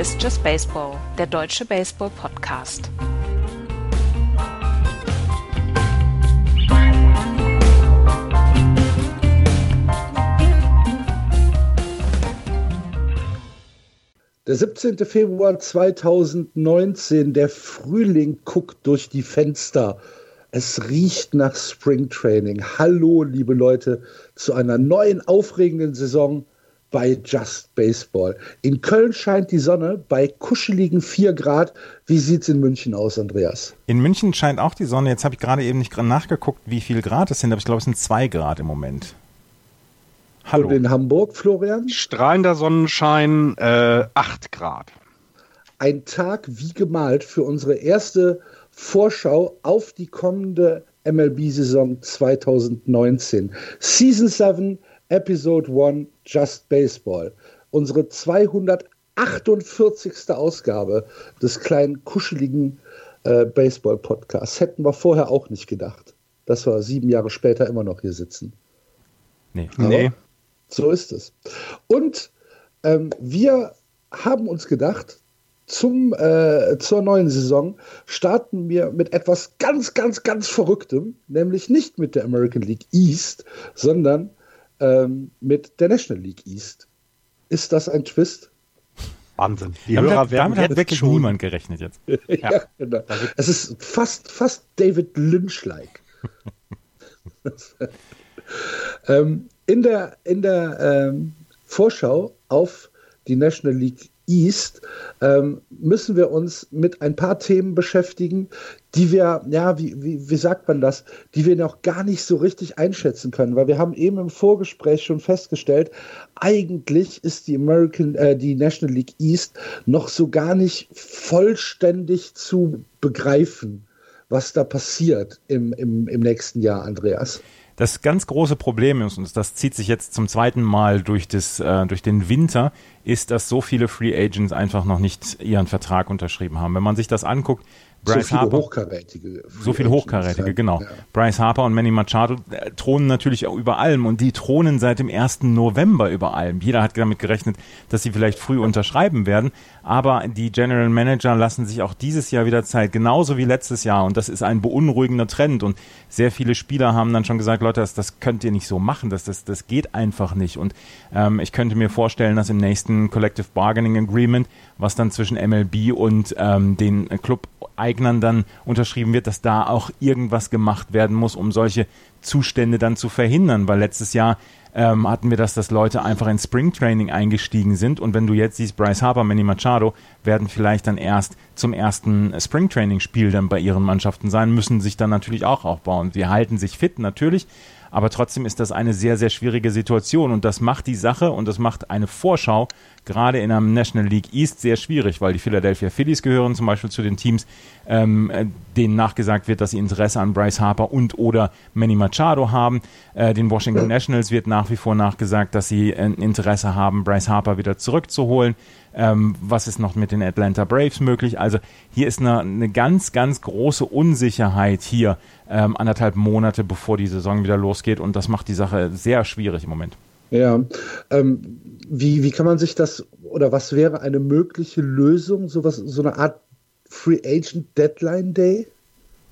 Ist Just Baseball, der deutsche Baseball-Podcast. Der 17. Februar 2019, der Frühling guckt durch die Fenster. Es riecht nach Springtraining. Hallo, liebe Leute, zu einer neuen aufregenden Saison bei Just Baseball. In Köln scheint die Sonne bei kuscheligen 4 Grad. Wie sieht es in München aus, Andreas? In München scheint auch die Sonne. Jetzt habe ich gerade eben nicht nachgeguckt, wie viel Grad es sind, aber ich glaube, es sind 2 Grad im Moment. Hallo. Und in Hamburg, Florian? Strahlender Sonnenschein, äh, 8 Grad. Ein Tag wie gemalt für unsere erste Vorschau auf die kommende MLB-Saison 2019. Season 7 Episode 1 Just Baseball. Unsere 248. Ausgabe des kleinen, kuscheligen äh, Baseball-Podcasts. Hätten wir vorher auch nicht gedacht, dass wir sieben Jahre später immer noch hier sitzen. Nee. Aber nee. So ist es. Und ähm, wir haben uns gedacht, zum, äh, zur neuen Saison starten wir mit etwas ganz, ganz, ganz Verrücktem, nämlich nicht mit der American League East, sondern ähm, mit der National League East. Ist das ein Twist? Wahnsinn. Die damit Hörer hat, damit hat wirklich schon. niemand gerechnet jetzt. ja, ja, genau. Es ist fast, fast David Lynch-like. ähm, in der, in der ähm, Vorschau auf die National League East ähm, müssen wir uns mit ein paar Themen beschäftigen, die wir, ja, wie, wie, wie sagt man das, die wir noch gar nicht so richtig einschätzen können, weil wir haben eben im Vorgespräch schon festgestellt, eigentlich ist die American, äh, die National League East noch so gar nicht vollständig zu begreifen, was da passiert im, im, im nächsten Jahr, Andreas. Das ganz große Problem ist, und das zieht sich jetzt zum zweiten Mal durch, das, äh, durch den Winter, ist, dass so viele Free Agents einfach noch nicht ihren Vertrag unterschrieben haben. Wenn man sich das anguckt, Bryce so viele Harper, hochkarätige. So viele hochkarätige, genau. Ja. Bryce Harper und Manny Machado äh, thronen natürlich auch über allem und die thronen seit dem 1. November über allem. Jeder hat damit gerechnet, dass sie vielleicht früh unterschreiben werden, aber die General Manager lassen sich auch dieses Jahr wieder Zeit, genauso wie letztes Jahr und das ist ein beunruhigender Trend und sehr viele Spieler haben dann schon gesagt, Leute, das, das könnt ihr nicht so machen, das, das, das geht einfach nicht und ähm, ich könnte mir vorstellen, dass im nächsten Collective Bargaining Agreement, was dann zwischen MLB und ähm, den Club Eignern dann unterschrieben wird, dass da auch irgendwas gemacht werden muss, um solche Zustände dann zu verhindern, weil letztes Jahr ähm, hatten wir das, dass Leute einfach in Springtraining eingestiegen sind. Und wenn du jetzt siehst, Bryce Harper, Manny Machado werden vielleicht dann erst zum ersten Springtraining-Spiel dann bei ihren Mannschaften sein, müssen sich dann natürlich auch aufbauen. Sie halten sich fit natürlich, aber trotzdem ist das eine sehr, sehr schwierige Situation und das macht die Sache und das macht eine Vorschau gerade in einem National League East sehr schwierig, weil die Philadelphia Phillies gehören zum Beispiel zu den Teams, ähm, äh, denen nachgesagt wird, dass sie Interesse an Bryce Harper und oder Manny Machado haben. Äh, den Washington Nationals wird nach wie vor nachgesagt, dass sie äh, Interesse haben, Bryce Harper wieder zurückzuholen. Ähm, was ist noch mit den Atlanta Braves möglich? Also hier ist eine, eine ganz, ganz große Unsicherheit hier ähm, anderthalb Monate bevor die Saison wieder losgeht und das macht die Sache sehr schwierig im Moment. Ja, ähm, wie, wie kann man sich das oder was wäre eine mögliche Lösung, so, was, so eine Art Free Agent Deadline Day?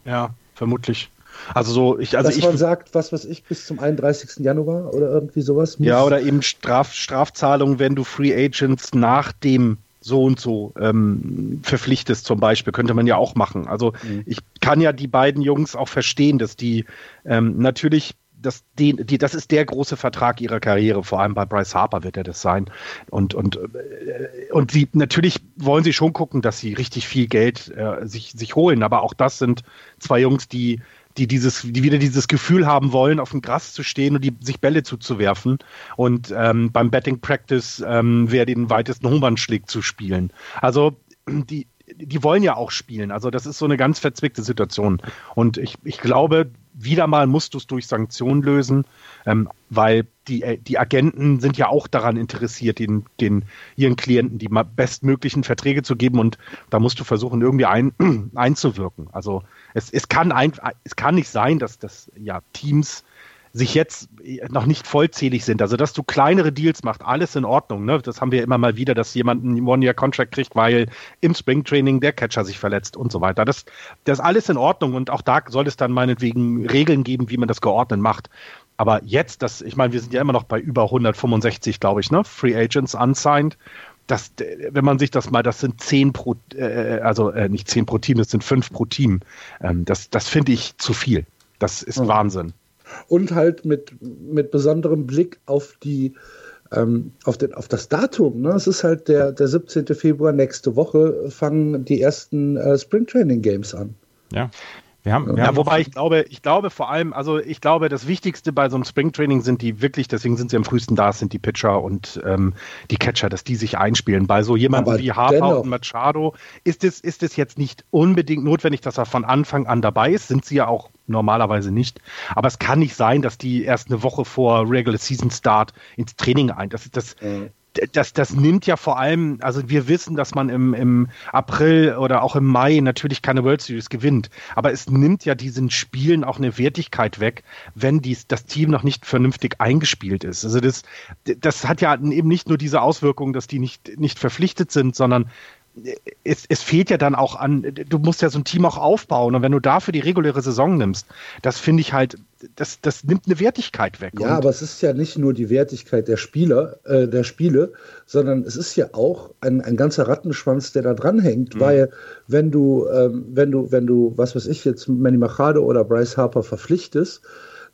Ja, vermutlich. Also so, ich, also Dass ich. man sagt, was weiß ich, bis zum 31. Januar oder irgendwie sowas. Ja, oder eben Straf, Strafzahlungen, wenn du Free Agents nach dem so und so ähm, verpflichtest zum Beispiel, könnte man ja auch machen. Also mhm. ich kann ja die beiden Jungs auch verstehen, dass die ähm, natürlich das, die, die, das ist der große Vertrag ihrer Karriere, vor allem bei Bryce Harper wird er das sein. Und, und, äh, und sie, natürlich wollen sie schon gucken, dass sie richtig viel Geld äh, sich, sich holen, aber auch das sind zwei Jungs, die die dieses, die wieder dieses Gefühl haben wollen, auf dem Gras zu stehen und die, sich Bälle zuzuwerfen und ähm, beim Betting Practice ähm, wer den weitesten Home schlägt zu spielen. Also die, die wollen ja auch spielen. Also das ist so eine ganz verzwickte Situation. Und ich, ich glaube, wieder mal musst du es durch Sanktionen lösen, ähm, weil die, äh, die Agenten sind ja auch daran interessiert, den, den, ihren Klienten die bestmöglichen Verträge zu geben und da musst du versuchen, irgendwie ein, einzuwirken. Also es, es, kann ein, es kann nicht sein, dass, dass ja, Teams sich jetzt noch nicht vollzählig sind. Also, dass du kleinere Deals machst, alles in Ordnung. Ne? Das haben wir immer mal wieder, dass jemand einen One-Year-Contract kriegt, weil im Springtraining der Catcher sich verletzt und so weiter. Das, das ist alles in Ordnung und auch da soll es dann meinetwegen Regeln geben, wie man das geordnet macht. Aber jetzt, das, ich meine, wir sind ja immer noch bei über 165, glaube ich, ne? Free Agents unsigned. Das, wenn man sich das mal, das sind zehn pro, äh, also äh, nicht zehn pro Team, das sind fünf pro Team. Ähm, das das finde ich zu viel. Das ist mhm. Wahnsinn und halt mit, mit besonderem Blick auf die ähm, auf, den, auf das Datum. Ne? Es ist halt der, der 17. Februar, nächste Woche fangen die ersten äh, Springtraining Games an. Ja. Wir haben, wir ja, haben wobei ich glaube, ich glaube vor allem, also ich glaube, das Wichtigste bei so einem Springtraining sind die wirklich, deswegen sind sie am frühesten da, sind die Pitcher und ähm, die Catcher, dass die sich einspielen. Bei so jemandem wie Harper dennoch. und Machado ist es, ist es jetzt nicht unbedingt notwendig, dass er von Anfang an dabei ist. Sind sie ja auch normalerweise nicht. Aber es kann nicht sein, dass die erst eine Woche vor Regular Season Start ins Training ein. Das, das, mhm das, das nimmt ja vor allem, also wir wissen, dass man im, im April oder auch im Mai natürlich keine World Series gewinnt, aber es nimmt ja diesen Spielen auch eine Wertigkeit weg, wenn dies, das Team noch nicht vernünftig eingespielt ist. Also das, das hat ja eben nicht nur diese Auswirkung, dass die nicht, nicht verpflichtet sind, sondern es, es fehlt ja dann auch an, du musst ja so ein Team auch aufbauen und wenn du dafür die reguläre Saison nimmst, das finde ich halt, das, das nimmt eine Wertigkeit weg. Ja, aber es ist ja nicht nur die Wertigkeit der Spieler, äh, der Spiele, sondern es ist ja auch ein, ein ganzer Rattenschwanz, der da dranhängt, mhm. weil wenn du, ähm, wenn du, wenn du, was weiß ich jetzt, Manny Machado oder Bryce Harper verpflichtest,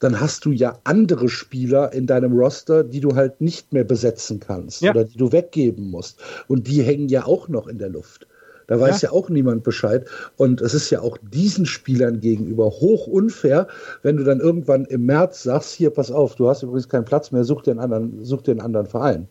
dann hast du ja andere Spieler in deinem Roster, die du halt nicht mehr besetzen kannst ja. oder die du weggeben musst. Und die hängen ja auch noch in der Luft. Da weiß ja. ja. auch niemand Bescheid. Und es ist ja auch diesen Spielern gegenüber hoch unfair, wenn du dann irgendwann im März sagst, hier, pass auf, du hast übrigens keinen Platz mehr, such dir einen anderen, such dir einen anderen Verein.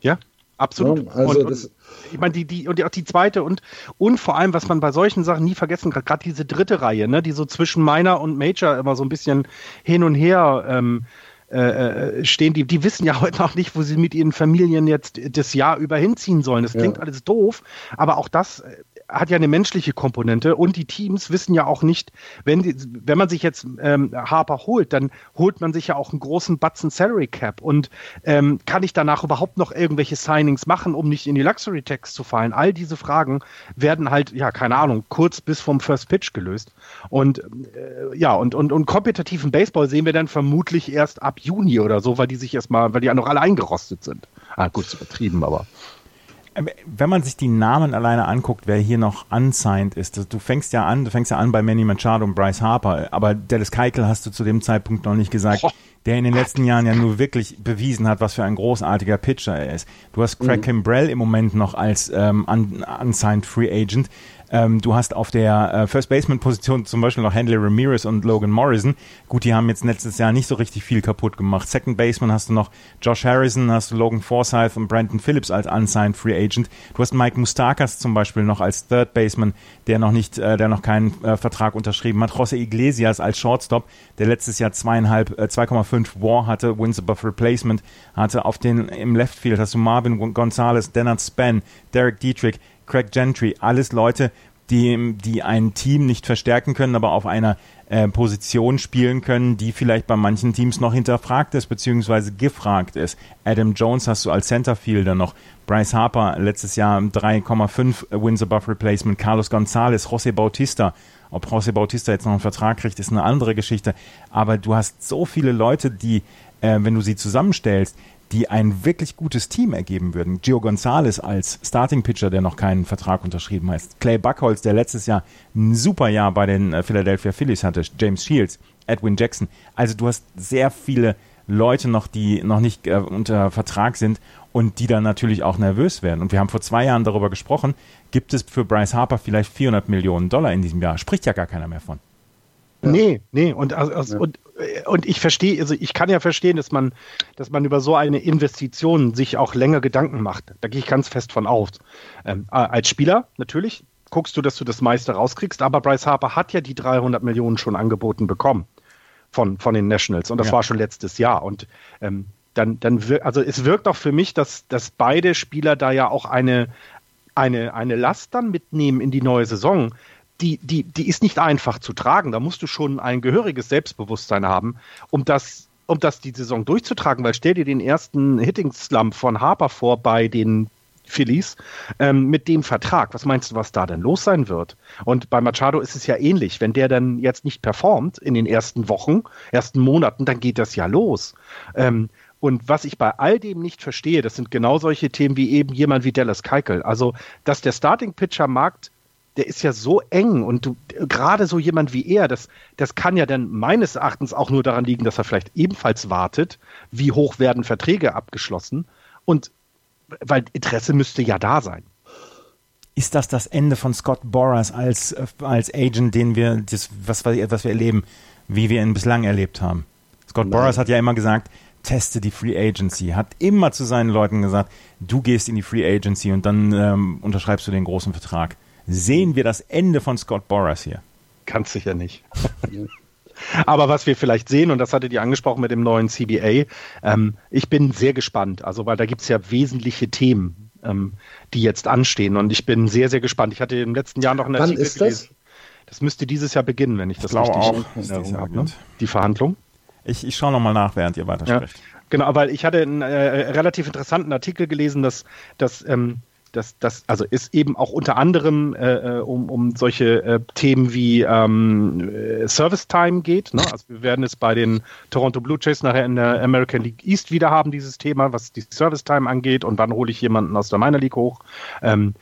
Ja, absolut. Ja, also und, und ich meine, die, die, und auch die zweite und, und vor allem, was man bei solchen Sachen nie vergessen kann, gerade diese dritte Reihe, ne, die so zwischen Minor und Major immer so ein bisschen hin und her ähm, äh, äh, stehen, die, die wissen ja heute noch nicht, wo sie mit ihren Familien jetzt das Jahr über hinziehen sollen. Das klingt ja. alles doof, aber auch das äh, hat ja eine menschliche Komponente und die Teams wissen ja auch nicht, wenn, die, wenn man sich jetzt ähm, Harper holt, dann holt man sich ja auch einen großen Batzen Salary Cap und ähm, kann ich danach überhaupt noch irgendwelche Signings machen, um nicht in die Luxury Tax zu fallen? All diese Fragen werden halt, ja, keine Ahnung, kurz bis vom First Pitch gelöst. Und äh, ja, und, und, und kompetitiven Baseball sehen wir dann vermutlich erst ab Juni oder so, weil die sich erstmal, weil die ja noch alle eingerostet sind. Ah, gut, übertrieben, aber. Wenn man sich die Namen alleine anguckt, wer hier noch unsigned ist, du fängst ja an, du fängst ja an bei Manny Machado und Bryce Harper, aber Dallas Keuchel hast du zu dem Zeitpunkt noch nicht gesagt, der in den letzten Jahren ja nur wirklich bewiesen hat, was für ein großartiger Pitcher er ist. Du hast Craig mhm. Kimbrell im Moment noch als ähm, unsigned Free Agent. Ähm, du hast auf der äh, First Baseman Position zum Beispiel noch Handley Ramirez und Logan Morrison. Gut, die haben jetzt letztes Jahr nicht so richtig viel kaputt gemacht. Second Baseman hast du noch Josh Harrison, hast du Logan Forsyth und Brandon Phillips als unsigned Free Agent. Du hast Mike Mustakas zum Beispiel noch als Third Baseman, der noch nicht, äh, der noch keinen äh, Vertrag unterschrieben hat. Jose Iglesias als Shortstop, der letztes Jahr zweieinhalb, äh, 2,5 War hatte, Wins above Replacement hatte. Auf den im Left Field hast du Marvin Gonzalez, Dennard Span, Derek Dietrich. Craig Gentry, alles Leute, die, die ein Team nicht verstärken können, aber auf einer äh, Position spielen können, die vielleicht bei manchen Teams noch hinterfragt ist, beziehungsweise gefragt ist. Adam Jones hast du als Centerfielder noch. Bryce Harper letztes Jahr 3,5 Wins above Replacement. Carlos Gonzalez, José Bautista. Ob José Bautista jetzt noch einen Vertrag kriegt, ist eine andere Geschichte. Aber du hast so viele Leute, die, äh, wenn du sie zusammenstellst, die ein wirklich gutes Team ergeben würden. Gio Gonzalez als Starting Pitcher, der noch keinen Vertrag unterschrieben hat. Clay Buckholz, der letztes Jahr ein super Jahr bei den äh, Philadelphia Phillies hatte. James Shields, Edwin Jackson. Also du hast sehr viele Leute noch, die noch nicht äh, unter Vertrag sind und die dann natürlich auch nervös werden. Und wir haben vor zwei Jahren darüber gesprochen, gibt es für Bryce Harper vielleicht 400 Millionen Dollar in diesem Jahr? Spricht ja gar keiner mehr von. Ja. Nee, nee, und, also, ja. und, und ich verstehe, also ich kann ja verstehen, dass man, dass man über so eine Investition sich auch länger Gedanken macht. Da gehe ich ganz fest von aus. Ähm, als Spieler natürlich guckst du, dass du das meiste rauskriegst, aber Bryce Harper hat ja die 300 Millionen schon angeboten bekommen von, von den Nationals und das ja. war schon letztes Jahr und ähm, dann, dann also es wirkt auch für mich, dass, dass beide Spieler da ja auch eine, eine, eine Last dann mitnehmen in die neue Saison, die, die, die ist nicht einfach zu tragen. Da musst du schon ein gehöriges Selbstbewusstsein haben, um das, um das die Saison durchzutragen, weil stell dir den ersten Hitting Slump von Harper vor bei den Phillies ähm, mit dem Vertrag. Was meinst du, was da denn los sein wird? Und bei Machado ist es ja ähnlich. Wenn der dann jetzt nicht performt in den ersten Wochen, ersten Monaten, dann geht das ja los. Ähm, und was ich bei all dem nicht verstehe, das sind genau solche Themen wie eben jemand wie Dallas Keuchel. Also, dass der Starting-Pitcher-Markt der ist ja so eng und du, gerade so jemand wie er, das, das kann ja dann meines Erachtens auch nur daran liegen, dass er vielleicht ebenfalls wartet, wie hoch werden Verträge abgeschlossen und weil Interesse müsste ja da sein. Ist das das Ende von Scott Boras als, als Agent, den wir, das, was, was wir erleben, wie wir ihn bislang erlebt haben? Scott Nein. Boras hat ja immer gesagt, teste die Free Agency, hat immer zu seinen Leuten gesagt, du gehst in die Free Agency und dann ähm, unterschreibst du den großen Vertrag. Sehen wir das Ende von Scott Boras hier? Ganz sicher nicht. Aber was wir vielleicht sehen, und das hattet ihr angesprochen mit dem neuen CBA, ähm, ich bin sehr gespannt, also weil da gibt es ja wesentliche Themen, ähm, die jetzt anstehen. Und ich bin sehr, sehr gespannt. Ich hatte im letzten Jahr noch eine Wann Artikel ist das? Das müsste dieses Jahr beginnen, wenn ich das ich richtig auch, in Erinnerung habe. Ne? Die Verhandlung. Ich, ich schaue nochmal nach, während ihr weitersprecht. Ja, genau, weil ich hatte einen äh, relativ interessanten Artikel gelesen, dass, dass ähm, das, das also ist eben auch unter anderem äh, äh, um, um solche äh, Themen wie ähm, äh, Service Time geht. Ne? Also wir werden es bei den Toronto Blue Jays nachher in der American League East wieder haben, dieses Thema, was die Service Time angeht und wann hole ich jemanden aus der Minor League hoch. Ähm,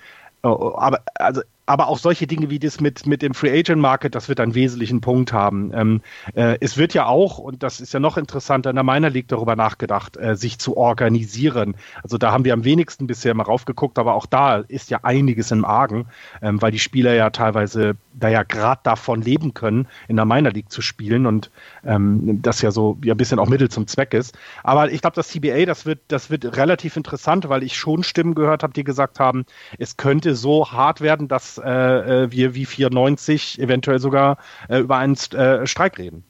oh, aber also aber auch solche Dinge wie das mit, mit dem Free Agent Market, das wird einen wesentlichen Punkt haben. Ähm, äh, es wird ja auch, und das ist ja noch interessanter, in der Minor League darüber nachgedacht, äh, sich zu organisieren. Also da haben wir am wenigsten bisher mal raufgeguckt, aber auch da ist ja einiges im Argen, ähm, weil die Spieler ja teilweise da ja gerade davon leben können, in der Minor League zu spielen und ähm, das ja so ja, ein bisschen auch Mittel zum Zweck ist. Aber ich glaube, das CBA, das wird, das wird relativ interessant, weil ich schon Stimmen gehört habe, die gesagt haben, es könnte so hart werden, dass äh, äh wir wie 94 eventuell sogar äh, über einen äh, Streik reden.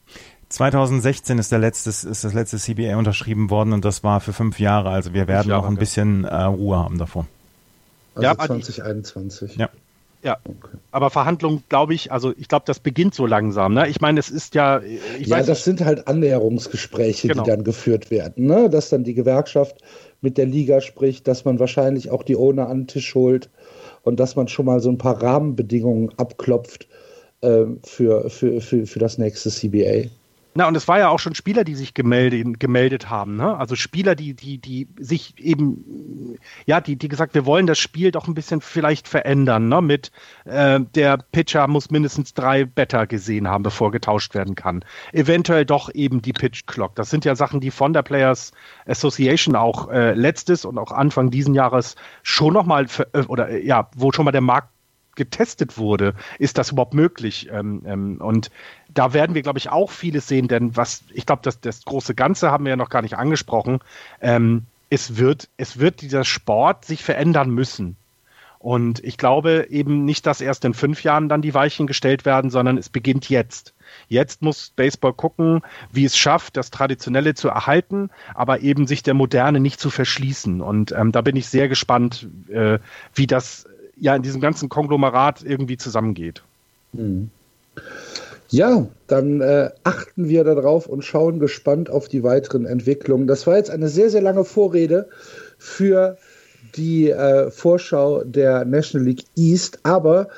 2016 ist der letzte, ist das letzte CBA unterschrieben worden und das war für fünf Jahre. Also wir werden noch ein bisschen äh, Ruhe haben davor. Also ja, 2021. Ja. Ja, okay. aber Verhandlungen, glaube ich, also ich glaube, das beginnt so langsam. Ne? Ich meine, es ist ja. ja, weiß, das sind halt Annäherungsgespräche, genau. die dann geführt werden. Ne? Dass dann die Gewerkschaft mit der Liga spricht, dass man wahrscheinlich auch die Owner an den Tisch holt und dass man schon mal so ein paar Rahmenbedingungen abklopft äh, für, für, für, für das nächste CBA. Na, und es war ja auch schon Spieler, die sich gemeldet, gemeldet haben, ne? Also Spieler, die, die, die sich eben, ja, die, die gesagt, wir wollen das Spiel doch ein bisschen vielleicht verändern, ne? Mit äh, der Pitcher muss mindestens drei Better gesehen haben, bevor getauscht werden kann. Eventuell doch eben die Pitch Clock. Das sind ja Sachen, die von der Players Association auch äh, letztes und auch Anfang diesen Jahres schon nochmal, oder äh, ja, wo schon mal der Markt getestet wurde, ist das überhaupt möglich? Ähm, ähm, und da werden wir, glaube ich, auch vieles sehen, denn was, ich glaube, das, das große Ganze haben wir ja noch gar nicht angesprochen. Ähm, es wird, es wird dieser Sport sich verändern müssen. Und ich glaube eben nicht, dass erst in fünf Jahren dann die Weichen gestellt werden, sondern es beginnt jetzt. Jetzt muss Baseball gucken, wie es schafft, das Traditionelle zu erhalten, aber eben sich der Moderne nicht zu verschließen. Und ähm, da bin ich sehr gespannt, äh, wie das ja in diesem ganzen Konglomerat irgendwie zusammengeht. Mhm. Ja, dann äh, achten wir darauf und schauen gespannt auf die weiteren Entwicklungen. Das war jetzt eine sehr, sehr lange Vorrede für die äh, Vorschau der National League East. Aber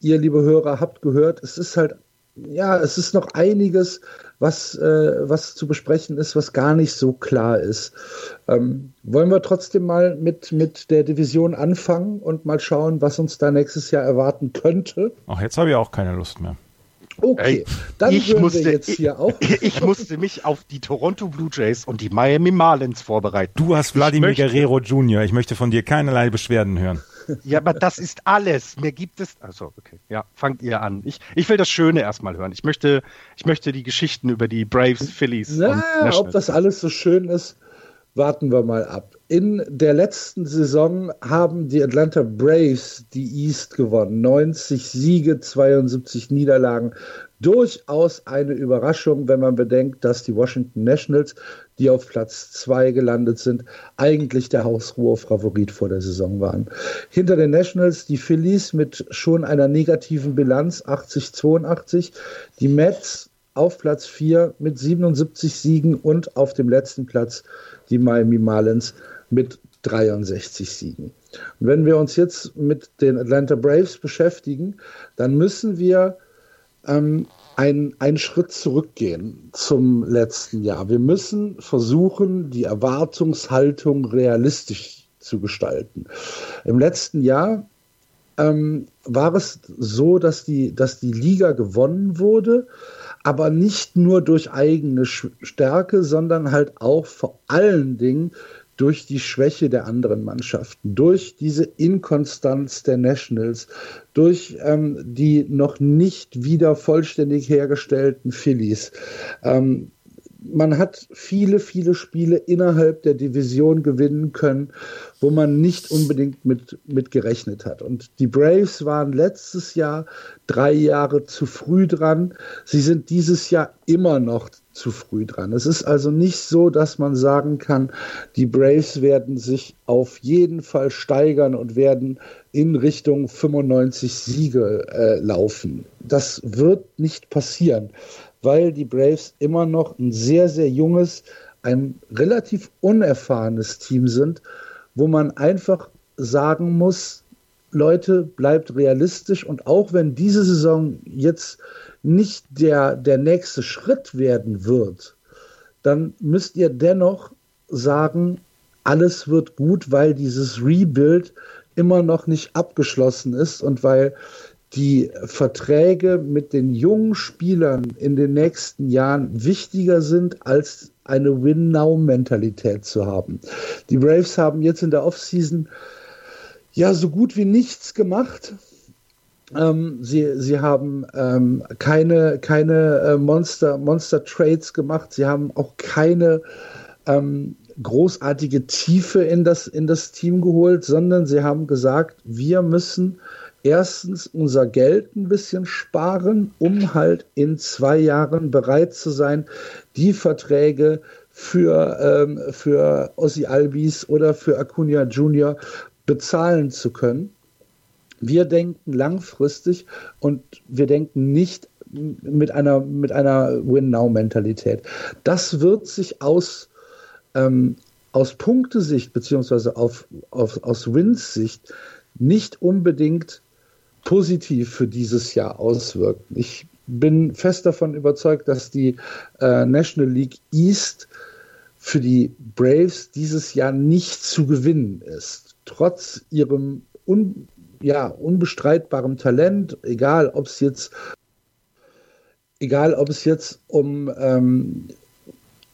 ihr, liebe Hörer, habt gehört, es ist halt, ja, es ist noch einiges, was, äh, was zu besprechen ist, was gar nicht so klar ist. Ähm, wollen wir trotzdem mal mit, mit der Division anfangen und mal schauen, was uns da nächstes Jahr erwarten könnte? Ach, jetzt habe ich auch keine Lust mehr. Okay, dann ich musste, jetzt hier auch. Ich, ich, musste mich auf die Toronto Blue Jays und die Miami Marlins vorbereiten. Du hast Vladimir Guerrero Jr. Ich möchte von dir keinerlei Beschwerden hören. Ja, aber das ist alles. Mir gibt es. Also, okay. Ja, fangt ihr an. Ich, ich will das Schöne erstmal hören. Ich möchte, ich möchte die Geschichten über die Braves, Phillies. Na, ob das alles so schön ist, warten wir mal ab. In der letzten Saison haben die Atlanta Braves die East gewonnen. 90 Siege, 72 Niederlagen. Durchaus eine Überraschung, wenn man bedenkt, dass die Washington Nationals, die auf Platz 2 gelandet sind, eigentlich der Hausruhe-Favorit vor der Saison waren. Hinter den Nationals die Phillies mit schon einer negativen Bilanz 80-82, die Mets auf Platz 4 mit 77 Siegen und auf dem letzten Platz die Miami Marlins mit 63 Siegen. Und wenn wir uns jetzt mit den Atlanta Braves beschäftigen, dann müssen wir ähm, ein, einen Schritt zurückgehen zum letzten Jahr. Wir müssen versuchen, die Erwartungshaltung realistisch zu gestalten. Im letzten Jahr ähm, war es so, dass die, dass die Liga gewonnen wurde, aber nicht nur durch eigene Stärke, sondern halt auch vor allen Dingen durch die Schwäche der anderen Mannschaften, durch diese Inkonstanz der Nationals, durch ähm, die noch nicht wieder vollständig hergestellten Phillies. Ähm, man hat viele, viele Spiele innerhalb der Division gewinnen können, wo man nicht unbedingt mit, mit gerechnet hat. Und die Braves waren letztes Jahr drei Jahre zu früh dran. Sie sind dieses Jahr immer noch zu früh dran. Es ist also nicht so, dass man sagen kann, die Braves werden sich auf jeden Fall steigern und werden in Richtung 95 Siege äh, laufen. Das wird nicht passieren weil die Braves immer noch ein sehr, sehr junges, ein relativ unerfahrenes Team sind, wo man einfach sagen muss, Leute, bleibt realistisch und auch wenn diese Saison jetzt nicht der, der nächste Schritt werden wird, dann müsst ihr dennoch sagen, alles wird gut, weil dieses Rebuild immer noch nicht abgeschlossen ist und weil die Verträge mit den jungen Spielern in den nächsten Jahren wichtiger sind als eine Win-Now-Mentalität zu haben. Die Braves haben jetzt in der Offseason ja so gut wie nichts gemacht. Ähm, sie, sie haben ähm, keine, keine äh, Monster, Monster Trades gemacht. Sie haben auch keine ähm, großartige Tiefe in das, in das Team geholt, sondern sie haben gesagt, wir müssen erstens unser Geld ein bisschen sparen, um halt in zwei Jahren bereit zu sein, die Verträge für, ähm, für Ossi Albis oder für Acuna Junior bezahlen zu können. Wir denken langfristig und wir denken nicht mit einer, mit einer Win-Now-Mentalität. Das wird sich aus, ähm, aus Punktesicht beziehungsweise auf, auf, aus Wins Sicht nicht unbedingt positiv für dieses Jahr auswirken. Ich bin fest davon überzeugt, dass die äh, National League East für die Braves dieses Jahr nicht zu gewinnen ist. Trotz ihrem un, ja, unbestreitbaren Talent, egal ob es jetzt egal ob es jetzt um ähm,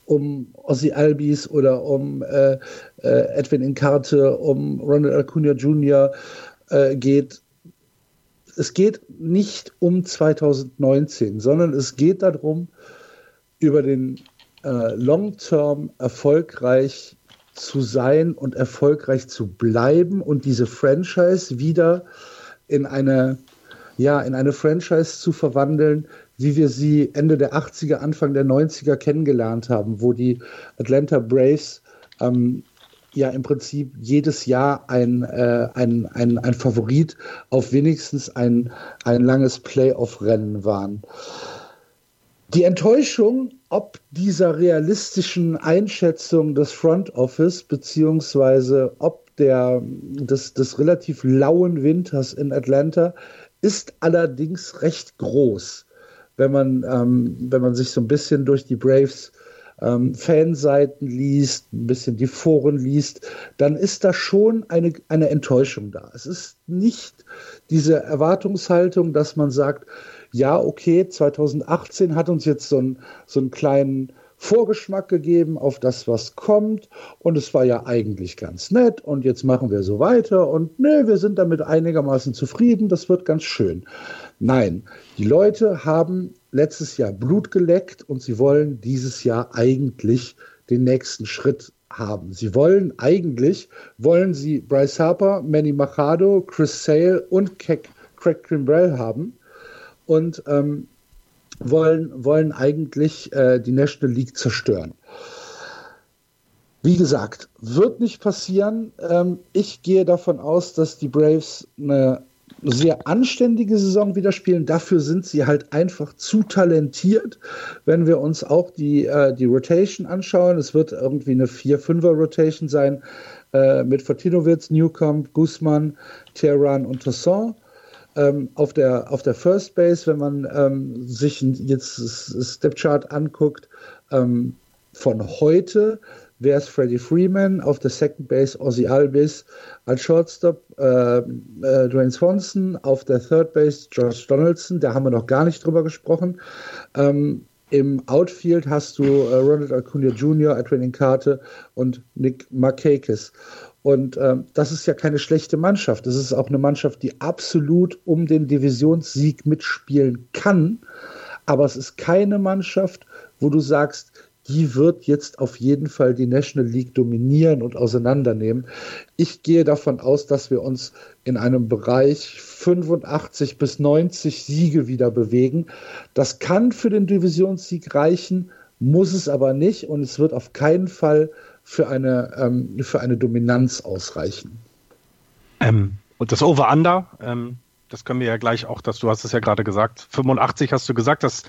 um Ozzy Albis oder um äh, äh, Edwin Inkarte, um Ronald Acuna Jr. Äh, geht, es geht nicht um 2019, sondern es geht darum, über den äh, Long-Term erfolgreich zu sein und erfolgreich zu bleiben und diese Franchise wieder in eine, ja, in eine Franchise zu verwandeln, wie wir sie Ende der 80er, Anfang der 90er kennengelernt haben, wo die Atlanta Braves ähm, ja im Prinzip jedes Jahr ein, äh, ein, ein, ein Favorit auf wenigstens ein, ein langes Playoff-Rennen waren. Die Enttäuschung ob dieser realistischen Einschätzung des Front Office beziehungsweise ob der, des, des relativ lauen Winters in Atlanta ist allerdings recht groß, wenn man, ähm, wenn man sich so ein bisschen durch die Braves ähm, Fanseiten liest, ein bisschen die Foren liest, dann ist da schon eine, eine Enttäuschung da. Es ist nicht diese Erwartungshaltung, dass man sagt, ja, okay, 2018 hat uns jetzt so, ein, so einen kleinen Vorgeschmack gegeben auf das, was kommt. Und es war ja eigentlich ganz nett. Und jetzt machen wir so weiter. Und nö, wir sind damit einigermaßen zufrieden. Das wird ganz schön. Nein, die Leute haben letztes Jahr Blut geleckt und sie wollen dieses Jahr eigentlich den nächsten Schritt haben. Sie wollen eigentlich, wollen sie Bryce Harper, Manny Machado, Chris Sale und Craig Kimbrell haben und ähm, wollen, wollen eigentlich äh, die National League zerstören. Wie gesagt, wird nicht passieren. Ähm, ich gehe davon aus, dass die Braves eine sehr anständige Saison wieder spielen. Dafür sind sie halt einfach zu talentiert. Wenn wir uns auch die, äh, die Rotation anschauen, es wird irgendwie eine 4-5er-Rotation sein äh, mit Fortinowitz, Newcomb, Guzman, Terran und Toussaint. Ähm, auf, der, auf der First Base, wenn man ähm, sich jetzt das Step Chart anguckt, ähm, von heute wäre es Freddie Freeman, auf der Second Base Ozzy Alvis, als Shortstop äh, äh, Dwayne Swanson, auf der Third Base Josh Donaldson, da haben wir noch gar nicht drüber gesprochen. Ähm, Im Outfield hast du äh, Ronald Acuna Jr., Edwin Incarte und Nick Markakis. Und ähm, das ist ja keine schlechte Mannschaft. Das ist auch eine Mannschaft, die absolut um den Divisionssieg mitspielen kann. Aber es ist keine Mannschaft, wo du sagst, die wird jetzt auf jeden Fall die National League dominieren und auseinandernehmen. Ich gehe davon aus, dass wir uns in einem Bereich 85 bis 90 Siege wieder bewegen. Das kann für den Divisionssieg reichen, muss es aber nicht und es wird auf keinen Fall für eine, ähm, für eine Dominanz ausreichen. Ähm, und das Over-Under, ähm, das können wir ja gleich auch, dass du hast es ja gerade gesagt, 85 hast du gesagt, dass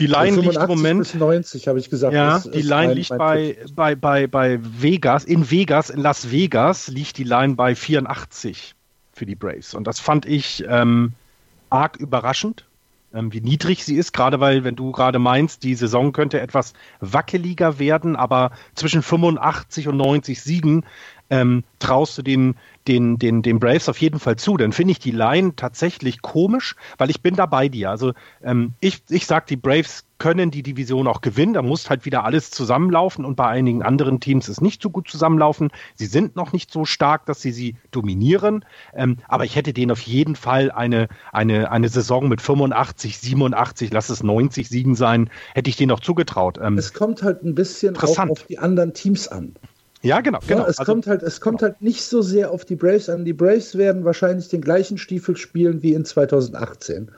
die Line liegt im Moment. Bis 90 habe ich gesagt. Ja, die Line liegt bei, bei, bei, bei Vegas, in Vegas, in Las Vegas liegt die Line bei 84 für die Braves. Und das fand ich ähm, arg überraschend, ähm, wie niedrig sie ist, gerade weil, wenn du gerade meinst, die Saison könnte etwas wackeliger werden, aber zwischen 85 und 90 Siegen ähm, traust du den, den, den, den Braves auf jeden Fall zu. Dann finde ich die Line tatsächlich komisch, weil ich bin da bei dir. Also ähm, ich, ich sag, die Braves können die Division auch gewinnen. Da muss halt wieder alles zusammenlaufen und bei einigen anderen Teams ist nicht so gut zusammenlaufen. Sie sind noch nicht so stark, dass sie sie dominieren. Ähm, aber ich hätte denen auf jeden Fall eine, eine, eine Saison mit 85, 87, lass es 90 Siegen sein, hätte ich denen noch zugetraut. Ähm, es kommt halt ein bisschen auch auf die anderen Teams an. Ja, genau. genau. Ja, es also, kommt halt, es kommt genau. halt nicht so sehr auf die Braves an. Die Braves werden wahrscheinlich den gleichen Stiefel spielen wie in 2018.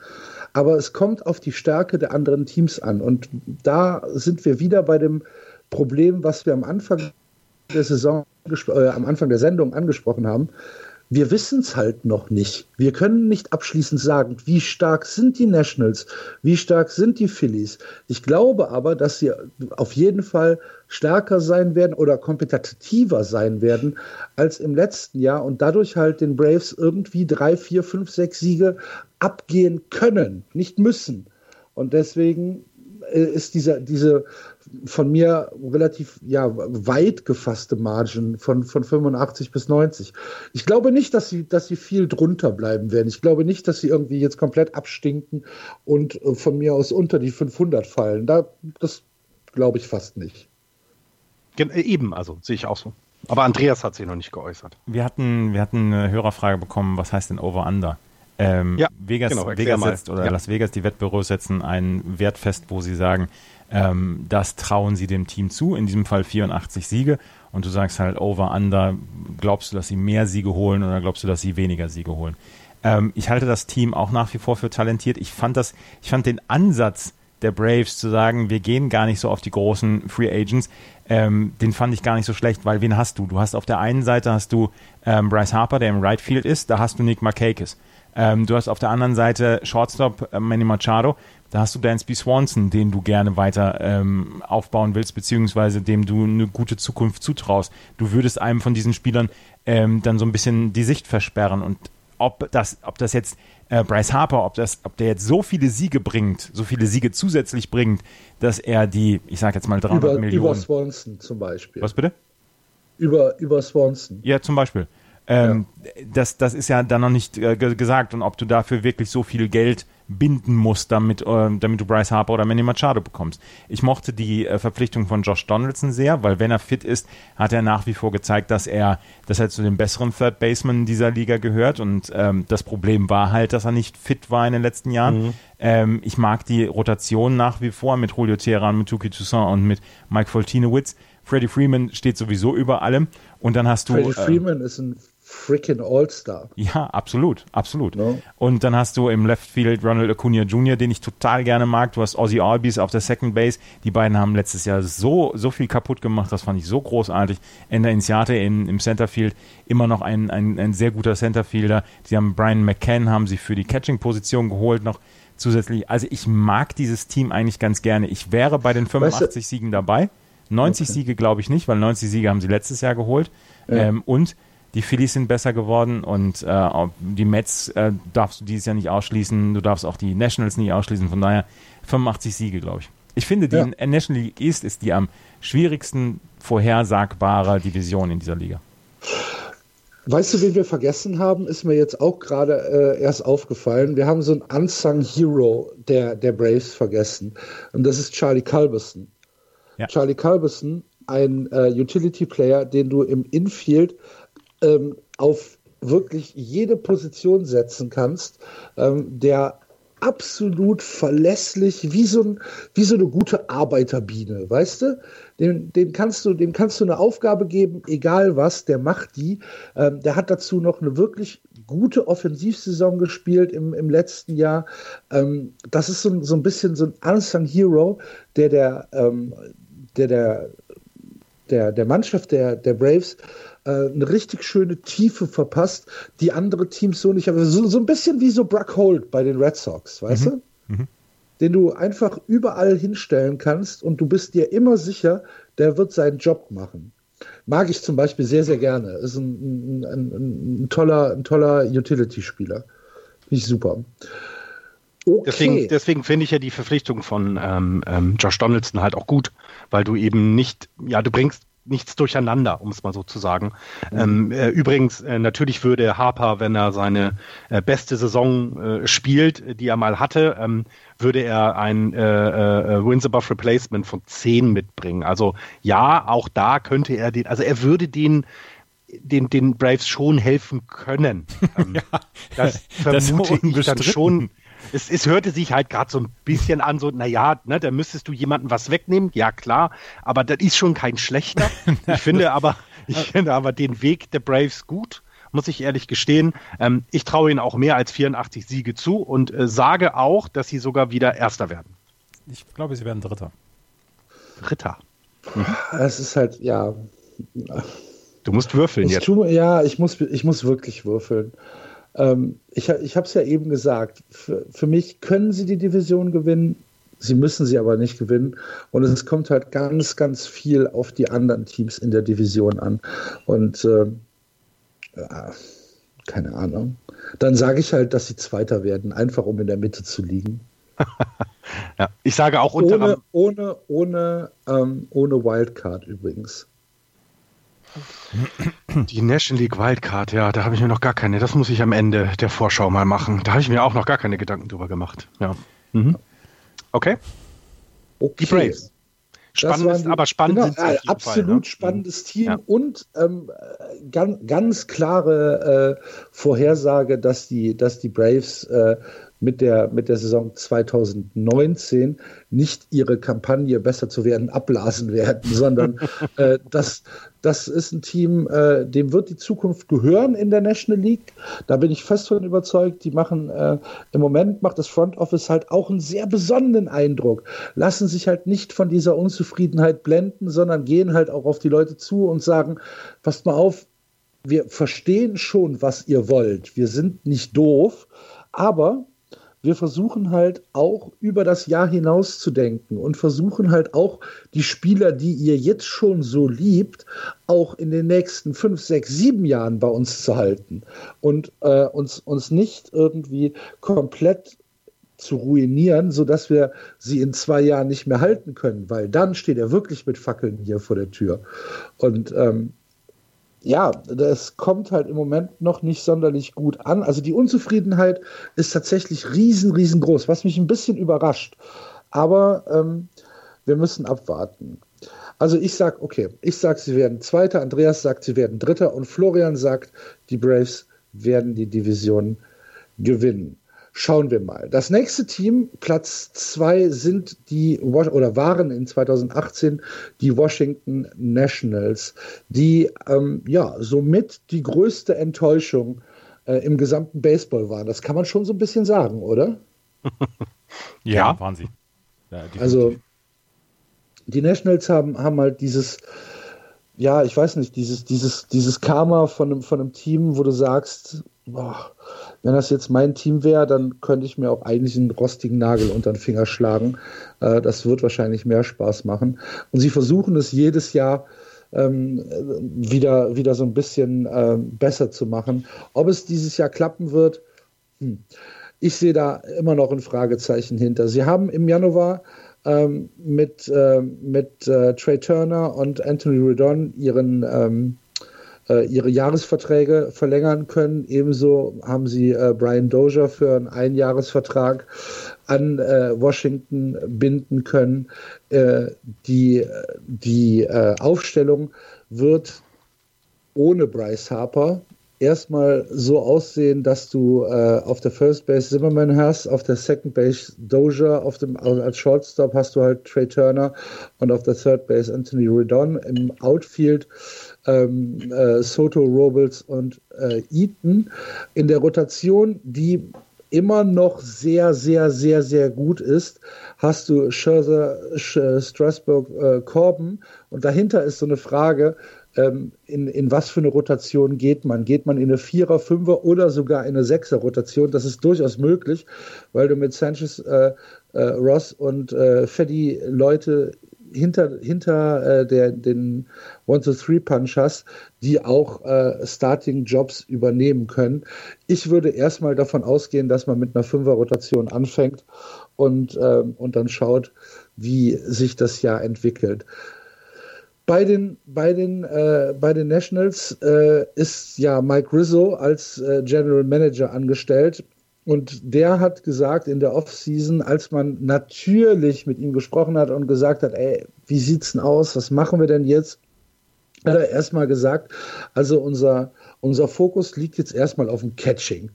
Aber es kommt auf die Stärke der anderen Teams an. Und da sind wir wieder bei dem Problem, was wir am Anfang der Saison, äh, am Anfang der Sendung angesprochen haben wir wissen es halt noch nicht. Wir können nicht abschließend sagen, wie stark sind die Nationals, wie stark sind die Phillies. Ich glaube aber, dass sie auf jeden Fall stärker sein werden oder kompetitiver sein werden als im letzten Jahr und dadurch halt den Braves irgendwie drei, vier, fünf, sechs Siege abgehen können, nicht müssen. Und deswegen äh, ist dieser, diese von mir relativ ja, weit gefasste Margin von, von 85 bis 90. Ich glaube nicht, dass sie, dass sie viel drunter bleiben werden. Ich glaube nicht, dass sie irgendwie jetzt komplett abstinken und äh, von mir aus unter die 500 fallen. Da, das glaube ich fast nicht. Äh, eben, also sehe ich auch so. Aber Andreas hat sich noch nicht geäußert. Wir hatten, wir hatten eine Hörerfrage bekommen, was heißt denn Over-Under? Ähm, ja, Vegas, genau, Vegas setzt, oder ja. Las Vegas, die Wettbüros setzen einen Wert fest, wo sie sagen, ähm, das trauen sie dem Team zu, in diesem Fall 84 Siege. Und du sagst halt over, under, glaubst du, dass sie mehr Siege holen oder glaubst du, dass sie weniger Siege holen? Ähm, ich halte das Team auch nach wie vor für talentiert. Ich fand das, ich fand den Ansatz der Braves zu sagen, wir gehen gar nicht so auf die großen Free Agents, ähm, den fand ich gar nicht so schlecht, weil wen hast du? Du hast auf der einen Seite hast du ähm, Bryce Harper, der im Right Field ist, da hast du Nick Markakis. Ähm, du hast auf der anderen Seite Shortstop äh, Manny Machado, da hast du Dansby Swanson, den du gerne weiter ähm, aufbauen willst, beziehungsweise dem du eine gute Zukunft zutraust. Du würdest einem von diesen Spielern ähm, dann so ein bisschen die Sicht versperren. Und ob das, ob das jetzt äh, Bryce Harper, ob, das, ob der jetzt so viele Siege bringt, so viele Siege zusätzlich bringt, dass er die, ich sage jetzt mal 300 über, Millionen. Über Swanson zum Beispiel. Was bitte? Über, über Swanson. Ja, zum Beispiel. Ähm, ja. Das, das ist ja dann noch nicht äh, gesagt und ob du dafür wirklich so viel Geld binden musst, damit, äh, damit du Bryce Harper oder Manny Machado bekommst. Ich mochte die äh, Verpflichtung von Josh Donaldson sehr, weil wenn er fit ist, hat er nach wie vor gezeigt, dass er, dass er zu den besseren Third Basemen dieser Liga gehört und ähm, das Problem war halt, dass er nicht fit war in den letzten Jahren. Mhm. Ähm, ich mag die Rotation nach wie vor mit Julio Teheran, mit Tuki Toussaint und mit Mike Foltinowitz Freddie Freeman steht sowieso über allem. Und dann hast du. Freddie äh, Freeman ist ein freaking All-Star. Ja, absolut, absolut. No. Und dann hast du im Left Field Ronald Acuna Jr., den ich total gerne mag. Du hast Ozzy Albies auf der Second Base. Die beiden haben letztes Jahr so, so viel kaputt gemacht. Das fand ich so großartig. Ender Insiate in, im Centerfield immer noch ein, ein, ein sehr guter Centerfielder. Sie haben Brian McCann haben sie für die Catching-Position geholt noch zusätzlich. Also ich mag dieses Team eigentlich ganz gerne. Ich wäre bei den 85 weißt du, Siegen dabei. 90 okay. Siege glaube ich nicht, weil 90 Siege haben sie letztes Jahr geholt. Ja. Ähm, und die Phillies sind besser geworden und äh, die Mets äh, darfst du dieses Jahr nicht ausschließen. Du darfst auch die Nationals nicht ausschließen. Von daher 85 Siege, glaube ich. Ich finde, die ja. National League East ist die am schwierigsten vorhersagbare Division in dieser Liga. Weißt du, wen wir vergessen haben, ist mir jetzt auch gerade äh, erst aufgefallen. Wir haben so einen unsung Hero der, der Braves vergessen. Und das ist Charlie Culberson. Ja. Charlie Culberson, ein äh, Utility Player, den du im Infield ähm, auf wirklich jede Position setzen kannst, ähm, der absolut verlässlich, wie so, ein, wie so eine gute Arbeiterbiene, weißt du? Dem, dem, kannst du, dem kannst du eine Aufgabe geben, egal was, der macht die. Ähm, der hat dazu noch eine wirklich gute Offensivsaison gespielt im, im letzten Jahr. Ähm, das ist so, so ein bisschen so ein unsung Hero, der der, ähm, der, der, der, der Mannschaft der, der Braves äh, eine richtig schöne Tiefe verpasst, die andere Teams so nicht haben. So, so ein bisschen wie so Brock Holt bei den Red Sox, weißt mhm. du? Mhm. Den du einfach überall hinstellen kannst und du bist dir immer sicher, der wird seinen Job machen. Mag ich zum Beispiel sehr, sehr gerne. Ist ein, ein, ein, ein toller, ein toller Utility-Spieler. Finde ich super. Okay. Deswegen, deswegen finde ich ja die Verpflichtung von ähm, ähm, Josh Donaldson halt auch gut, weil du eben nicht, ja, du bringst nichts durcheinander, um es mal so zu sagen. Mhm. Ähm, äh, übrigens, äh, natürlich würde Harper, wenn er seine äh, beste Saison äh, spielt, die er mal hatte, ähm, würde er ein äh, äh, Wins above Replacement von 10 mitbringen. Also ja, auch da könnte er den, also er würde den den, den Braves schon helfen können. Ähm, ja, das vermute das ich dann schon es, es hörte sich halt gerade so ein bisschen an, so, naja, ne, da müsstest du jemanden was wegnehmen, ja klar, aber das ist schon kein schlechter. Ich finde aber, ich finde aber den Weg der Braves gut muss ich ehrlich gestehen. Ähm, ich traue ihnen auch mehr als 84 Siege zu und äh, sage auch, dass sie sogar wieder Erster werden. Ich glaube, sie werden Dritter. Dritter. Mhm. Es ist halt, ja. Du musst würfeln ich jetzt. Tu, ja, ich muss, ich muss wirklich würfeln. Ähm, ich ich habe es ja eben gesagt, für, für mich können sie die Division gewinnen, sie müssen sie aber nicht gewinnen. Und es kommt halt ganz, ganz viel auf die anderen Teams in der Division an. Und äh, ja, keine Ahnung. Dann sage ich halt, dass sie Zweiter werden, einfach um in der Mitte zu liegen. ja, ich sage auch unter ohne, ohne, ohne, ähm, ohne Wildcard übrigens. Die National League Wildcard, ja, da habe ich mir noch gar keine, das muss ich am Ende der Vorschau mal machen. Da habe ich mir auch noch gar keine Gedanken drüber gemacht. Ja. Mhm. Okay. okay. Die Braves. Spannend, aber spannend genau, sind sie Absolut Fall, ne? spannendes Team ja. und ähm, ganz, ganz klare äh, Vorhersage, dass die, dass die Braves äh, mit der, mit der Saison 2019 nicht ihre Kampagne besser zu werden abblasen werden, sondern äh, das, das ist ein Team, äh, dem wird die Zukunft gehören in der National League. Da bin ich fest von überzeugt. Die machen äh, im Moment macht das Front Office halt auch einen sehr besonderen Eindruck. Lassen sich halt nicht von dieser Unzufriedenheit blenden, sondern gehen halt auch auf die Leute zu und sagen: Passt mal auf, wir verstehen schon, was ihr wollt. Wir sind nicht doof, aber wir versuchen halt auch über das Jahr hinaus zu denken und versuchen halt auch die Spieler, die ihr jetzt schon so liebt, auch in den nächsten fünf, sechs, sieben Jahren bei uns zu halten und äh, uns, uns nicht irgendwie komplett zu ruinieren, sodass wir sie in zwei Jahren nicht mehr halten können, weil dann steht er wirklich mit Fackeln hier vor der Tür. Und ähm, ja, das kommt halt im Moment noch nicht sonderlich gut an. Also die Unzufriedenheit ist tatsächlich riesen, riesengroß, was mich ein bisschen überrascht. Aber ähm, wir müssen abwarten. Also ich sag, okay, ich sag, sie werden Zweiter, Andreas sagt, sie werden Dritter und Florian sagt, die Braves werden die Division gewinnen. Schauen wir mal. Das nächste Team, Platz zwei, sind die oder waren in 2018 die Washington Nationals, die ähm, ja somit die größte Enttäuschung äh, im gesamten Baseball waren. Das kann man schon so ein bisschen sagen, oder? ja, ja, waren sie. Ja, also die Nationals haben, haben halt dieses, ja, ich weiß nicht, dieses, dieses, dieses Karma von einem, von einem Team, wo du sagst, boah, wenn das jetzt mein Team wäre, dann könnte ich mir auch eigentlich einen rostigen Nagel unter den Finger schlagen. Äh, das wird wahrscheinlich mehr Spaß machen. Und sie versuchen es jedes Jahr ähm, wieder, wieder so ein bisschen äh, besser zu machen. Ob es dieses Jahr klappen wird, hm. ich sehe da immer noch ein Fragezeichen hinter. Sie haben im Januar ähm, mit, äh, mit äh, Trey Turner und Anthony Redon ihren ähm, äh, ihre Jahresverträge verlängern können. Ebenso haben sie äh, Brian Dozier für einen Einjahresvertrag an äh, Washington binden können. Äh, die die Aufstellung wird ohne Bryce Harper erstmal so aussehen, dass du äh, auf der First Base Zimmerman hast, auf der Second Base Dozier, auf dem also als Shortstop hast du halt Trey Turner und auf der Third Base Anthony Redon im Outfield ähm, äh, Soto, Robles und äh, Eaton. In der Rotation, die immer noch sehr, sehr, sehr, sehr gut ist, hast du Scherzer, Strasburg, äh, Corbin. Und dahinter ist so eine Frage, ähm, in, in was für eine Rotation geht man? Geht man in eine Vierer, Fünfer oder sogar in eine Sechser Rotation? Das ist durchaus möglich, weil du mit Sanchez, äh, äh, Ross und äh, Feddy Leute hinter, hinter äh, der, den One-to-Three-Punch hast, die auch äh, Starting-Jobs übernehmen können. Ich würde erstmal davon ausgehen, dass man mit einer Fünfer-Rotation anfängt und, äh, und dann schaut, wie sich das Jahr entwickelt. Bei den, bei den, äh, bei den Nationals äh, ist ja Mike Rizzo als äh, General Manager angestellt. Und der hat gesagt in der Offseason, als man natürlich mit ihm gesprochen hat und gesagt hat, ey, wie sieht's denn aus? Was machen wir denn jetzt? Hat er erstmal gesagt, also unser, unser Fokus liegt jetzt erstmal auf dem Catching.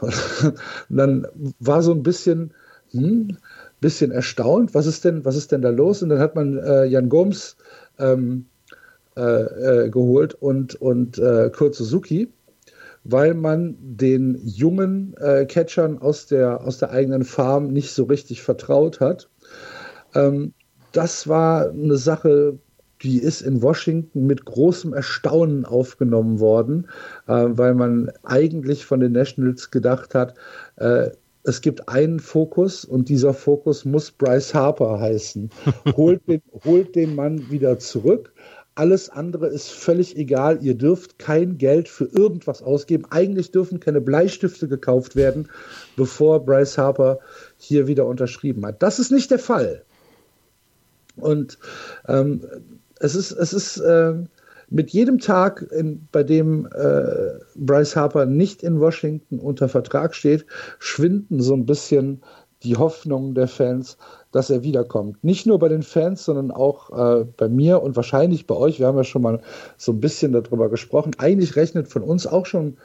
Und dann war so ein bisschen, hm, bisschen erstaunt, was ist denn, was ist denn da los? Und dann hat man äh, Jan Gomes ähm, äh, äh, geholt und, und äh, Kurt Suzuki weil man den jungen äh, Catchern aus der, aus der eigenen Farm nicht so richtig vertraut hat. Ähm, das war eine Sache, die ist in Washington mit großem Erstaunen aufgenommen worden, äh, weil man eigentlich von den Nationals gedacht hat, äh, es gibt einen Fokus und dieser Fokus muss Bryce Harper heißen. Holt den, holt den Mann wieder zurück alles andere ist völlig egal. Ihr dürft kein Geld für irgendwas ausgeben. Eigentlich dürfen keine Bleistifte gekauft werden, bevor Bryce Harper hier wieder unterschrieben hat. Das ist nicht der Fall. Und ähm, es ist, es ist äh, mit jedem Tag, in, bei dem äh, Bryce Harper nicht in Washington unter Vertrag steht, schwinden so ein bisschen die Hoffnungen der Fans, dass er wiederkommt. Nicht nur bei den Fans, sondern auch äh, bei mir und wahrscheinlich bei euch. Wir haben ja schon mal so ein bisschen darüber gesprochen. Eigentlich rechnet von uns auch schon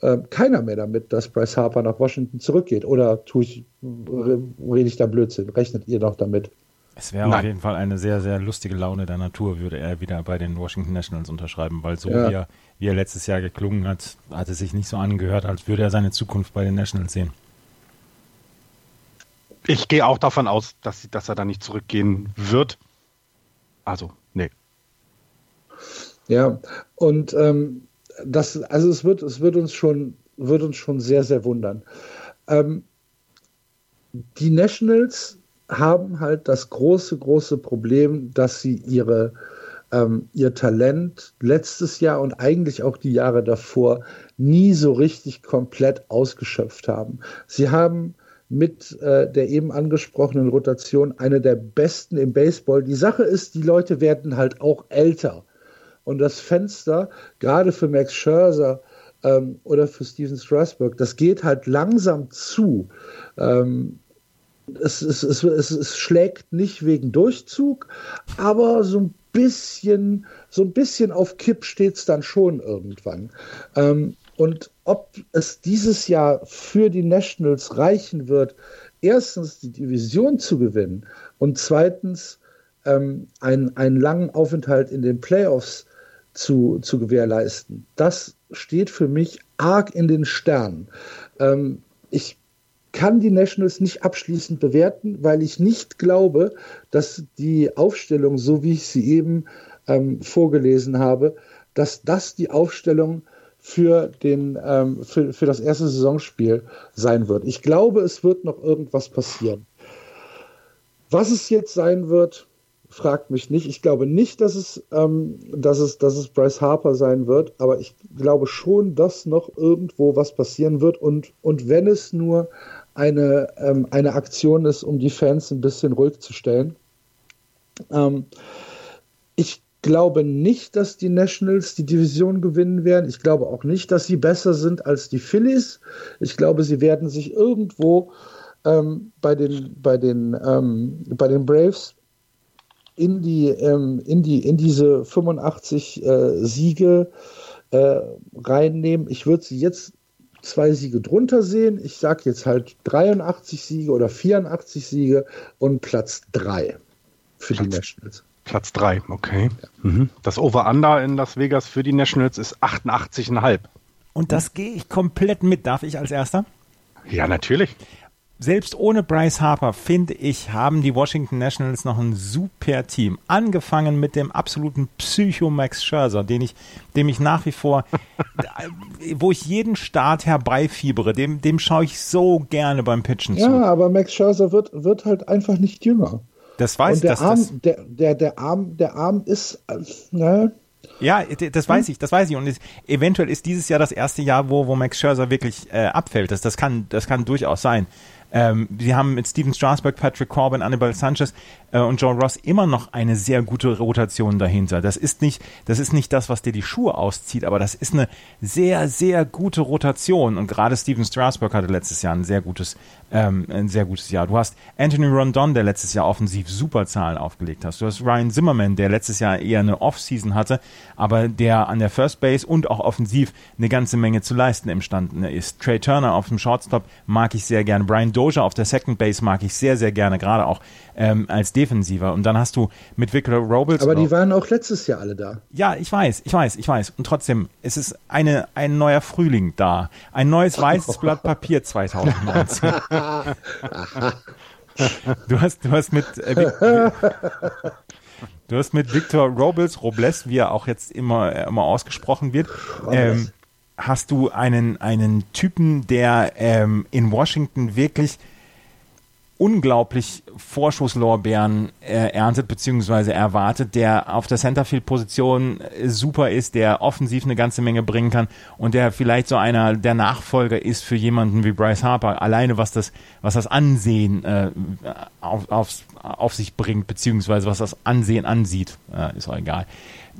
äh, keiner mehr damit, dass Bryce Harper nach Washington zurückgeht. Oder tue ich, rede ich da Blödsinn? Rechnet ihr noch damit? Es wäre auf jeden Fall eine sehr, sehr lustige Laune der Natur, würde er wieder bei den Washington Nationals unterschreiben, weil so ja. wie, er, wie er letztes Jahr geklungen hat, hat es sich nicht so angehört, als würde er seine Zukunft bei den Nationals sehen. Ich gehe auch davon aus, dass, dass er da nicht zurückgehen wird. Also, nee. Ja, und ähm, das, also es wird, es wird uns schon, wird uns schon sehr, sehr wundern. Ähm, die Nationals haben halt das große, große Problem, dass sie ihre, ähm, ihr Talent letztes Jahr und eigentlich auch die Jahre davor nie so richtig komplett ausgeschöpft haben. Sie haben mit äh, der eben angesprochenen Rotation eine der besten im Baseball. Die Sache ist, die Leute werden halt auch älter. Und das Fenster, gerade für Max Scherzer ähm, oder für Steven Strasburg, das geht halt langsam zu. Ähm, es, es, es, es, schlägt nicht wegen Durchzug, aber so ein bisschen, so ein bisschen auf Kipp steht es dann schon irgendwann. Ähm, Und ob es dieses Jahr für die Nationals reichen wird, erstens die Division zu gewinnen und zweitens ähm, einen, einen langen Aufenthalt in den Playoffs zu, zu gewährleisten, das steht für mich arg in den Sternen. Ähm, ich kann die Nationals nicht abschließend bewerten, weil ich nicht glaube, dass die Aufstellung, so wie ich sie eben ähm, vorgelesen habe, dass das die Aufstellung für, den, ähm, für, für das erste Saisonspiel sein wird. Ich glaube, es wird noch irgendwas passieren. Was es jetzt sein wird, fragt mich nicht. Ich glaube nicht, dass es, ähm, dass es, dass es Bryce Harper sein wird, aber ich glaube schon, dass noch irgendwo was passieren wird und, und wenn es nur eine, ähm, eine Aktion ist, um die Fans ein bisschen ruhig zu stellen. Ähm, ich glaube nicht, dass die Nationals die Division gewinnen werden. Ich glaube auch nicht, dass sie besser sind als die Phillies. Ich glaube, sie werden sich irgendwo ähm, bei, den, bei, den, ähm, bei den Braves in, die, ähm, in, die, in diese 85 äh, Siege äh, reinnehmen. Ich würde sie jetzt zwei Siege drunter sehen. Ich sage jetzt halt 83 Siege oder 84 Siege und Platz 3 für Platz, die Nationals. Platz 3, okay. Ja. Mhm. Das Over-Under in Las Vegas für die Nationals ist 88,5. Und das gehe ich komplett mit. Darf ich als Erster? Ja, natürlich selbst ohne Bryce Harper, finde ich, haben die Washington Nationals noch ein super Team. Angefangen mit dem absoluten Psycho Max Scherzer, den ich, dem ich nach wie vor, wo ich jeden Start herbeifiebere, dem, dem schaue ich so gerne beim Pitchen ja, zu. Ja, aber Max Scherzer wird, wird halt einfach nicht jünger. Das weiß ich. der Arm, das, der, der, der Arm, der Arm ist, ne? Ja, das weiß ich, das weiß ich. Und es, eventuell ist dieses Jahr das erste Jahr, wo, wo Max Scherzer wirklich äh, abfällt. Das, das, kann, das kann durchaus sein. Ähm, sie haben mit Steven Strasberg, Patrick Corbin, Annabelle Sanchez äh, und Joe Ross immer noch eine sehr gute Rotation dahinter. Das ist nicht, das ist nicht das, was dir die Schuhe auszieht, aber das ist eine sehr, sehr gute Rotation. Und gerade Steven Strasberg hatte letztes Jahr ein sehr gutes, ähm, ein sehr gutes Jahr. Du hast Anthony Rondon, der letztes Jahr offensiv super Zahlen aufgelegt hat. Du hast Ryan Zimmerman, der letztes Jahr eher eine Off-Season hatte, aber der an der First Base und auch offensiv eine ganze Menge zu leisten imstande ist. Trey Turner auf dem Shortstop mag ich sehr gerne. Brian Doja auf der Second Base mag ich sehr, sehr gerne, gerade auch ähm, als Defensiver. Und dann hast du mit Victor Robles. Aber die waren auch letztes Jahr alle da. Ja, ich weiß, ich weiß, ich weiß. Und trotzdem, es ist eine, ein neuer Frühling da. Ein neues weißes Blatt Papier 2019. du hast, du hast mit, äh, du hast mit Victor Robles, Robles, wie er auch jetzt immer, äh, immer ausgesprochen wird, ähm, hast du einen, einen Typen, der ähm, in Washington wirklich unglaublich Vorschusslorbeeren äh, erntet bzw. erwartet, der auf der Centerfield-Position äh, super ist, der offensiv eine ganze Menge bringen kann und der vielleicht so einer der Nachfolger ist für jemanden wie Bryce Harper. Alleine was das, was das Ansehen äh, auf, auf, auf sich bringt bzw. was das Ansehen ansieht, äh, ist auch egal.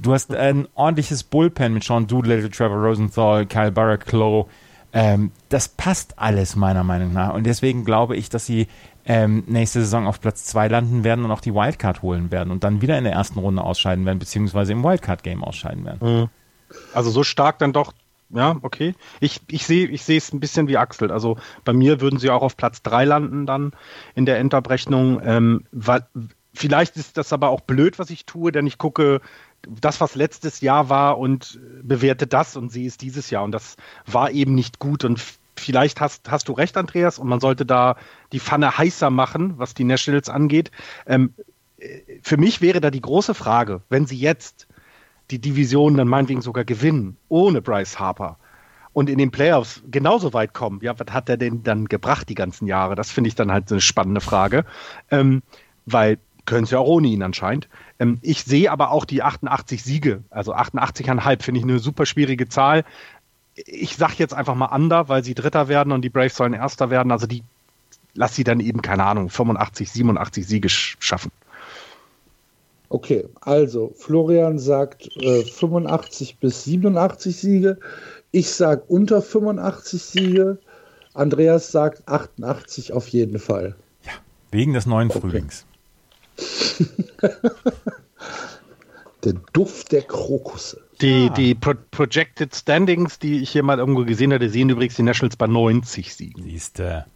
Du hast ein ordentliches Bullpen mit Sean Doolittle, Trevor Rosenthal, Kyle Barraclough. Ähm, das passt alles meiner Meinung nach. Und deswegen glaube ich, dass sie ähm, nächste Saison auf Platz 2 landen werden und auch die Wildcard holen werden und dann wieder in der ersten Runde ausscheiden werden, beziehungsweise im Wildcard-Game ausscheiden werden. Mhm. Also so stark dann doch ja, okay. Ich, ich sehe ich es ein bisschen wie Axel. Also bei mir würden sie auch auf Platz 3 landen dann in der Endabrechnung. Ähm, weil, vielleicht ist das aber auch blöd, was ich tue, denn ich gucke das, was letztes Jahr war und bewerte das und sehe es dieses Jahr. Und das war eben nicht gut. Und vielleicht hast, hast du recht, Andreas, und man sollte da die Pfanne heißer machen, was die Nationals angeht. Ähm, für mich wäre da die große Frage, wenn sie jetzt die Division dann meinetwegen sogar gewinnen, ohne Bryce Harper, und in den Playoffs genauso weit kommen, ja, was hat er denn dann gebracht die ganzen Jahre? Das finde ich dann halt eine spannende Frage. Ähm, weil können sie ja auch ohne ihn anscheinend. Ähm, ich sehe aber auch die 88 Siege, also 88,5 finde ich eine super schwierige Zahl. Ich sage jetzt einfach mal Under, weil sie Dritter werden und die Braves sollen Erster werden. Also die lass sie dann eben, keine Ahnung, 85, 87 Siege schaffen. Okay, also Florian sagt äh, 85 bis 87 Siege. Ich sage unter 85 Siege. Andreas sagt 88 auf jeden Fall. Ja, wegen des neuen okay. Frühlings. Der Duft der Krokusse. Die, ah. die Pro Projected Standings, die ich hier mal irgendwo gesehen hatte, sehen übrigens die Nationals bei 90 Siegen. Siehste.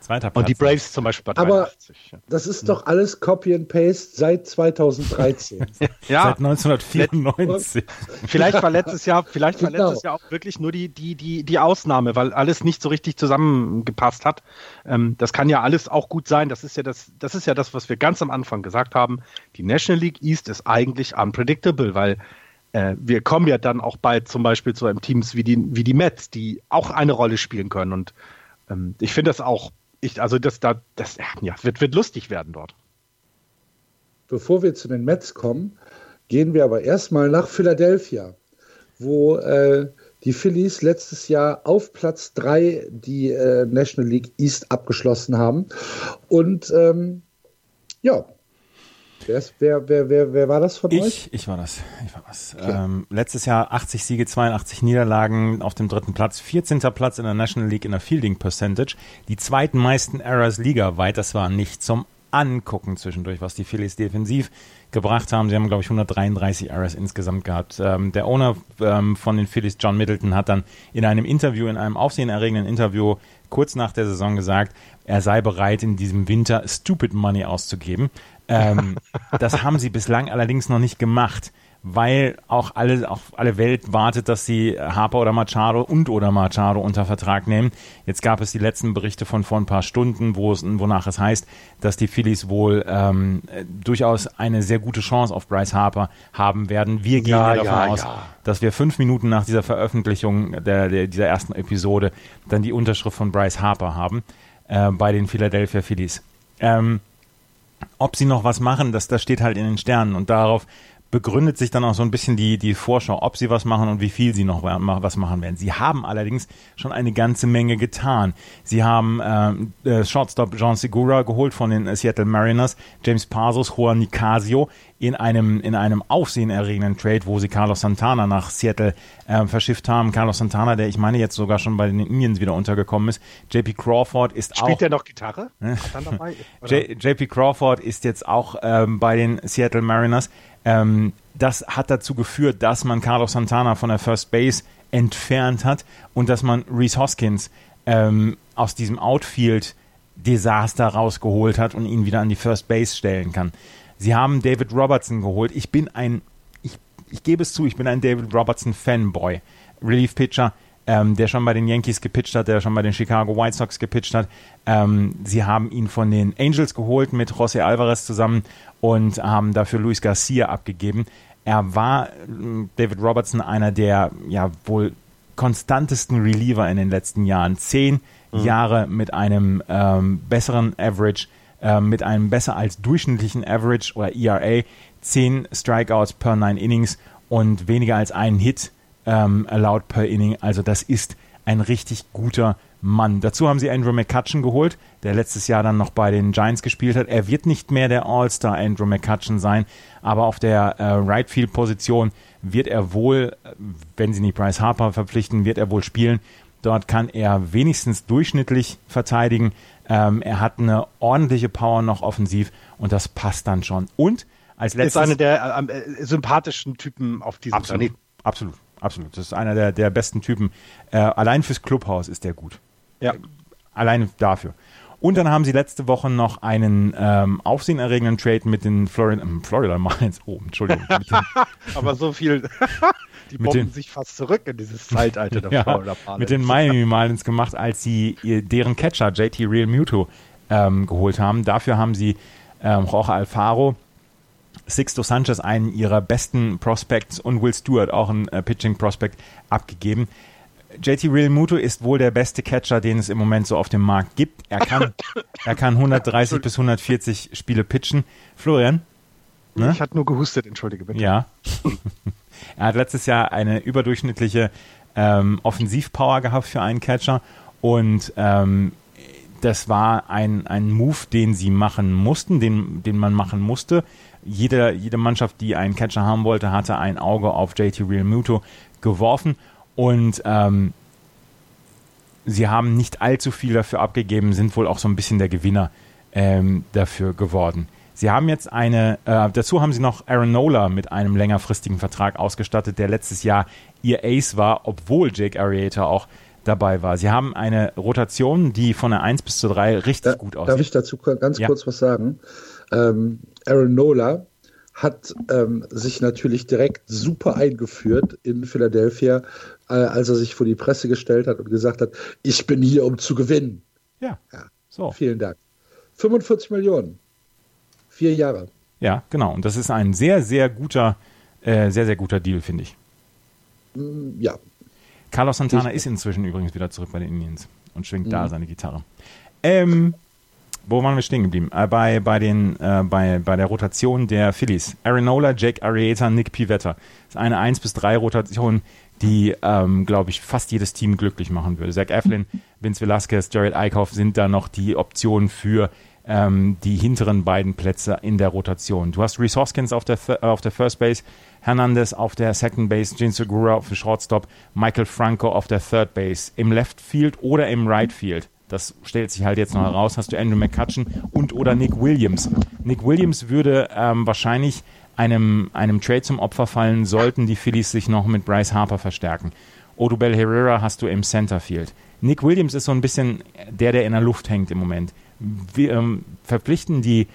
Zweiter Platz. Und die Braves zum Beispiel bei 83. Aber das ist doch alles Copy and Paste seit 2013. ja. Seit 1994. Vielleicht war letztes Jahr, vielleicht war genau. letztes Jahr auch wirklich nur die, die, die, die Ausnahme, weil alles nicht so richtig zusammengepasst hat. Ähm, das kann ja alles auch gut sein. Das ist ja das, das ist ja das, was wir ganz am Anfang gesagt haben. Die National League East ist eigentlich unpredictable, weil äh, wir kommen ja dann auch bald zum Beispiel zu einem Teams wie die, wie die Mets, die auch eine Rolle spielen können. Und ähm, ich finde das auch ich, also das, da, das ja, wird, wird lustig werden dort. Bevor wir zu den Mets kommen, gehen wir aber erstmal nach Philadelphia, wo äh, die Phillies letztes Jahr auf Platz 3 die äh, National League East abgeschlossen haben. Und ähm, ja, Wer, ist, wer, wer, wer, wer war das von ich, euch? Ich war das. Ich war das. Okay. Ähm, letztes Jahr 80 Siege, 82 Niederlagen auf dem dritten Platz, 14. Platz in der National League in der Fielding Percentage, die zweiten meisten Errors ligaweit. Das war nicht zum Angucken zwischendurch, was die Phillies defensiv gebracht haben. Sie haben, glaube ich, 133 Errors insgesamt gehabt. Ähm, der Owner ähm, von den Phillies, John Middleton, hat dann in einem Interview, in einem aufsehenerregenden Interview kurz nach der Saison gesagt, er sei bereit, in diesem Winter Stupid Money auszugeben. Ähm, das haben sie bislang allerdings noch nicht gemacht, weil auch alle, auch alle Welt wartet, dass sie Harper oder Machado und oder Machado unter Vertrag nehmen. Jetzt gab es die letzten Berichte von vor ein paar Stunden, wo es, wonach es heißt, dass die Phillies wohl ähm, durchaus eine sehr gute Chance auf Bryce Harper haben werden. Wir gehen ja, davon ja, aus, ja. dass wir fünf Minuten nach dieser Veröffentlichung der, der, dieser ersten Episode dann die Unterschrift von Bryce Harper haben äh, bei den Philadelphia Phillies. Ähm, ob sie noch was machen, das, das steht halt in den Sternen. Und darauf begründet sich dann auch so ein bisschen die, die Vorschau, ob sie was machen und wie viel sie noch was machen werden. Sie haben allerdings schon eine ganze Menge getan. Sie haben äh, äh, Shortstop John Segura geholt von den Seattle Mariners, James Pazos, Juan Nicasio in einem, in einem aufsehenerregenden Trade, wo sie Carlos Santana nach Seattle äh, verschifft haben. Carlos Santana, der ich meine jetzt sogar schon bei den Indians wieder untergekommen ist. JP Crawford ist Spielt auch. Spielt der noch Gitarre? JP Crawford ist jetzt auch ähm, bei den Seattle Mariners. Ähm, das hat dazu geführt, dass man Carlos Santana von der First Base entfernt hat und dass man Reese Hoskins ähm, aus diesem Outfield-Desaster rausgeholt hat und ihn wieder an die First Base stellen kann. Sie haben David Robertson geholt. Ich bin ein, ich, ich gebe es zu, ich bin ein David Robertson Fanboy. Ähm, der schon bei den Yankees gepitcht hat, der schon bei den Chicago White Sox gepitcht hat. Ähm, sie haben ihn von den Angels geholt mit José Alvarez zusammen und haben dafür Luis Garcia abgegeben. Er war David Robertson einer der ja wohl konstantesten Reliever in den letzten Jahren. Zehn mhm. Jahre mit einem ähm, besseren Average, äh, mit einem besser als durchschnittlichen Average oder ERA, zehn Strikeouts per nine Innings und weniger als einen Hit ähm, allowed per Inning. Also das ist ein richtig guter Mann. Dazu haben sie Andrew McCutcheon geholt, der letztes Jahr dann noch bei den Giants gespielt hat. Er wird nicht mehr der All-Star Andrew McCutcheon sein, aber auf der äh, Right Field Position wird er wohl, wenn sie nicht Bryce Harper verpflichten, wird er wohl spielen. Dort kann er wenigstens durchschnittlich verteidigen. Ähm, er hat eine ordentliche Power noch offensiv und das passt dann schon. Und als letztes. Ist eine der äh, äh sympathischen Typen auf diesem absolut, Planeten. Absolut, absolut. Das ist einer der, der besten Typen. Äh, allein fürs Clubhaus ist der gut. Ja. Alleine dafür. Und dann haben sie letzte Woche noch einen ähm, aufsehenerregenden Trade mit den Florida, ähm, Florida Marlins. Oh, Entschuldigung. Aber so viel, die bomben den, sich fast zurück in dieses Zeitalter der ja, Florida Marlins. Mit den Miami Marlins gemacht, als sie deren Catcher JT Real Muto ähm, geholt haben. Dafür haben sie ähm, Jorge Alfaro, Sixto Sanchez, einen ihrer besten Prospects und Will Stewart, auch ein äh, Pitching Prospect, abgegeben. JT Real Muto ist wohl der beste Catcher, den es im Moment so auf dem Markt gibt. Er kann, er kann 130 bis 140 Spiele pitchen. Florian? Ne? Ich hatte nur gehustet, entschuldige bitte. Ja. er hat letztes Jahr eine überdurchschnittliche ähm, Offensivpower gehabt für einen Catcher und ähm, das war ein, ein Move, den sie machen mussten, den, den man machen musste. Jede, jede Mannschaft, die einen Catcher haben wollte, hatte ein Auge auf JT Real Muto geworfen und ähm, sie haben nicht allzu viel dafür abgegeben, sind wohl auch so ein bisschen der Gewinner ähm, dafür geworden. Sie haben jetzt eine, äh, dazu haben sie noch Aaron Nola mit einem längerfristigen Vertrag ausgestattet, der letztes Jahr ihr Ace war, obwohl Jake Arrieta auch dabei war. Sie haben eine Rotation, die von der 1 bis zur 3 richtig da, gut aussieht. Darf ich dazu ganz ja. kurz was sagen? Ähm, Aaron Nola hat ähm, sich natürlich direkt super eingeführt in Philadelphia, äh, als er sich vor die Presse gestellt hat und gesagt hat, ich bin hier, um zu gewinnen. Ja. ja. So. Vielen Dank. 45 Millionen. Vier Jahre. Ja, genau. Und das ist ein sehr, sehr guter, äh, sehr, sehr guter Deal, finde ich. Mm, ja. Carlos Santana ich, ist inzwischen übrigens wieder zurück bei den Indians und schwingt da mhm. seine Gitarre. Ähm, wo waren wir stehen geblieben? Äh, bei, bei, den, äh, bei, bei der Rotation der Phillies. Arenola, Jake Arrieta, Nick Pivetta. Das ist eine 1 bis 3 Rotation, die, ähm, glaube ich, fast jedes Team glücklich machen würde. Zach Eflin, Vince Velasquez, Jared Eichhoff sind da noch die Optionen für ähm, die hinteren beiden Plätze in der Rotation. Du hast Reese Hoskins auf der, äh, auf der First Base, Hernandez auf der Second Base, Gene Segura auf dem Shortstop, Michael Franco auf der Third Base. Im Left Field oder im Right Field. Das stellt sich halt jetzt noch heraus. Hast du Andrew McCutcheon und oder Nick Williams. Nick Williams würde ähm, wahrscheinlich einem, einem Trade zum Opfer fallen, sollten die Phillies sich noch mit Bryce Harper verstärken. Odubel Herrera hast du im Centerfield. Nick Williams ist so ein bisschen der, der in der Luft hängt im Moment wir, ähm, verpflichten die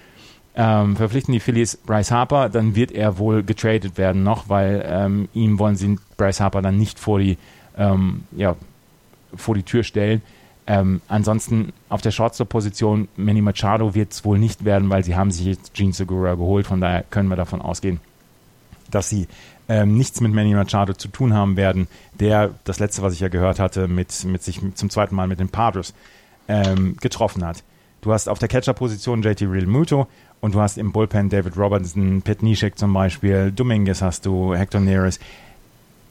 ähm, verpflichten die Phillies Bryce Harper, dann wird er wohl getradet werden noch, weil ähm, ihm wollen sie Bryce Harper dann nicht vor die, ähm, ja, vor die Tür stellen. Ähm, ansonsten auf der Shortstop-Position Manny Machado wird es wohl nicht werden, weil sie haben sich jetzt Gene Segura geholt. Von daher können wir davon ausgehen, dass sie ähm, nichts mit Manny Machado zu tun haben werden, der das letzte, was ich ja gehört hatte, mit, mit sich zum zweiten Mal mit den Padres ähm, getroffen hat. Du hast auf der Catcher-Position JT Real Muto und du hast im Bullpen David Robertson, Pet Nishek zum Beispiel, Dominguez hast du, Hector Neres.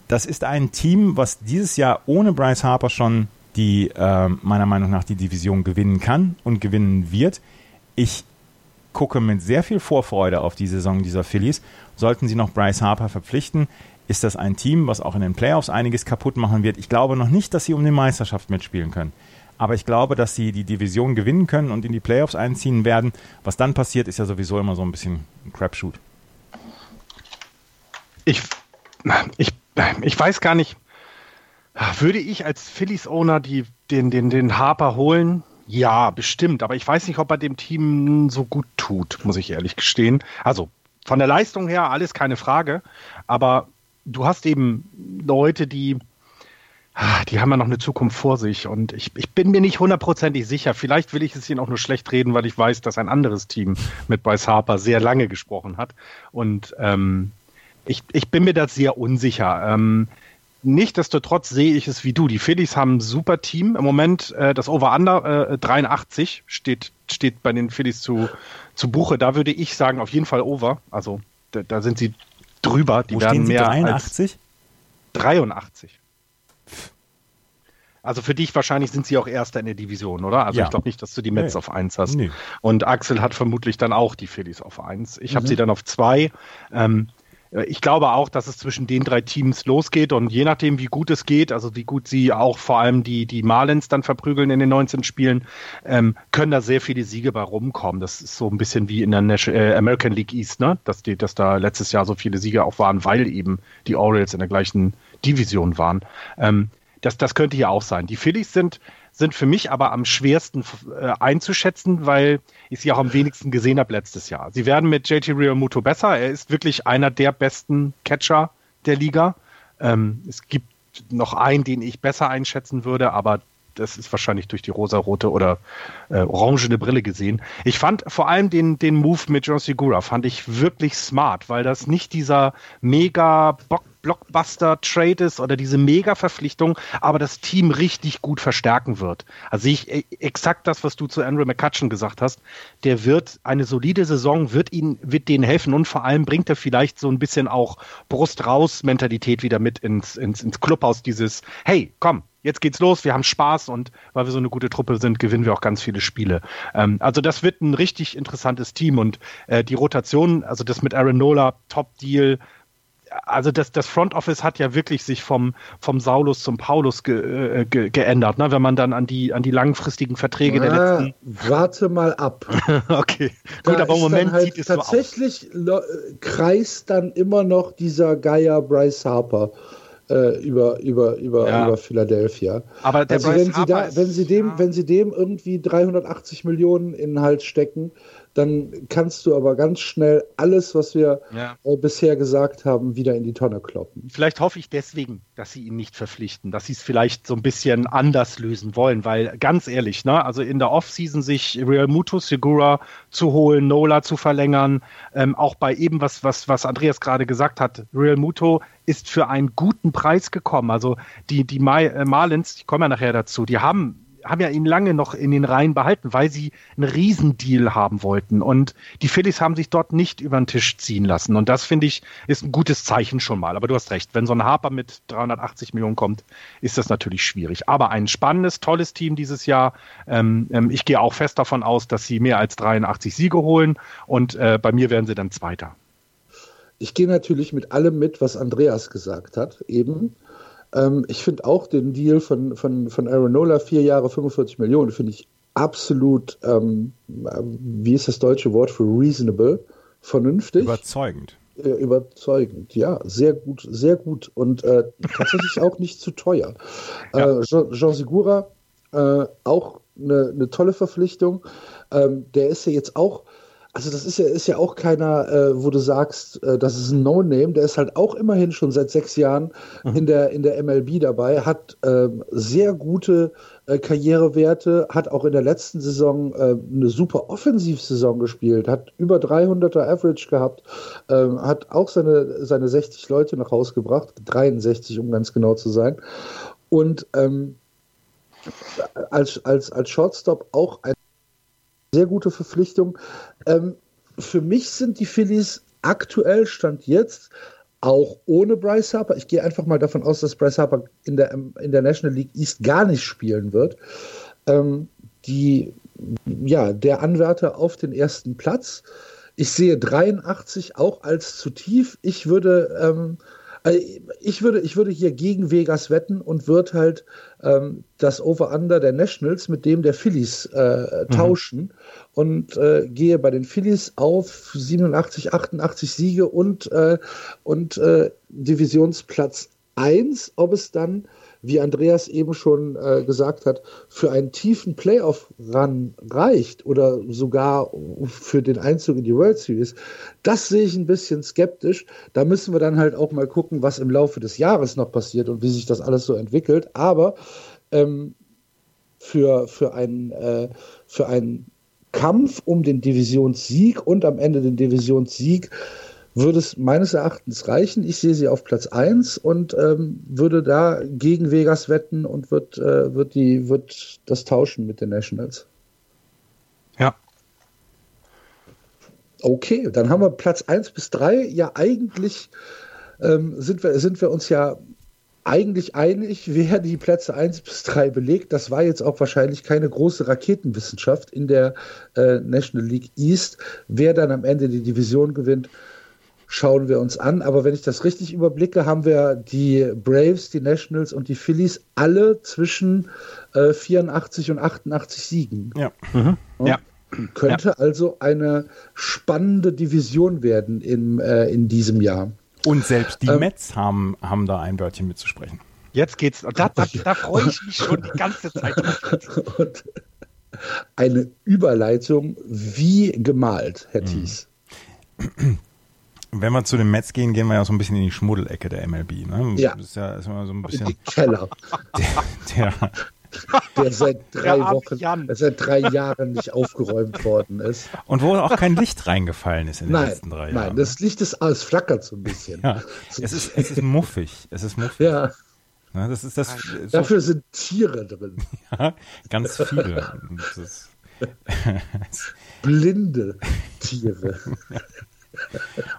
Das ist ein Team, was dieses Jahr ohne Bryce Harper schon die äh, meiner Meinung nach die Division gewinnen kann und gewinnen wird. Ich gucke mit sehr viel Vorfreude auf die Saison dieser Phillies. Sollten sie noch Bryce Harper verpflichten, ist das ein Team, was auch in den Playoffs einiges kaputt machen wird. Ich glaube noch nicht, dass sie um die Meisterschaft mitspielen können. Aber ich glaube, dass sie die Division gewinnen können und in die Playoffs einziehen werden. Was dann passiert, ist ja sowieso immer so ein bisschen ein Crapshoot. Ich, ich, ich weiß gar nicht, würde ich als Phillies-Owner den, den, den Harper holen? Ja, bestimmt. Aber ich weiß nicht, ob er dem Team so gut tut, muss ich ehrlich gestehen. Also von der Leistung her alles keine Frage. Aber du hast eben Leute, die Ah, die haben ja noch eine Zukunft vor sich und ich, ich bin mir nicht hundertprozentig sicher. Vielleicht will ich es ihnen auch nur schlecht reden, weil ich weiß, dass ein anderes Team mit Bryce Harper sehr lange gesprochen hat. Und ähm, ich, ich bin mir da sehr unsicher. Ähm, Nichtsdestotrotz sehe ich es wie du. Die Phillies haben ein super Team. Im Moment äh, das Over-Under äh, 83 steht, steht bei den Phillies zu, zu Buche. Da würde ich sagen, auf jeden Fall Over. Also da, da sind sie drüber. Die Wo werden mehr 83? als 83. Also für dich wahrscheinlich sind sie auch Erster in der Division, oder? Also ja. ich glaube nicht, dass du die Mets nee. auf 1 hast. Nee. Und Axel hat vermutlich dann auch die Phillies auf 1. Ich mhm. habe sie dann auf 2. Ähm, ich glaube auch, dass es zwischen den drei Teams losgeht und je nachdem, wie gut es geht, also wie gut sie auch vor allem die, die Marlins dann verprügeln in den 19 Spielen, ähm, können da sehr viele Siege bei rumkommen. Das ist so ein bisschen wie in der National, äh, American League East, ne? Dass, die, dass da letztes Jahr so viele Siege auch waren, weil eben die Orioles in der gleichen Division waren. Ähm, das, das könnte ja auch sein. Die Phillies sind, sind für mich aber am schwersten äh, einzuschätzen, weil ich sie auch am wenigsten gesehen habe letztes Jahr. Sie werden mit JT Realmuto besser. Er ist wirklich einer der besten Catcher der Liga. Ähm, es gibt noch einen, den ich besser einschätzen würde, aber das ist wahrscheinlich durch die rosarote oder äh, orangene Brille gesehen. Ich fand vor allem den, den Move mit John Segura fand ich wirklich smart, weil das nicht dieser mega Bock Blockbuster-Trade ist oder diese Mega-Verpflichtung, aber das Team richtig gut verstärken wird. Also ich äh, exakt das, was du zu Andrew McCutcheon gesagt hast. Der wird eine solide Saison, wird ihn, wird denen helfen und vor allem bringt er vielleicht so ein bisschen auch Brust raus Mentalität wieder mit ins, ins, ins Clubhaus. Dieses, hey, komm, jetzt geht's los, wir haben Spaß und weil wir so eine gute Truppe sind, gewinnen wir auch ganz viele Spiele. Ähm, also das wird ein richtig interessantes Team und äh, die Rotation, also das mit Aaron Nola, Top-Deal, also das, das Front Office hat ja wirklich sich vom, vom Saulus zum Paulus ge, äh, ge, geändert, ne? wenn man dann an die, an die langfristigen Verträge Na, der letzten. Warte mal ab. okay, da gut, aber im Moment halt sieht es tatsächlich so aus. kreist dann immer noch dieser Geier Bryce Harper äh, über, über, über, ja. über Philadelphia. Aber der also Bryce wenn, sie da, wenn, sie dem, ja. wenn sie dem irgendwie 380 Millionen in den Hals stecken, dann kannst du aber ganz schnell alles, was wir ja. äh, bisher gesagt haben, wieder in die Tonne kloppen. Vielleicht hoffe ich deswegen, dass sie ihn nicht verpflichten, dass sie es vielleicht so ein bisschen anders lösen wollen, weil ganz ehrlich, ne, also in der Offseason sich Real Muto Segura zu holen, Nola zu verlängern, ähm, auch bei eben was, was, was Andreas gerade gesagt hat, Real Muto ist für einen guten Preis gekommen. Also die, die äh, Marlins, ich komme ja nachher dazu, die haben haben ja ihn lange noch in den Reihen behalten, weil sie einen Riesendeal haben wollten. Und die Phillies haben sich dort nicht über den Tisch ziehen lassen. Und das finde ich ist ein gutes Zeichen schon mal. Aber du hast recht, wenn so ein Harper mit 380 Millionen kommt, ist das natürlich schwierig. Aber ein spannendes, tolles Team dieses Jahr. Ähm, ähm, ich gehe auch fest davon aus, dass sie mehr als 83 Siege holen. Und äh, bei mir werden sie dann Zweiter. Ich gehe natürlich mit allem mit, was Andreas gesagt hat, eben. Ähm, ich finde auch den Deal von, von, von Aronola, vier Jahre, 45 Millionen, finde ich absolut, ähm, wie ist das deutsche Wort für reasonable, vernünftig. Überzeugend. Äh, überzeugend, ja, sehr gut, sehr gut und äh, tatsächlich auch nicht zu teuer. Ja. Äh, Jean, Jean Segura, äh, auch eine, eine tolle Verpflichtung. Ähm, der ist ja jetzt auch also das ist ja, ist ja auch keiner, äh, wo du sagst, äh, das ist ein No-Name, der ist halt auch immerhin schon seit sechs Jahren mhm. in, der, in der MLB dabei, hat ähm, sehr gute äh, Karrierewerte, hat auch in der letzten Saison äh, eine super Offensivsaison gespielt, hat über 300er Average gehabt, ähm, hat auch seine, seine 60 Leute nach Hause gebracht, 63 um ganz genau zu sein. Und ähm, als, als, als Shortstop auch ein sehr gute Verpflichtung. Ähm, für mich sind die Phillies aktuell, Stand jetzt, auch ohne Bryce Harper. Ich gehe einfach mal davon aus, dass Bryce Harper in der, in der National League East gar nicht spielen wird. Ähm, die, ja, der Anwärter auf den ersten Platz. Ich sehe 83 auch als zu tief. Ich würde ähm, also ich würde, ich würde hier gegen Vegas wetten und würde halt ähm, das Over-Under der Nationals mit dem der Phillies äh, mhm. tauschen mhm. und äh, gehe bei den Phillies auf 87, 88 Siege und, äh, und äh, Divisionsplatz 1. Ob es dann wie Andreas eben schon äh, gesagt hat, für einen tiefen Playoff-Run reicht oder sogar für den Einzug in die World Series, das sehe ich ein bisschen skeptisch. Da müssen wir dann halt auch mal gucken, was im Laufe des Jahres noch passiert und wie sich das alles so entwickelt. Aber ähm, für, für, einen, äh, für einen Kampf um den Divisionssieg und am Ende den Divisionssieg würde es meines Erachtens reichen. Ich sehe sie auf Platz 1 und ähm, würde da gegen Vegas wetten und wird, äh, wird, die, wird das tauschen mit den Nationals. Ja. Okay, dann haben wir Platz 1 bis 3. Ja, eigentlich ähm, sind, wir, sind wir uns ja eigentlich einig, wer die Plätze 1 bis 3 belegt. Das war jetzt auch wahrscheinlich keine große Raketenwissenschaft in der äh, National League East. Wer dann am Ende die Division gewinnt, schauen wir uns an. Aber wenn ich das richtig überblicke, haben wir die Braves, die Nationals und die Phillies alle zwischen äh, 84 und 88 Siegen. Ja. Mhm. ja. Könnte ja. also eine spannende Division werden im, äh, in diesem Jahr. Und selbst die ähm, Mets haben, haben da ein Wörtchen mitzusprechen. Jetzt geht's. Da, da, da freue ich mich schon die ganze Zeit. und eine Überleitung wie gemalt, Herr Thies. Wenn wir zu den Mets gehen, gehen wir ja so ein bisschen in die Schmuddelecke der MLB. Ne? Ja. Das ist ja ist immer so ein bisschen. In die Keller. Der, der, der seit drei Wochen, der seit drei Jahren nicht aufgeräumt worden ist. Und wo auch kein Licht reingefallen ist in den nein, letzten drei Jahren. Nein, das Licht ist, es flackert so ein bisschen. Ja, es, ist, es ist muffig. Es ist muffig. Ja. ja das ist das, so, Dafür sind Tiere drin. Ja, ganz viele. Blinde Tiere.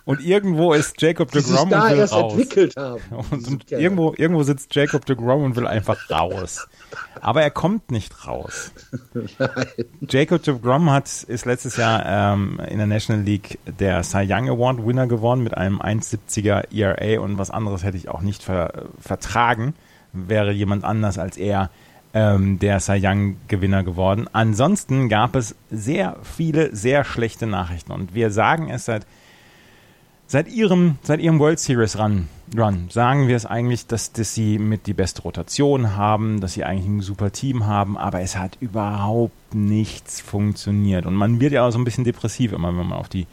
Und irgendwo ist Jacob de Grom und will raus. entwickelt haben. Und, und irgendwo, irgendwo sitzt Jacob de Grom und will einfach raus. Aber er kommt nicht raus. Jacob de Grom hat, ist letztes Jahr ähm, in der National League der Cy Young Award Winner geworden mit einem 1,70er ERA und was anderes hätte ich auch nicht ver vertragen, wäre jemand anders als er ähm, der Cy Young Gewinner geworden. Ansonsten gab es sehr viele sehr schlechte Nachrichten und wir sagen es seit seit ihrem seit ihrem World Series Run, Run sagen wir es eigentlich, dass, dass sie mit die beste Rotation haben, dass sie eigentlich ein super Team haben, aber es hat überhaupt nichts funktioniert und man wird ja auch so ein bisschen depressiv immer, wenn man auf die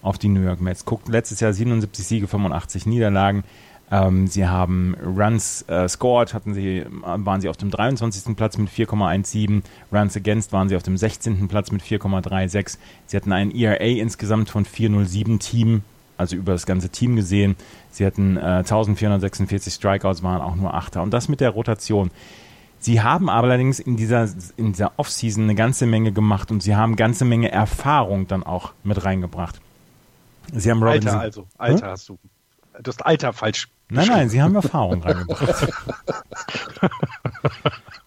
auf die New York Mets guckt. Letztes Jahr 77 Siege, 85 Niederlagen. Ähm, sie haben Runs äh, scored, hatten sie, waren sie auf dem 23. Platz mit 4,17. Runs against waren sie auf dem 16. Platz mit 4,36. Sie hatten ein ERA insgesamt von 4,07 Team, also über das ganze Team gesehen. Sie hatten äh, 1446 Strikeouts, waren auch nur Achter. Und das mit der Rotation. Sie haben allerdings in dieser, in dieser Offseason eine ganze Menge gemacht und sie haben eine ganze Menge Erfahrung dann auch mit reingebracht. Sie haben Robinson. Alter also, Alter hm? hast du. Du hast Alter falsch Nein, nein, sie haben Erfahrung reingebracht.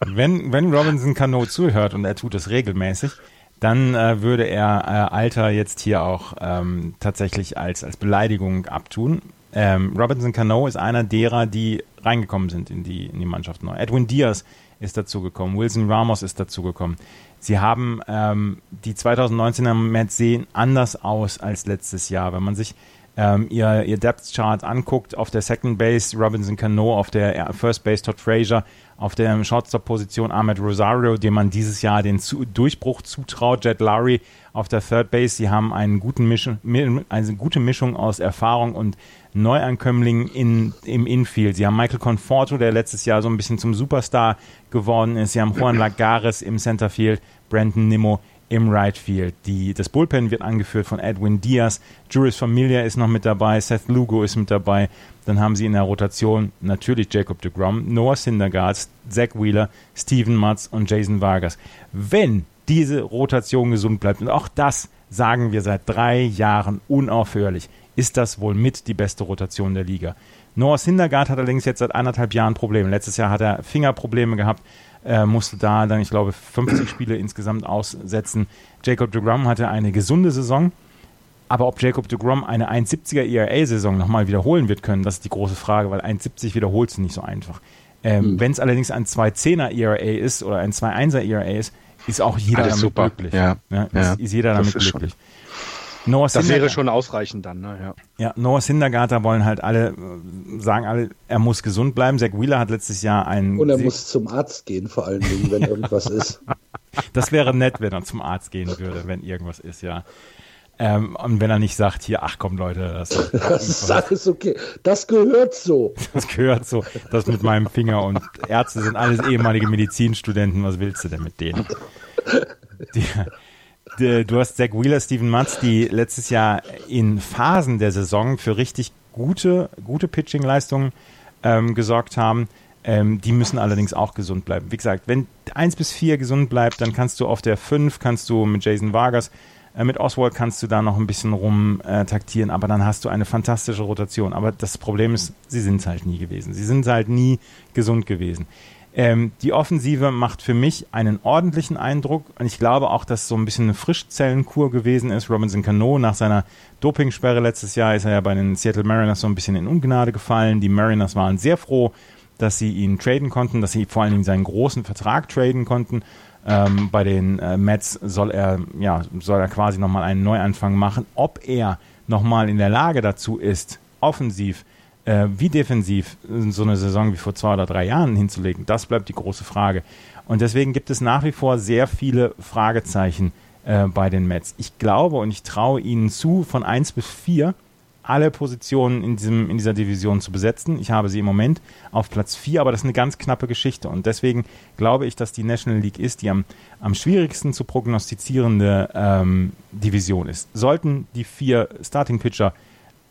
wenn, wenn Robinson Cano zuhört und er tut es regelmäßig, dann äh, würde er äh, Alter jetzt hier auch ähm, tatsächlich als, als Beleidigung abtun. Ähm, Robinson Cano ist einer derer, die reingekommen sind in die, in die Mannschaft neu. Edwin Diaz ist dazugekommen, Wilson Ramos ist dazugekommen. Sie haben ähm, die 2019er Mets sehen anders aus als letztes Jahr. Wenn man sich ähm, ihr, ihr Depth Chart anguckt, auf der Second Base Robinson Cano, auf der First Base Todd Frazier, auf der Shortstop-Position Ahmed Rosario, dem man dieses Jahr den zu Durchbruch zutraut, Jet Lowry auf der Third Base. Sie haben einen guten Mischung, eine gute Mischung aus Erfahrung und Neuankömmlingen in, im Infield. Sie haben Michael Conforto, der letztes Jahr so ein bisschen zum Superstar geworden ist. Sie haben Juan Lagares im Centerfield, Brandon Nimmo im Right Field. Die, das Bullpen wird angeführt von Edwin Diaz. Juris Familia ist noch mit dabei. Seth Lugo ist mit dabei. Dann haben sie in der Rotation natürlich Jacob de Grom, Noah Syndergaard, Zach Wheeler, Steven Matz und Jason Vargas. Wenn diese Rotation gesund bleibt, und auch das sagen wir seit drei Jahren unaufhörlich, ist das wohl mit die beste Rotation der Liga. Noah Syndergaard hat allerdings jetzt seit anderthalb Jahren Probleme. Letztes Jahr hat er Fingerprobleme gehabt äh, musste da dann, ich glaube, 50 Spiele insgesamt aussetzen. Jacob de Grom hatte eine gesunde Saison. Aber ob Jacob de Grom eine 1,70er ERA-Saison nochmal wiederholen wird können, das ist die große Frage, weil 1,70 wiederholst du nicht so einfach. Ähm, mhm. Wenn es allerdings ein 2,10er ERA ist oder ein 2,1er ERA ist, ist auch jeder Alles damit super. glücklich. Ja. Ja, ja. Ist, ist, jeder damit glücklich. Schon. Noah das wäre schon ausreichend dann, ne? Ja, ja Noah Syndergaard, wollen halt alle, äh, sagen alle, er muss gesund bleiben. Zach Wheeler hat letztes Jahr einen... Und er muss zum Arzt gehen, vor allen Dingen, wenn irgendwas ist. Das wäre nett, wenn er zum Arzt gehen würde, wenn irgendwas ist, ja. Ähm, und wenn er nicht sagt, hier, ach komm Leute, das, das ist alles okay. Das gehört so. Das gehört so. Das mit meinem Finger und Ärzte sind alles ehemalige Medizinstudenten. Was willst du denn mit denen? Die, du hast Zach Wheeler, Steven Matz, die letztes Jahr in Phasen der Saison für richtig gute, gute Pitching-Leistungen ähm, gesorgt haben. Ähm, die müssen allerdings auch gesund bleiben. Wie gesagt, wenn 1 bis 4 gesund bleibt, dann kannst du auf der 5, kannst du mit Jason Vargas, äh, mit Oswald kannst du da noch ein bisschen rum äh, aber dann hast du eine fantastische Rotation. Aber das Problem ist, sie sind es halt nie gewesen. Sie sind halt nie gesund gewesen. Ähm, die Offensive macht für mich einen ordentlichen Eindruck und ich glaube auch, dass so ein bisschen eine Frischzellenkur gewesen ist. Robinson Cano nach seiner Dopingsperre letztes Jahr ist er ja bei den Seattle Mariners so ein bisschen in Ungnade gefallen. Die Mariners waren sehr froh, dass sie ihn traden konnten, dass sie vor allen Dingen seinen großen Vertrag traden konnten. Ähm, bei den äh, Mets soll er, ja, soll er quasi nochmal einen Neuanfang machen. Ob er nochmal in der Lage dazu ist, offensiv äh, wie defensiv so eine Saison wie vor zwei oder drei Jahren hinzulegen, das bleibt die große Frage. Und deswegen gibt es nach wie vor sehr viele Fragezeichen äh, bei den Mets. Ich glaube und ich traue ihnen zu, von 1 bis 4 alle Positionen in, diesem, in dieser Division zu besetzen. Ich habe sie im Moment auf Platz 4, aber das ist eine ganz knappe Geschichte. Und deswegen glaube ich, dass die National League ist, die am, am schwierigsten zu prognostizierende ähm, Division ist. Sollten die vier Starting Pitcher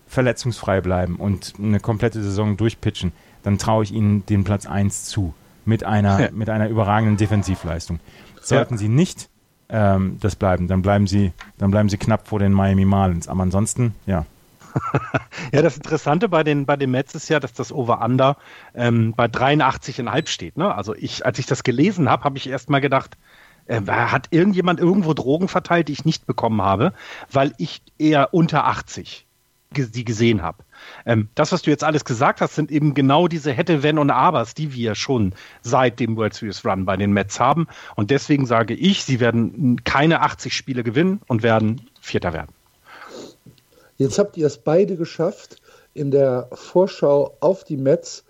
verletzungsfrei bleiben und eine komplette Saison durchpitchen, dann traue ich ihnen den Platz 1 zu. Mit einer, ja. mit einer überragenden Defensivleistung. Sollten ja. sie nicht ähm, das bleiben. Dann bleiben sie, dann bleiben sie knapp vor den Miami Marlins. Aber ansonsten, ja. ja, das Interessante bei den, bei den Mets ist ja, dass das Over-Under ähm, bei 83,5 steht. Ne? Also ich, als ich das gelesen habe, habe ich erst mal gedacht, äh, hat irgendjemand irgendwo Drogen verteilt, die ich nicht bekommen habe, weil ich eher unter 80 die gesehen habe. Ähm, das, was du jetzt alles gesagt hast, sind eben genau diese hätte, wenn und abers, die wir schon seit dem World Series Run bei den Mets haben. Und deswegen sage ich, sie werden keine 80 Spiele gewinnen und werden Vierter werden. Jetzt habt ihr es beide geschafft, in der Vorschau auf die Mets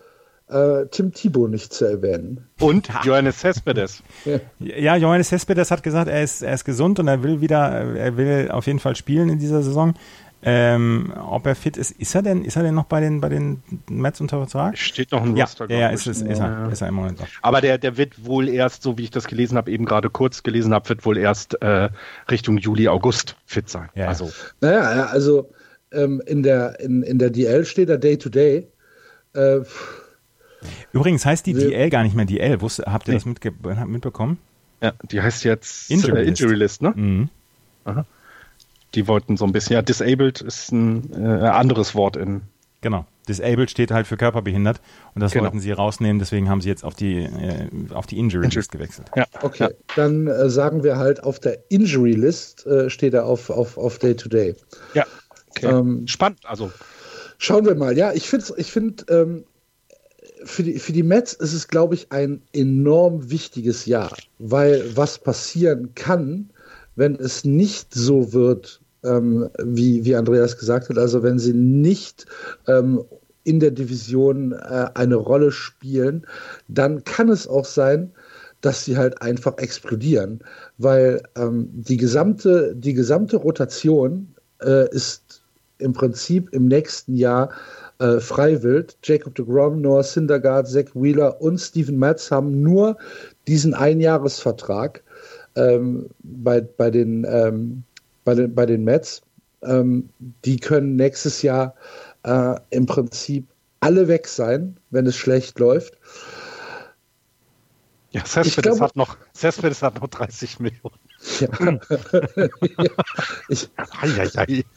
äh, Tim Thibault nicht zu erwähnen. Und Johannes Cespedes. Ja. ja, Johannes Cespedes hat gesagt, er ist, er ist gesund und er will wieder, er will auf jeden Fall spielen in dieser Saison. Ähm, ob er fit ist, ist er denn, ist er denn noch bei den, bei den Mets unter Vertrag? Steht noch ein ja, Roster. Ja, ist, es, ist, er, ist er im Moment noch. Aber der, der wird wohl erst, so wie ich das gelesen habe, eben gerade kurz gelesen habe, wird wohl erst äh, Richtung Juli, August fit sein. Ja. Also. Naja, also ähm, in, der, in, in der DL steht er Day to Day. Äh, Übrigens heißt die DL gar nicht mehr DL. Wusste, habt ihr nee. das mitbekommen? Ja, die heißt jetzt Injury, äh, Injury List, ne? Mhm. Aha die wollten so ein bisschen, ja, disabled ist ein äh, anderes Wort in. Genau. Disabled steht halt für körperbehindert und das genau. wollten sie rausnehmen, deswegen haben sie jetzt auf die, äh, auf die Injury Injury. List gewechselt. Ja. Okay, ja. dann äh, sagen wir halt, auf der Injury List äh, steht er auf, auf, auf Day to Day. Ja. Okay. Ähm, Spannend, also. Schauen wir mal, ja, ich finde, ich find, ähm, für die, für die Mets ist es, glaube ich, ein enorm wichtiges Jahr, weil was passieren kann, wenn es nicht so wird, ähm, wie, wie Andreas gesagt hat, also wenn sie nicht ähm, in der Division äh, eine Rolle spielen, dann kann es auch sein, dass sie halt einfach explodieren, weil ähm, die, gesamte, die gesamte Rotation äh, ist im Prinzip im nächsten Jahr äh, freiwillig. Jacob de Grom, Noah Syndergaard, Zach Wheeler und Steven Matz haben nur diesen Einjahresvertrag ähm, bei, bei, den, ähm, bei, den, bei den Mets. Ähm, die können nächstes Jahr äh, im Prinzip alle weg sein, wenn es schlecht läuft. Ja, Cespedes hat noch, Cespedes hat noch 30 Millionen. Ja. ja. Ich.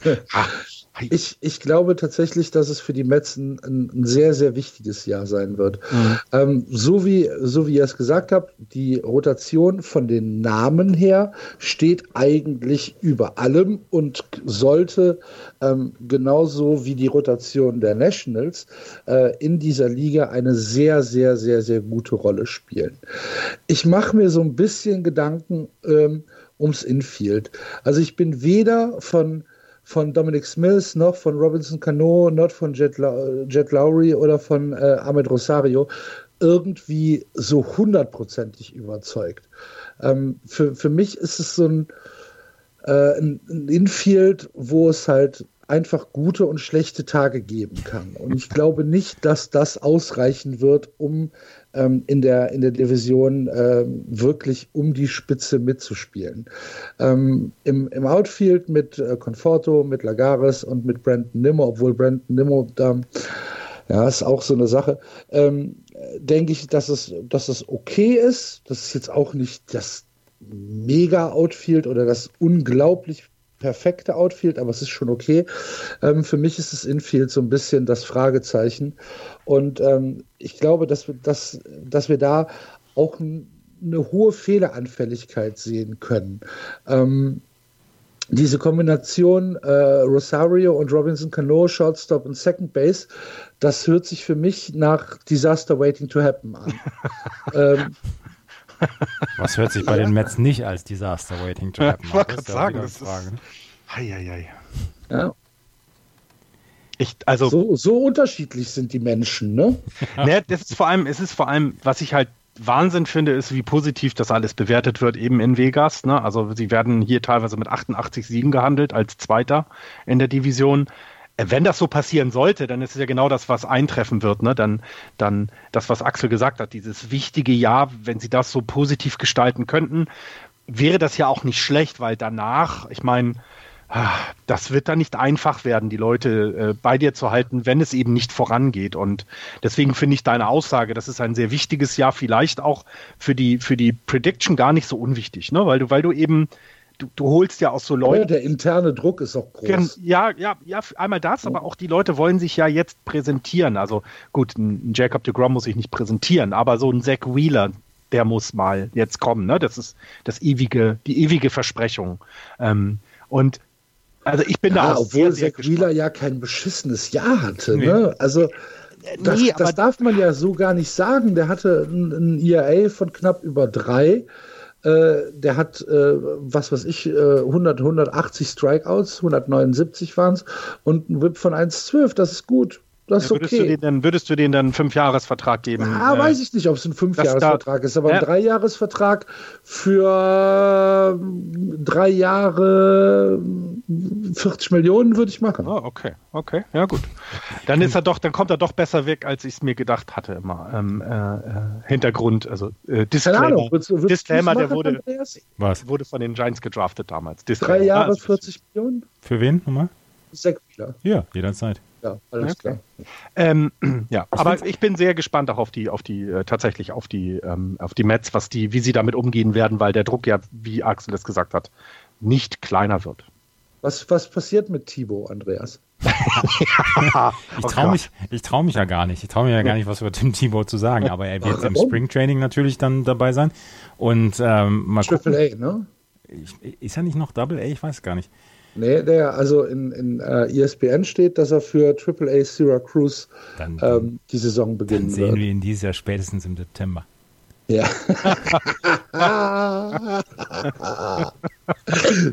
Ich, ich glaube tatsächlich, dass es für die Mets ein, ein sehr, sehr wichtiges Jahr sein wird. Mhm. Ähm, so, wie, so wie ihr es gesagt habt, die Rotation von den Namen her steht eigentlich über allem und sollte ähm, genauso wie die Rotation der Nationals äh, in dieser Liga eine sehr, sehr, sehr, sehr gute Rolle spielen. Ich mache mir so ein bisschen Gedanken ähm, ums Infield. Also ich bin weder von von Dominic Smith, noch von Robinson Cano, noch von Jet, Jet Lowry oder von äh, Ahmed Rosario irgendwie so hundertprozentig überzeugt. Ähm, für, für mich ist es so ein, äh, ein Infield, wo es halt einfach gute und schlechte Tage geben kann. Und ich glaube nicht, dass das ausreichen wird, um ähm, in, der, in der Division ähm, wirklich um die Spitze mitzuspielen. Ähm, im, Im Outfield mit äh, Conforto, mit Lagares und mit Brandon Nimmo, obwohl Brandon Nimmo da ja, ist auch so eine Sache. Ähm, denke ich, dass es, dass es okay ist. Das ist jetzt auch nicht das Mega-Outfield oder das unglaublich perfekte Outfield, aber es ist schon okay. Ähm, für mich ist das Infield so ein bisschen das Fragezeichen. Und ähm, ich glaube, dass wir, dass, dass wir da auch eine hohe Fehleranfälligkeit sehen können. Ähm, diese Kombination äh, Rosario und Robinson Cano, Shortstop und Second Base, das hört sich für mich nach Disaster Waiting to Happen an. ähm, was hört sich bei den Mets nicht als Disaster Waiting to Happen an? Ich wollte sagen, das ist... Hei, hei, hei. Ja. Ich, also, so, so unterschiedlich sind die Menschen, ne? ne? Das ist vor allem, es ist vor allem, was ich halt Wahnsinn finde, ist, wie positiv das alles bewertet wird, eben in Vegas. Ne? Also sie werden hier teilweise mit 88 Siegen gehandelt als Zweiter in der Division. Äh, wenn das so passieren sollte, dann ist es ja genau das, was eintreffen wird. Ne? Dann, dann das, was Axel gesagt hat, dieses wichtige Jahr, wenn sie das so positiv gestalten könnten, wäre das ja auch nicht schlecht, weil danach, ich meine, ah, das wird dann nicht einfach werden, die Leute äh, bei dir zu halten, wenn es eben nicht vorangeht. Und deswegen finde ich deine Aussage, das ist ein sehr wichtiges Jahr, vielleicht auch für die, für die Prediction gar nicht so unwichtig, ne? weil du, weil du eben du, du holst ja auch so Leute. Ja, der interne Druck ist auch groß. Ja, ja, ja, einmal das, aber auch die Leute wollen sich ja jetzt präsentieren. Also gut, ein Jacob de Grom muss sich nicht präsentieren, aber so ein Zach Wheeler, der muss mal jetzt kommen. Ne? Das ist das ewige, die ewige Versprechung. Ähm, und also ich bin ja, da auch obwohl sehr, Zach Wheeler ja kein beschissenes Jahr hatte. Nee. Ne? Also das, nee, das darf man ja so gar nicht sagen. Der hatte ein, ein IRA von knapp über drei. Äh, der hat, äh, was weiß ich, äh, 100, 180 Strikeouts, 179 waren es und ein Whip von 1,12. Das ist gut. Das ist würdest okay. Du dann, würdest du denen dann einen Fünfjahresvertrag geben? Ah, äh, weiß ich nicht, ob es ein Fünfjahresvertrag ist, aber ein Dreijahresvertrag für drei Jahre 40 Millionen würde ich machen. Oh, okay, okay, ja gut. Dann ist er doch, dann kommt er doch besser weg, als ich es mir gedacht hatte immer. Ähm, äh, äh Hintergrund, also äh, Disclaimer, Ahnung, willst, willst Disclaimer, der wurde, Was? wurde von den Giants gedraftet damals. Disclaimer. Drei Jahre, 40 ah, Millionen? Für wen nochmal? Sechs Ja, jederzeit. Ja, alles okay. klar. Ähm, ja, aber ich bin sehr gespannt auch auf die, auf die, äh, tatsächlich auf die, ähm, auf die Mets, was die, wie sie damit umgehen werden, weil der Druck ja, wie Axel es gesagt hat, nicht kleiner wird. Was, was passiert mit Thibaut, Andreas? ja, ich traue oh mich, ich trau mich ja gar nicht. Ich traue mir ja gar nicht, was über Tim Thibaut zu sagen. Aber er wird im Spring Training natürlich dann dabei sein. Und ähm, mal Triple gucken. A, ne? Ich, ist er nicht noch Double A? Ich weiß gar nicht. Nee, der, also in, in uh, äh, ESPN steht, dass er für AAA Syracuse dann, ähm, die Saison beginnen dann sehen wird. wir ihn dieses Jahr spätestens im September. Ja.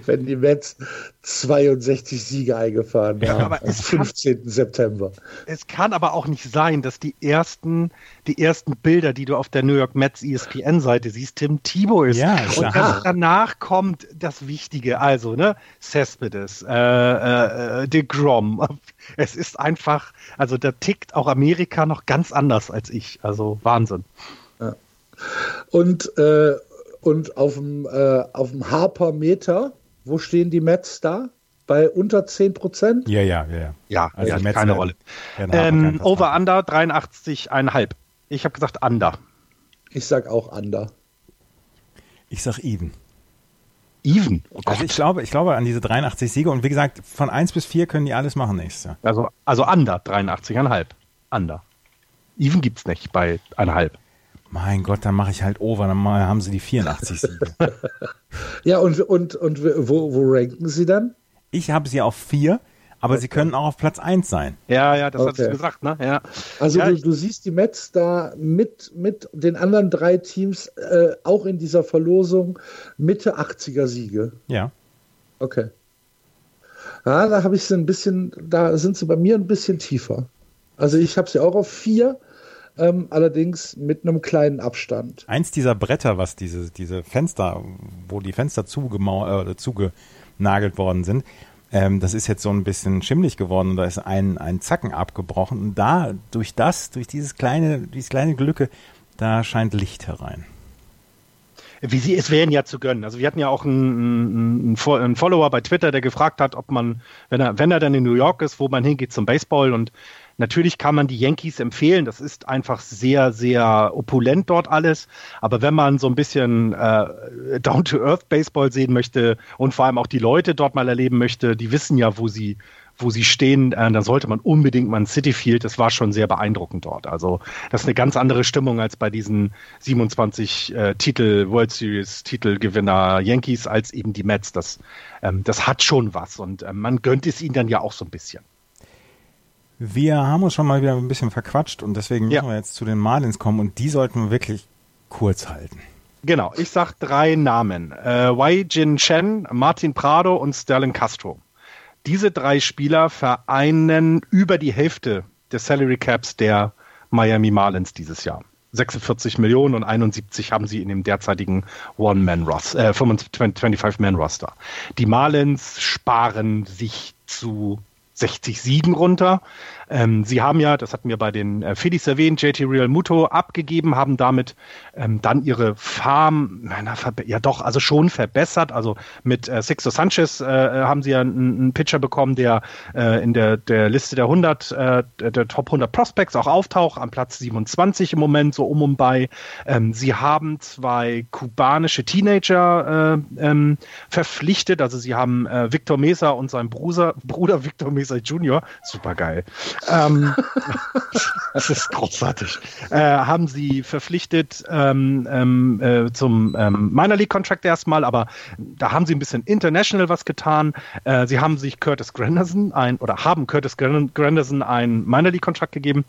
Wenn die Mets 62 Siege eingefahren ja, haben am 15. Kann, September. Es kann aber auch nicht sein, dass die ersten, die ersten Bilder, die du auf der New York Mets ESPN-Seite siehst, Tim Thibault ist. Ja, ist Und dass danach kommt das Wichtige, also, ne, Cespedes, äh, äh, äh, DeGrom. Es ist einfach, also da tickt auch Amerika noch ganz anders als ich. Also Wahnsinn. Ja. Und, äh, und auf dem, äh, auf dem Harper-Meter, wo stehen die Mets da? Bei unter 10 Prozent? Ja, ja, ja. Ja, also ja keine Rolle. Ähm, Over-Under 83,5. Ich habe gesagt Under. Ich sag auch Under. Ich sag Even. Even? Oh also ich glaube, ich glaube an diese 83 Siege und wie gesagt, von 1 bis 4 können die alles machen nächstes Jahr. Also, also Under 83,5. Under. Even gibt es nicht bei 1,5. Mein Gott, dann mache ich halt over, dann haben sie die 84 Siege. ja, und, und, und wo, wo ranken sie dann? Ich habe sie auf 4, aber okay. sie können auch auf Platz 1 sein. Ja, ja, das okay. hast du gesagt, ne? Ja. Also ja, du, du, siehst die Mets da mit, mit den anderen drei Teams äh, auch in dieser Verlosung Mitte 80er Siege. Ja. Okay. Ja, da habe ich sie ein bisschen, da sind sie bei mir ein bisschen tiefer. Also ich habe sie auch auf 4 ähm, allerdings mit einem kleinen Abstand. Eins dieser Bretter, was diese, diese Fenster, wo die Fenster zugemau äh, zugenagelt worden sind, ähm, das ist jetzt so ein bisschen schimmlig geworden und da ist ein, ein Zacken abgebrochen. Und da, durch das, durch dieses kleine, dieses kleine Glücke, da scheint Licht herein. Wie sie es wären ja zu gönnen. Also wir hatten ja auch einen, einen, einen, Follower bei Twitter, der gefragt hat, ob man, wenn er, wenn er dann in New York ist, wo man hingeht zum Baseball und Natürlich kann man die Yankees empfehlen. Das ist einfach sehr, sehr opulent dort alles. Aber wenn man so ein bisschen äh, Down-to-Earth Baseball sehen möchte und vor allem auch die Leute dort mal erleben möchte, die wissen ja, wo sie wo sie stehen, äh, dann sollte man unbedingt mal ein City Field. Das war schon sehr beeindruckend dort. Also das ist eine ganz andere Stimmung als bei diesen 27 äh, Titel World Series Titelgewinner Yankees als eben die Mets. Das, ähm, das hat schon was und äh, man gönnt es ihnen dann ja auch so ein bisschen. Wir haben uns schon mal wieder ein bisschen verquatscht und deswegen müssen ja. wir jetzt zu den Marlins kommen und die sollten wir wirklich kurz halten. Genau, ich sag drei Namen. Äh, Wei Jin Chen, Martin Prado und Sterling Castro. Diese drei Spieler vereinen über die Hälfte des Salary Caps der Miami Marlins dieses Jahr. 46 Millionen und 71 haben sie in dem derzeitigen One-Man-Roster, äh, 25-Man-Roster. Die Marlins sparen sich zu 60 Siegen runter. Ähm, sie haben ja, das hatten wir bei den äh, Phillies erwähnt, JT Real Muto abgegeben, haben damit ähm, dann ihre Farm, na, ja doch, also schon verbessert. Also mit äh, Sixto Sanchez äh, haben sie ja einen, Pitcher bekommen, der äh, in der, der Liste der 100, äh, der Top 100 Prospects auch auftaucht, am Platz 27 im Moment, so um und bei. Ähm, sie haben zwei kubanische Teenager äh, ähm, verpflichtet, also sie haben äh, Victor Mesa und sein Bruder, Bruder Victor Mesa Jr., super geil, ähm, das ist großartig. Äh, haben sie verpflichtet ähm, ähm, äh, zum ähm, Minor League Contract erstmal, aber da haben sie ein bisschen international was getan. Äh, sie haben sich Curtis Granderson ein oder haben Curtis Granderson ein Minor League Contract gegeben.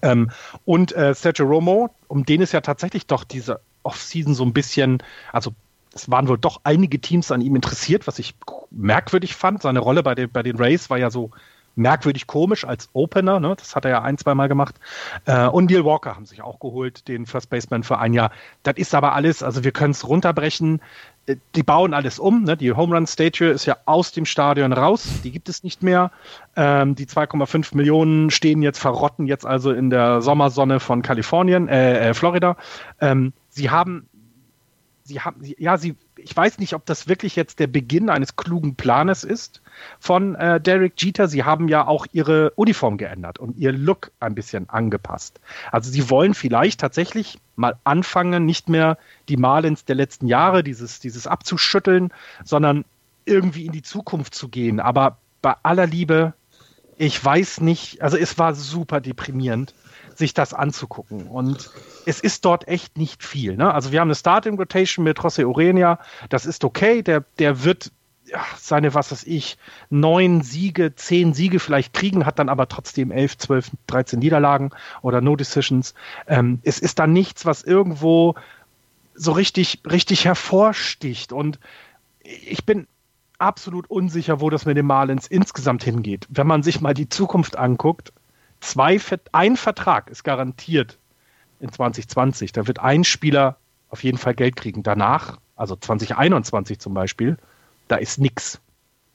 Ähm, und äh, Sergio Romo, um den ist ja tatsächlich doch diese Offseason so ein bisschen, also es waren wohl doch einige Teams an ihm interessiert, was ich merkwürdig fand. Seine Rolle bei den, bei den Rays war ja so merkwürdig komisch als Opener, ne? das hat er ja ein, zwei Mal gemacht. Äh, und Neil Walker haben sich auch geholt, den First Baseman für ein Jahr. Das ist aber alles, also wir können es runterbrechen. Äh, die bauen alles um. Ne? Die Home Run Statue ist ja aus dem Stadion raus. Die gibt es nicht mehr. Ähm, die 2,5 Millionen stehen jetzt, verrotten jetzt also in der Sommersonne von Kalifornien, äh, äh, Florida. Ähm, sie haben, sie haben, ja, sie, ich weiß nicht, ob das wirklich jetzt der Beginn eines klugen Planes ist von äh, Derek Jeter. Sie haben ja auch ihre Uniform geändert und ihr Look ein bisschen angepasst. Also sie wollen vielleicht tatsächlich mal anfangen, nicht mehr die Marlins der letzten Jahre, dieses, dieses abzuschütteln, sondern irgendwie in die Zukunft zu gehen. Aber bei aller Liebe, ich weiß nicht, also es war super deprimierend, sich das anzugucken. Und es ist dort echt nicht viel. Ne? Also wir haben eine Starting Rotation mit José Urenia, das ist okay, der, der wird seine, was weiß ich, neun Siege, zehn Siege vielleicht kriegen, hat dann aber trotzdem elf, zwölf, dreizehn Niederlagen oder No Decisions. Ähm, es ist dann nichts, was irgendwo so richtig, richtig hervorsticht. Und ich bin absolut unsicher, wo das mit den Marlins insgesamt hingeht. Wenn man sich mal die Zukunft anguckt, zwei, ein Vertrag ist garantiert in 2020. Da wird ein Spieler auf jeden Fall Geld kriegen. Danach, also 2021 zum Beispiel, da ist nichts.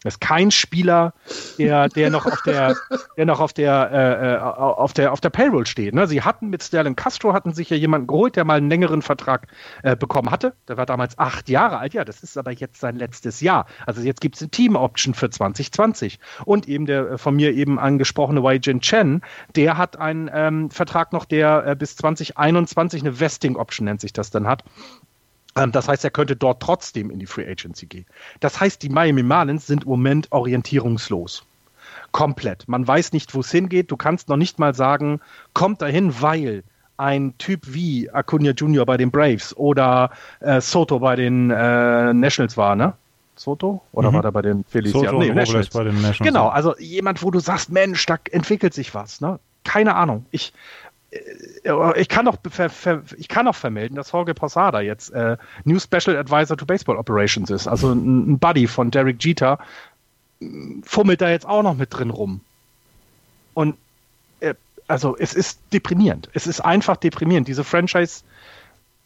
Da ist kein Spieler, der, der noch auf der, der noch auf der, äh, äh, auf der, auf der Payroll steht. Ne? Sie hatten mit Sterling Castro hatten sich ja jemanden geholt, der mal einen längeren Vertrag äh, bekommen hatte. Der war damals acht Jahre alt. Ja, das ist aber jetzt sein letztes Jahr. Also jetzt gibt es eine Team-Option für 2020. Und eben der äh, von mir eben angesprochene Wei Jin Chen, der hat einen ähm, Vertrag noch, der äh, bis 2021 eine Vesting-Option nennt sich das dann hat. Ähm, das heißt, er könnte dort trotzdem in die Free Agency gehen. Das heißt, die Miami Marlins sind im Moment orientierungslos. Komplett. Man weiß nicht, wo es hingeht. Du kannst noch nicht mal sagen, kommt dahin, weil ein Typ wie Acuna Jr. bei den Braves oder äh, Soto bei den äh, Nationals war, ne? Soto? Oder mhm. war der bei den Phillies? Soto ja, nee, Nationals. bei den Nationals. Genau, also jemand, wo du sagst, Mensch, da entwickelt sich was. Ne? Keine Ahnung. Ich, ich kann noch, ich kann noch vermelden, dass Jorge Posada jetzt äh, New Special Advisor to Baseball Operations ist. Also ein, Buddy von Derek Jeter fummelt da jetzt auch noch mit drin rum. Und äh, also es ist deprimierend. Es ist einfach deprimierend. Diese Franchise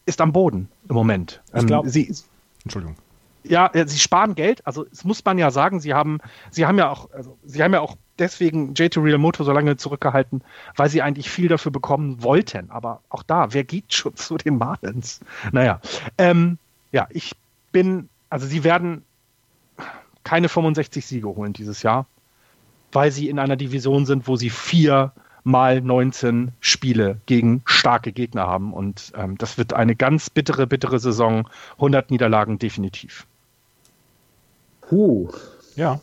ist am Boden im Moment. Ich glaube. Ähm, Entschuldigung. Ja, sie sparen Geld. Also es muss man ja sagen. Sie haben, sie haben ja auch, also sie haben ja auch deswegen J2 Real Moto so lange zurückgehalten, weil sie eigentlich viel dafür bekommen wollten. Aber auch da, wer geht schon zu den Marlins? Naja, ähm, ja, ich bin, also sie werden keine 65 Siege holen dieses Jahr, weil sie in einer Division sind, wo sie vier mal 19 Spiele gegen starke Gegner haben. Und ähm, das wird eine ganz bittere, bittere Saison. 100 Niederlagen definitiv. Puh. Ja.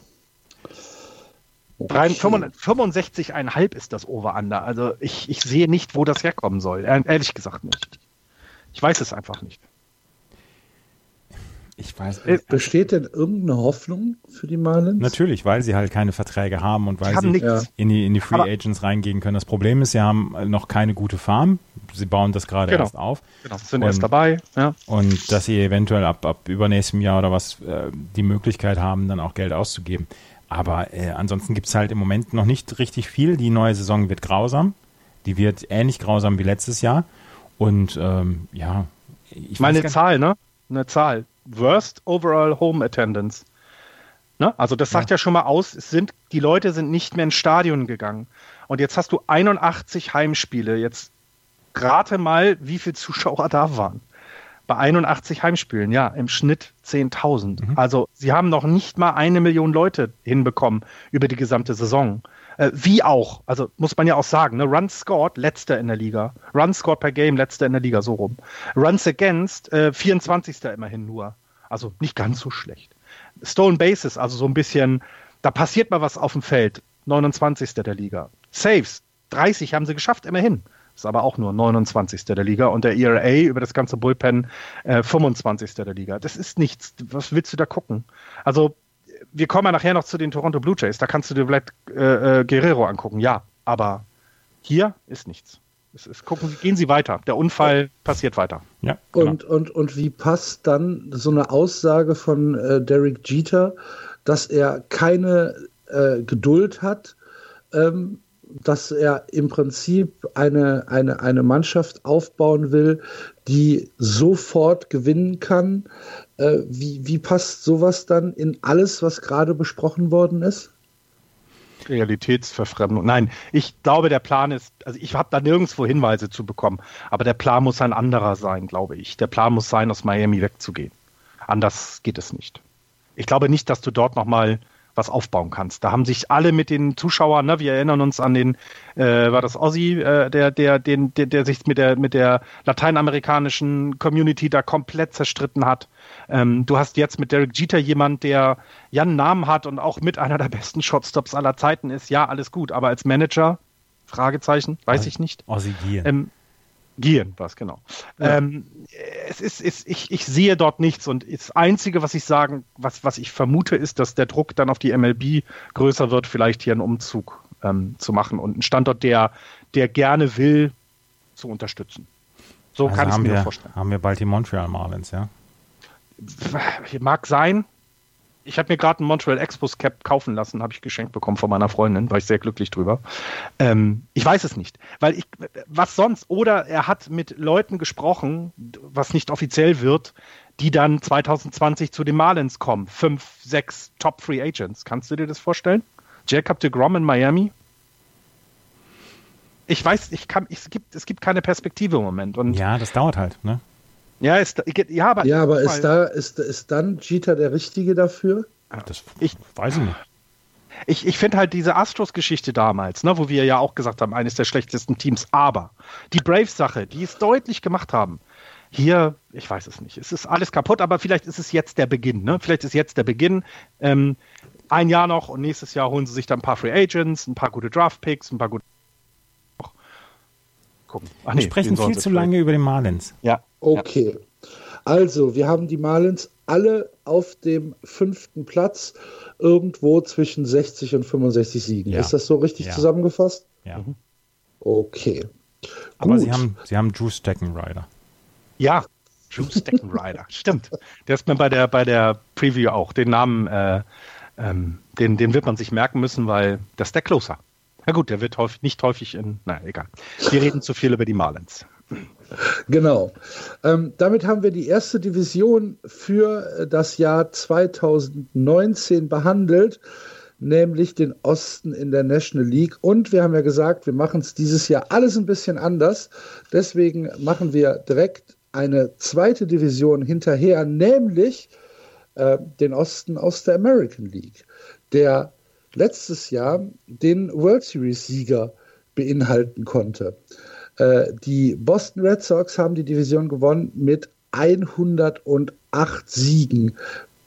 65,5 ist das Over-Under. Also ich, ich sehe nicht, wo das herkommen soll. Ehrlich gesagt nicht. Ich weiß es einfach nicht. Ich weiß. Äh, besteht denn irgendeine Hoffnung für die Marlins? Natürlich, weil sie halt keine Verträge haben und weil haben sie in die, in die Free Aber Agents reingehen können. Das Problem ist, sie haben noch keine gute Farm. Sie bauen das gerade genau. erst auf. Genau, sind und, erst dabei. Ja. Und dass sie eventuell ab, ab übernächstem Jahr oder was äh, die Möglichkeit haben, dann auch Geld auszugeben. Aber äh, ansonsten gibt es halt im Moment noch nicht richtig viel. Die neue Saison wird grausam. Die wird ähnlich grausam wie letztes Jahr. Und ähm, ja, ich, meine, eine Zahl, ne? Eine Zahl. Worst Overall Home Attendance. 30,8 Prozent. 30,8 Ne? Also das sagt ja. ja schon mal aus, es sind, die Leute sind nicht mehr ins Stadion gegangen. Und jetzt hast du 81 Heimspiele. Jetzt rate mal, wie viele Zuschauer da waren. Bei 81 Heimspielen, ja, im Schnitt 10.000. Mhm. Also sie haben noch nicht mal eine Million Leute hinbekommen über die gesamte Saison. Äh, wie auch, also muss man ja auch sagen, ne? Runs scored, letzter in der Liga. Runs scored per Game, letzter in der Liga, so rum. Runs against, äh, 24. immerhin nur. Also nicht ganz so schlecht. Stolen Bases, also so ein bisschen, da passiert mal was auf dem Feld. 29. der Liga. Saves, 30 haben sie geschafft, immerhin. Ist aber auch nur 29. der Liga und der ERA über das ganze Bullpen äh, 25. der Liga. Das ist nichts. Was willst du da gucken? Also, wir kommen ja nachher noch zu den Toronto Blue Jays. Da kannst du dir vielleicht äh, äh, Guerrero angucken. Ja, aber hier ist nichts. Es ist, gucken, gehen Sie weiter. Der Unfall passiert weiter. Ja, genau. und, und, und wie passt dann so eine Aussage von äh, Derek Jeter, dass er keine äh, Geduld hat, ähm, dass er im Prinzip eine, eine, eine Mannschaft aufbauen will, die sofort gewinnen kann. Äh, wie, wie passt sowas dann in alles, was gerade besprochen worden ist? Realitätsverfremdung. Nein, ich glaube, der Plan ist, also ich habe da nirgendwo Hinweise zu bekommen, aber der Plan muss ein anderer sein, glaube ich. Der Plan muss sein, aus Miami wegzugehen. Anders geht es nicht. Ich glaube nicht, dass du dort nochmal was aufbauen kannst. Da haben sich alle mit den Zuschauern, ne, wir erinnern uns an den, äh, war das Ozzy, äh, der, der, den, der, der sich mit der, mit der lateinamerikanischen Community da komplett zerstritten hat. Ähm, du hast jetzt mit Derek Jeter jemand, der ja einen Namen hat und auch mit einer der besten Shotstops aller Zeiten ist. Ja, alles gut, aber als Manager, Fragezeichen, weiß ich nicht. Ozzy Gier. Ähm, Gehen was, genau. Ja. Ähm, es ist, ist ich, ich sehe dort nichts und das Einzige, was ich sagen, was, was ich vermute, ist, dass der Druck dann auf die MLB größer wird, vielleicht hier einen Umzug ähm, zu machen und einen Standort, der, der gerne will, zu unterstützen. So also kann ich mir wir, vorstellen. Haben wir bald die Montreal Marlins, ja? Mag sein, ich habe mir gerade einen Montreal Expos Cap kaufen lassen, habe ich geschenkt bekommen von meiner Freundin, war ich sehr glücklich drüber. Ähm, ich weiß es nicht, weil ich, was sonst? Oder er hat mit Leuten gesprochen, was nicht offiziell wird, die dann 2020 zu den Marlins kommen. Fünf, sechs Top Free Agents. Kannst du dir das vorstellen? Jacob de Grom in Miami? Ich weiß, ich kann, es gibt, es gibt keine Perspektive im Moment. Und ja, das dauert halt, ne? Ja, ist, ja, aber, ja, aber ist, da, ist, ist dann Jeter der Richtige dafür? Das ich, weiß ich nicht. Ich, ich finde halt diese Astros-Geschichte damals, ne, wo wir ja auch gesagt haben, eines der schlechtesten Teams, aber die Braves-Sache, die es deutlich gemacht haben, hier, ich weiß es nicht, es ist alles kaputt, aber vielleicht ist es jetzt der Beginn, ne? Vielleicht ist jetzt der Beginn. Ähm, ein Jahr noch und nächstes Jahr holen sie sich dann ein paar Free Agents, ein paar gute Draft-Picks, ein paar gute. Gucken. Ach, nee, wir sprechen viel zu lange über den Marlins. Ja, Okay. Ja. Also, wir haben die Marlins alle auf dem fünften Platz, irgendwo zwischen 60 und 65 Siegen. Ja. Ist das so richtig ja. zusammengefasst? Ja. Mhm. Okay. Aber Gut. Sie, haben, Sie haben Drew Steckenrider. Ja, Drew Steckenrider. Stimmt. Der ist mir bei der, bei der Preview auch. Den Namen, äh, ähm, den, den wird man sich merken müssen, weil das ist der Closer. Na gut, der wird häufig, nicht häufig in. Na, egal. Wir reden zu viel über die Marlins. Genau. Ähm, damit haben wir die erste Division für das Jahr 2019 behandelt, nämlich den Osten in der National League. Und wir haben ja gesagt, wir machen es dieses Jahr alles ein bisschen anders. Deswegen machen wir direkt eine zweite Division hinterher, nämlich äh, den Osten aus der American League, der letztes Jahr den World Series-Sieger beinhalten konnte. Äh, die Boston Red Sox haben die Division gewonnen mit 108 Siegen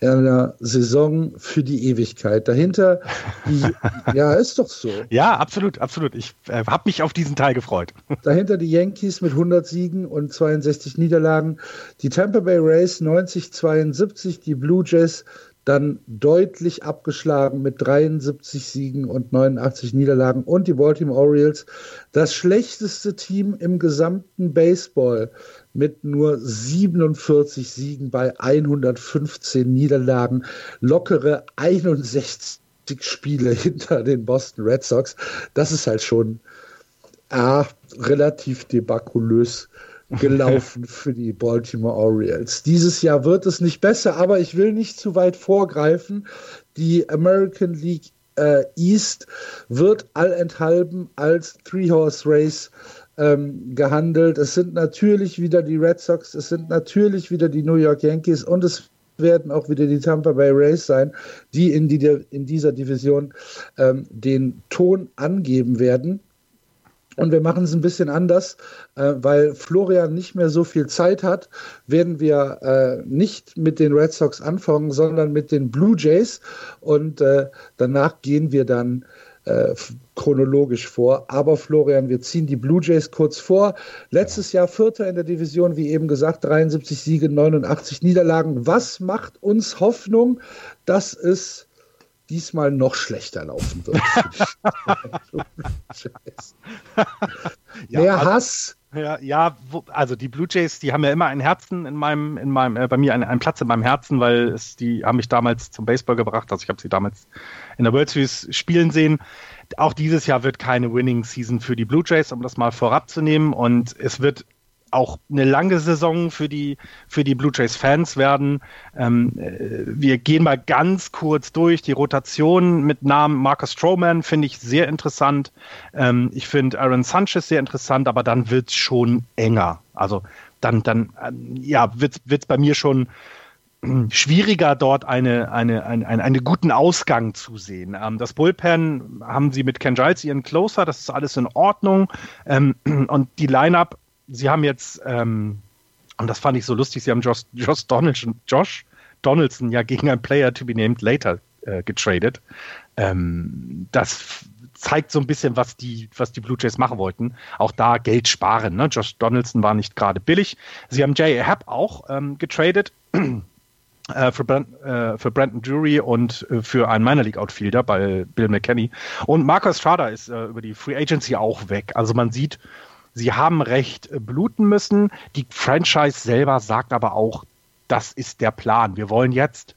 in einer Saison für die Ewigkeit. Dahinter, die, ja, ist doch so. Ja, absolut, absolut. Ich äh, habe mich auf diesen Teil gefreut. Dahinter die Yankees mit 100 Siegen und 62 Niederlagen, die Tampa Bay Rays 90, 72, die Blue Jays dann deutlich abgeschlagen mit 73 Siegen und 89 Niederlagen. Und die Baltimore Orioles, das schlechteste Team im gesamten Baseball mit nur 47 Siegen bei 115 Niederlagen, lockere 61 Spiele hinter den Boston Red Sox. Das ist halt schon ah, relativ debakulös gelaufen für die Baltimore Orioles. Dieses Jahr wird es nicht besser, aber ich will nicht zu weit vorgreifen. Die American League äh, East wird allenthalben als Three-Horse Race ähm, gehandelt. Es sind natürlich wieder die Red Sox, es sind natürlich wieder die New York Yankees und es werden auch wieder die Tampa Bay Rays sein, die in, die, in dieser Division ähm, den Ton angeben werden. Und wir machen es ein bisschen anders, äh, weil Florian nicht mehr so viel Zeit hat, werden wir äh, nicht mit den Red Sox anfangen, sondern mit den Blue Jays. Und äh, danach gehen wir dann äh, chronologisch vor. Aber Florian, wir ziehen die Blue Jays kurz vor. Letztes Jahr Vierter in der Division, wie eben gesagt, 73 Siege, 89 Niederlagen. Was macht uns Hoffnung, dass es diesmal noch schlechter laufen wird? ja, Mehr also, Hass. Ja, ja, wo, also die Blue Jays, die haben ja immer ein Herzen in meinem, in meinem, äh, bei mir einen, einen Platz in meinem Herzen, weil es, die haben mich damals zum Baseball gebracht. Also ich habe sie damals in der World Series spielen sehen. Auch dieses Jahr wird keine Winning Season für die Blue Jays, um das mal vorab zu nehmen. Und es wird auch eine lange Saison für die, für die Blue Jays Fans werden. Ähm, äh, wir gehen mal ganz kurz durch. Die Rotation mit Namen Marcus Stroman finde ich sehr interessant. Ähm, ich finde Aaron Sanchez sehr interessant, aber dann wird es schon enger. Also dann, dann ähm, ja, wird es bei mir schon schwieriger, dort eine, eine, eine, einen guten Ausgang zu sehen. Ähm, das Bullpen haben sie mit Ken Giles ihren Closer, das ist alles in Ordnung. Ähm, und die Lineup sie haben jetzt, ähm, und das fand ich so lustig, sie haben Josh, Josh, Donaldson, Josh Donaldson ja gegen ein Player to be named later äh, getradet. Ähm, das zeigt so ein bisschen, was die, was die Blue Jays machen wollten. Auch da Geld sparen. Ne? Josh Donaldson war nicht gerade billig. Sie haben Jay Happ auch ähm, getradet. Äh, für, Brand, äh, für Brandon Drury und äh, für einen Minor League Outfielder bei Bill McKenney. Und Marcus Strada ist äh, über die Free Agency auch weg. Also man sieht, sie haben recht äh, bluten müssen. Die Franchise selber sagt aber auch, das ist der Plan. Wir wollen jetzt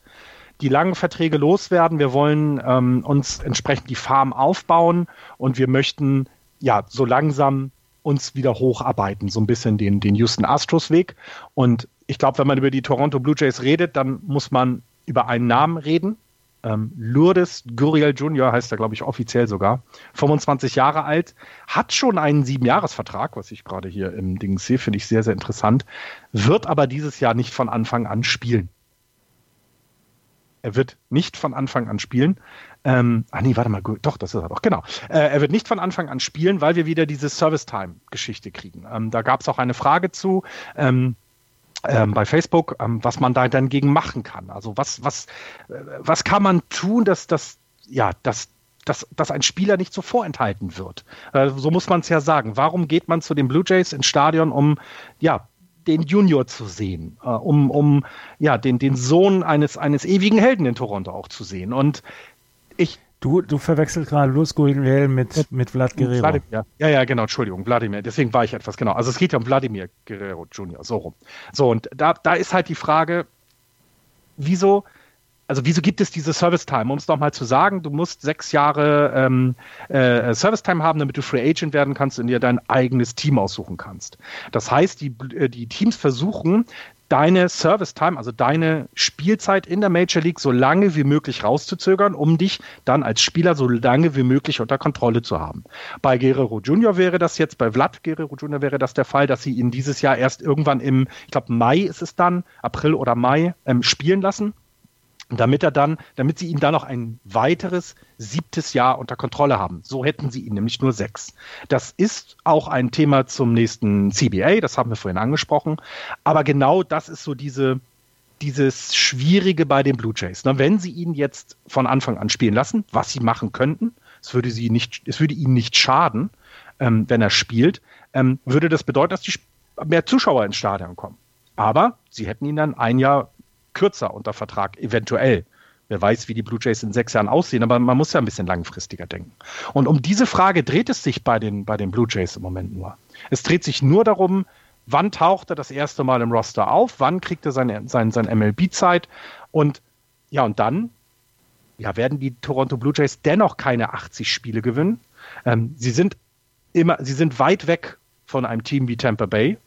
die langen Verträge loswerden. Wir wollen ähm, uns entsprechend die Farm aufbauen und wir möchten ja so langsam uns wieder hocharbeiten, so ein bisschen den, den Houston Astros Weg. Und ich glaube, wenn man über die Toronto Blue Jays redet, dann muss man über einen Namen reden. Ähm, Lourdes Guriel Jr. heißt er, glaube ich, offiziell sogar. 25 Jahre alt, hat schon einen Siebenjahresvertrag, was ich gerade hier im Ding sehe, finde ich sehr, sehr interessant, wird aber dieses Jahr nicht von Anfang an spielen. Er wird nicht von Anfang an spielen. Ähm, ah nee, warte mal, doch, das ist er doch, genau. Äh, er wird nicht von Anfang an spielen, weil wir wieder diese Service-Time-Geschichte kriegen. Ähm, da gab es auch eine Frage zu. Ähm, ähm, bei Facebook, ähm, was man da dann gegen machen kann. Also was, was, äh, was kann man tun, dass das, ja, dass, dass, dass ein Spieler nicht so vorenthalten wird. Äh, so muss man es ja sagen. Warum geht man zu den Blue Jays ins Stadion, um ja, den Junior zu sehen, äh, um, um ja, den, den Sohn eines, eines ewigen Helden in Toronto auch zu sehen. Und ich Du, du verwechselst gerade Luz Guilherme mit, mit, Vlad Guerrero. Vladimir. Ja, ja, genau, Entschuldigung, Wladimir. Deswegen war ich etwas, genau. Also es geht ja um Wladimir Guerrero Jr., so rum. So, und da, da ist halt die Frage, wieso, also wieso gibt es diese Service Time? Um es nochmal zu sagen, du musst sechs Jahre ähm, äh, Service Time haben, damit du Free Agent werden kannst und dir dein eigenes Team aussuchen kannst. Das heißt, die, äh, die Teams versuchen, deine Service Time, also deine Spielzeit in der Major League so lange wie möglich rauszuzögern, um dich dann als Spieler so lange wie möglich unter Kontrolle zu haben. Bei Guerrero Junior wäre das jetzt, bei Vlad Guerrero Junior wäre das der Fall, dass sie ihn dieses Jahr erst irgendwann im, ich glaube Mai ist es dann, April oder Mai, ähm, spielen lassen damit er dann, damit sie ihn dann noch ein weiteres siebtes Jahr unter Kontrolle haben. So hätten sie ihn nämlich nur sechs. Das ist auch ein Thema zum nächsten CBA, das haben wir vorhin angesprochen. Aber genau das ist so diese, dieses Schwierige bei den Blue Jays. Ne? Wenn sie ihn jetzt von Anfang an spielen lassen, was sie machen könnten, es würde sie nicht, es würde ihnen nicht schaden, ähm, wenn er spielt, ähm, würde das bedeuten, dass die mehr Zuschauer ins Stadion kommen. Aber sie hätten ihn dann ein Jahr kürzer unter Vertrag, eventuell. Wer weiß, wie die Blue Jays in sechs Jahren aussehen, aber man muss ja ein bisschen langfristiger denken. Und um diese Frage dreht es sich bei den, bei den Blue Jays im Moment nur. Es dreht sich nur darum, wann taucht er das erste Mal im Roster auf, wann kriegt er seine, sein, sein MLB-Zeit und ja, und dann ja, werden die Toronto Blue Jays dennoch keine 80 Spiele gewinnen. Ähm, sie sind immer, sie sind weit weg von einem Team wie Tampa Bay.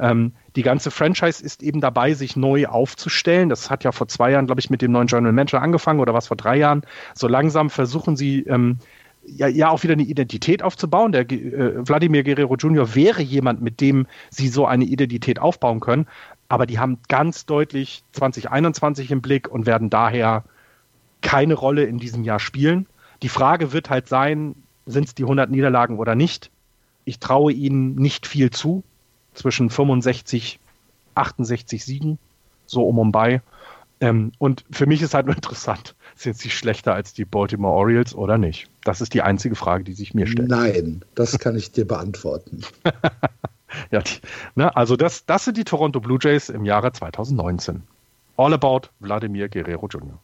Ähm, die ganze Franchise ist eben dabei, sich neu aufzustellen. Das hat ja vor zwei Jahren, glaube ich, mit dem neuen General Manager angefangen oder was vor drei Jahren. So langsam versuchen sie ähm, ja, ja auch wieder eine Identität aufzubauen. Der äh, Wladimir Guerrero Jr. wäre jemand, mit dem sie so eine Identität aufbauen können. Aber die haben ganz deutlich 2021 im Blick und werden daher keine Rolle in diesem Jahr spielen. Die Frage wird halt sein, sind es die 100 Niederlagen oder nicht? Ich traue ihnen nicht viel zu. Zwischen 65, 68 Siegen, so um und bei. Ähm, und für mich ist halt nur interessant, sind sie schlechter als die Baltimore Orioles oder nicht? Das ist die einzige Frage, die sich mir stellt. Nein, das kann ich dir beantworten. ja, die, ne, also das, das sind die Toronto Blue Jays im Jahre 2019. All about Vladimir Guerrero Jr.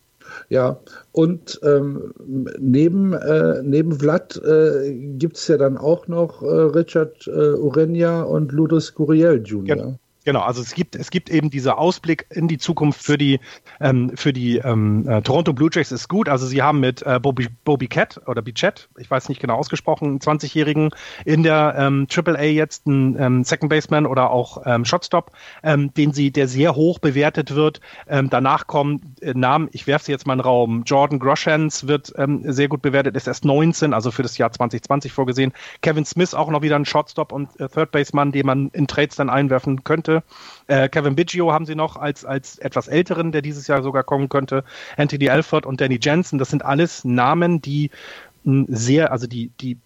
Ja, und ähm, neben, äh, neben Vlad äh, gibt es ja dann auch noch äh, Richard äh, Urenia und Ludus Guriel Jr. Genau. Genau, also es gibt, es gibt eben dieser Ausblick in die Zukunft für die, ähm, für die ähm, äh, Toronto Blue Jays ist gut. Also sie haben mit äh, Bobby, Bobby Cat oder Bichette, ich weiß nicht genau ausgesprochen, einen 20-Jährigen in der ähm, AAA jetzt einen ähm, Second Baseman oder auch ähm, Shotstop, ähm, den sie, der sehr hoch bewertet wird. Danach kommen äh, Namen, ich werfe sie jetzt mal in den Raum, Jordan Groshans wird sehr gut bewertet, ist erst 19, also für das Jahr 2020 vorgesehen. Kevin Smith auch noch wieder ein Shotstop und äh, Third Baseman, den man in Trades dann einwerfen könnte. Äh, Kevin Biggio haben sie noch als, als etwas älteren, der dieses Jahr sogar kommen könnte. Anthony Alford und Danny Jensen, das sind alles Namen, die sehr, also die, die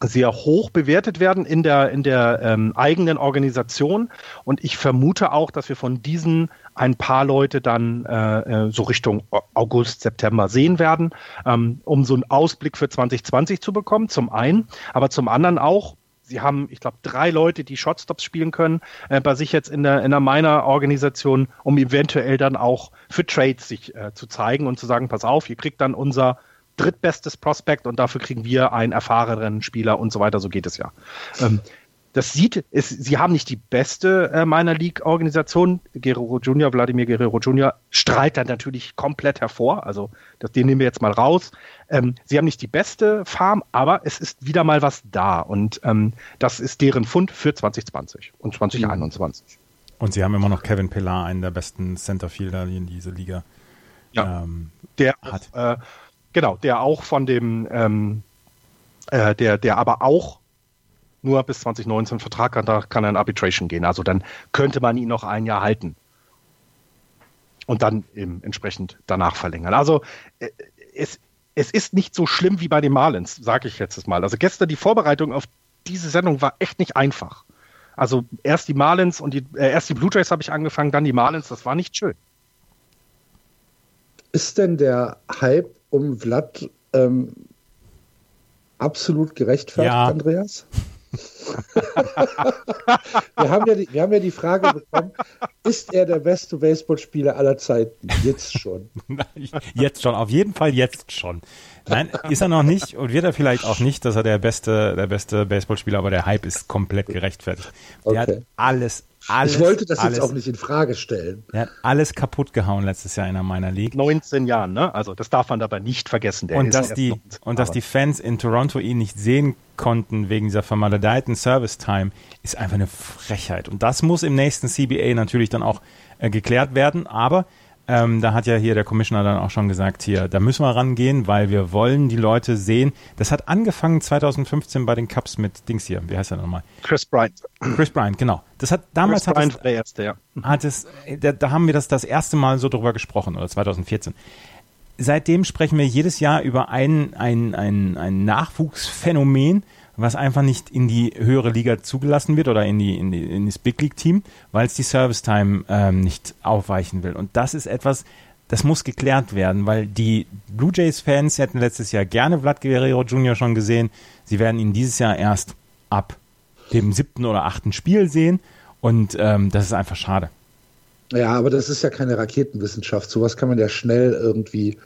sehr hoch bewertet werden in der, in der ähm, eigenen Organisation. Und ich vermute auch, dass wir von diesen ein paar Leute dann äh, äh so Richtung August, September sehen werden, ähm, um so einen Ausblick für 2020 zu bekommen, zum einen, aber zum anderen auch, sie haben, ich glaube, drei Leute, die Shotstops spielen können, äh, bei sich jetzt in der, in der Miner-Organisation, um eventuell dann auch für Trades sich äh, zu zeigen und zu sagen, pass auf, ihr kriegt dann unser drittbestes Prospect und dafür kriegen wir einen erfahreneren Spieler und so weiter, so geht es ja. Ähm, das sieht, ist, sie haben nicht die beste äh, Minor League-Organisation. Guerrero Jr., Wladimir Guerrero Jr. strahlt da natürlich komplett hervor. Also das, den nehmen wir jetzt mal raus. Ähm, sie haben nicht die beste Farm, aber es ist wieder mal was da. Und ähm, das ist deren Fund für 2020 und 2021. Und sie haben immer noch Kevin Pillar, einen der besten Centerfielder, die in diese Liga ja, ähm, der hat. Äh, genau, der auch von dem, ähm, äh, der, der aber auch nur bis 2019 Vertrag hat, da kann er in Arbitration gehen. Also dann könnte man ihn noch ein Jahr halten. Und dann eben entsprechend danach verlängern. Also äh, es, es ist nicht so schlimm wie bei den Marlins, sage ich letztes Mal. Also gestern die Vorbereitung auf diese Sendung war echt nicht einfach. Also erst die Marlins und die, äh, erst die Blue Jays habe ich angefangen, dann die Marlins, das war nicht schön. Ist denn der Hype um Vlad ähm, absolut gerechtfertigt, ja. Andreas? wir, haben ja die, wir haben ja die Frage bekommen, ist er der beste Baseballspieler aller Zeiten? Jetzt schon. jetzt schon, auf jeden Fall jetzt schon. Nein, ist er noch nicht und wird er vielleicht auch nicht, dass er der beste, der beste Baseballspieler, aber der Hype ist komplett gerechtfertigt. Der okay. hat alles, alles. Ich wollte das alles, jetzt auch nicht in Frage stellen. Er hat alles kaputt gehauen letztes Jahr in meiner League. 19 Jahren, ne? Also das darf man dabei nicht vergessen. und dass die, 19, und dass die Fans in Toronto ihn nicht sehen konnten wegen dieser vermaledeiten Service Time, ist einfach eine Frechheit. Und das muss im nächsten CBA natürlich dann auch äh, geklärt werden. Aber ähm, da hat ja hier der Commissioner dann auch schon gesagt, hier, da müssen wir rangehen, weil wir wollen die Leute sehen. Das hat angefangen 2015 bei den Cups mit Dings hier. Wie heißt er nochmal? Chris Bryant. Chris Bryant, genau. Das hat damals Chris Bryant hat das, der erste, ja. Hat es, da, da haben wir das das erste Mal so drüber gesprochen oder 2014 seitdem sprechen wir jedes Jahr über ein, ein, ein, ein Nachwuchsphänomen, was einfach nicht in die höhere Liga zugelassen wird oder in, die, in, die, in das Big League Team, weil es die Service Time ähm, nicht aufweichen will. Und das ist etwas, das muss geklärt werden, weil die Blue Jays Fans hätten letztes Jahr gerne Vlad Guerrero Jr. schon gesehen. Sie werden ihn dieses Jahr erst ab dem siebten oder achten Spiel sehen und ähm, das ist einfach schade. Ja, aber das ist ja keine Raketenwissenschaft. Sowas kann man ja schnell irgendwie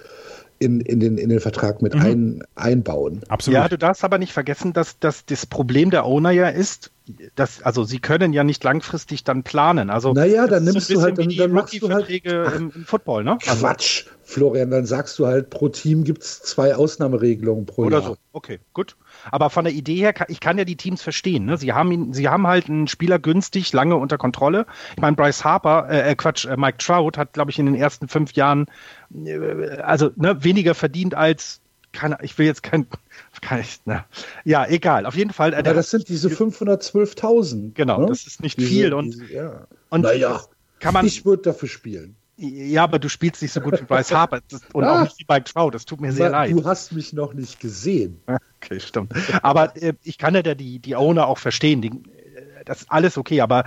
in, in, den, in den Vertrag mit mhm. ein, einbauen. Absolut. Ja, du darfst aber nicht vergessen, dass, dass das Problem der Owner ja ist, dass, also sie können ja nicht langfristig dann planen. Also naja, dann nimmst so du halt, dann, dann machst du halt im, im, Football, ne? Also Quatsch, Florian, dann sagst du halt, pro Team gibt es zwei Ausnahmeregelungen pro Oder Jahr. so, okay, gut. Aber von der Idee her, ich kann ja die Teams verstehen. Ne? Sie, haben ihn, sie haben halt einen Spieler günstig, lange unter Kontrolle. Ich meine, Bryce Harper, äh, äh Quatsch, äh, Mike Trout hat, glaube ich, in den ersten fünf Jahren äh, also ne, weniger verdient als, keine, ich will jetzt kein, ich, ne. ja, egal, auf jeden Fall. Äh, das sind diese 512.000. Genau, ne? das ist nicht diese, viel und, diese, ja. und naja, kann man, ich würde dafür spielen. Ja, aber du spielst nicht so gut wie Bryce Harper und ah, auch nicht wie Mike Trout. Das tut mir sehr leid. Du hast mich noch nicht gesehen. Okay, stimmt. Aber äh, ich kann ja die, die Owner auch verstehen. Die, äh, das ist alles okay, aber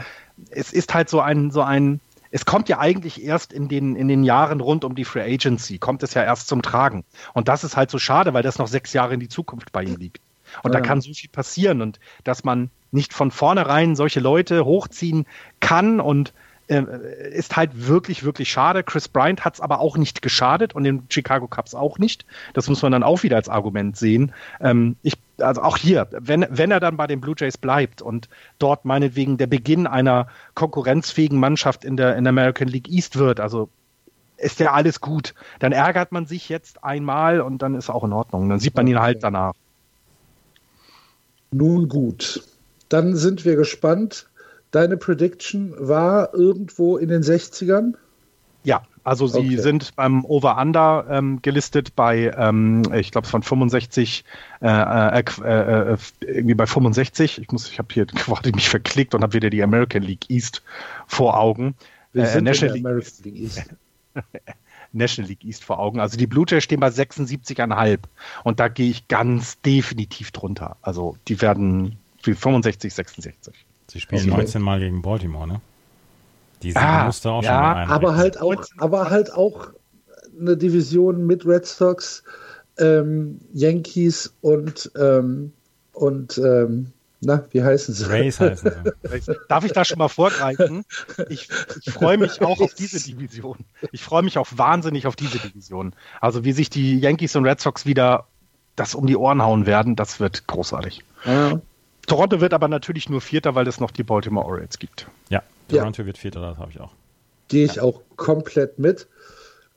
es ist halt so ein, so ein, es kommt ja eigentlich erst in den, in den Jahren rund um die Free Agency, kommt es ja erst zum Tragen. Und das ist halt so schade, weil das noch sechs Jahre in die Zukunft bei ihm liegt. Und ja. da kann so viel passieren und dass man nicht von vornherein solche Leute hochziehen kann und äh, ist halt wirklich, wirklich schade. Chris Bryant hat es aber auch nicht geschadet und den Chicago Cubs auch nicht. Das muss man dann auch wieder als Argument sehen. Ähm, ich, also auch hier, wenn, wenn er dann bei den Blue Jays bleibt und dort meinetwegen der Beginn einer konkurrenzfähigen Mannschaft in der, in der American League East wird, also ist ja alles gut. Dann ärgert man sich jetzt einmal und dann ist auch in Ordnung. Dann sieht man ihn halt danach. Nun gut. Dann sind wir gespannt, Deine Prediction war irgendwo in den 60ern? Ja, also sie okay. sind beim Over-Under ähm, gelistet bei, ähm, ich glaube, von 65, äh, äh, äh, äh, irgendwie bei 65. Ich muss, ich habe hier quasi mich verklickt und habe wieder die American League East vor Augen. Wir sind National in American League East. National League East vor Augen. Also die Blue Jays stehen bei 76,5 und da gehe ich ganz definitiv drunter. Also die werden 65, 66. Sie spielen okay. 19 Mal gegen Baltimore, ne? Die ah, musste auch ja, schon mal aber halt auch, aber halt auch eine Division mit Red Sox, ähm, Yankees und ähm, und ähm, na, wie heißen sie? Rays heißen sie. Darf ich da schon mal vorgreifen? Ich, ich freue mich auch auf diese Division. Ich freue mich auch wahnsinnig auf diese Division. Also wie sich die Yankees und Red Sox wieder das um die Ohren hauen werden, das wird großartig. Ja. Toronto wird aber natürlich nur Vierter, weil es noch die Baltimore Orioles gibt. Ja, Toronto ja. wird Vierter, das habe ich auch. Gehe ich ja. auch komplett mit.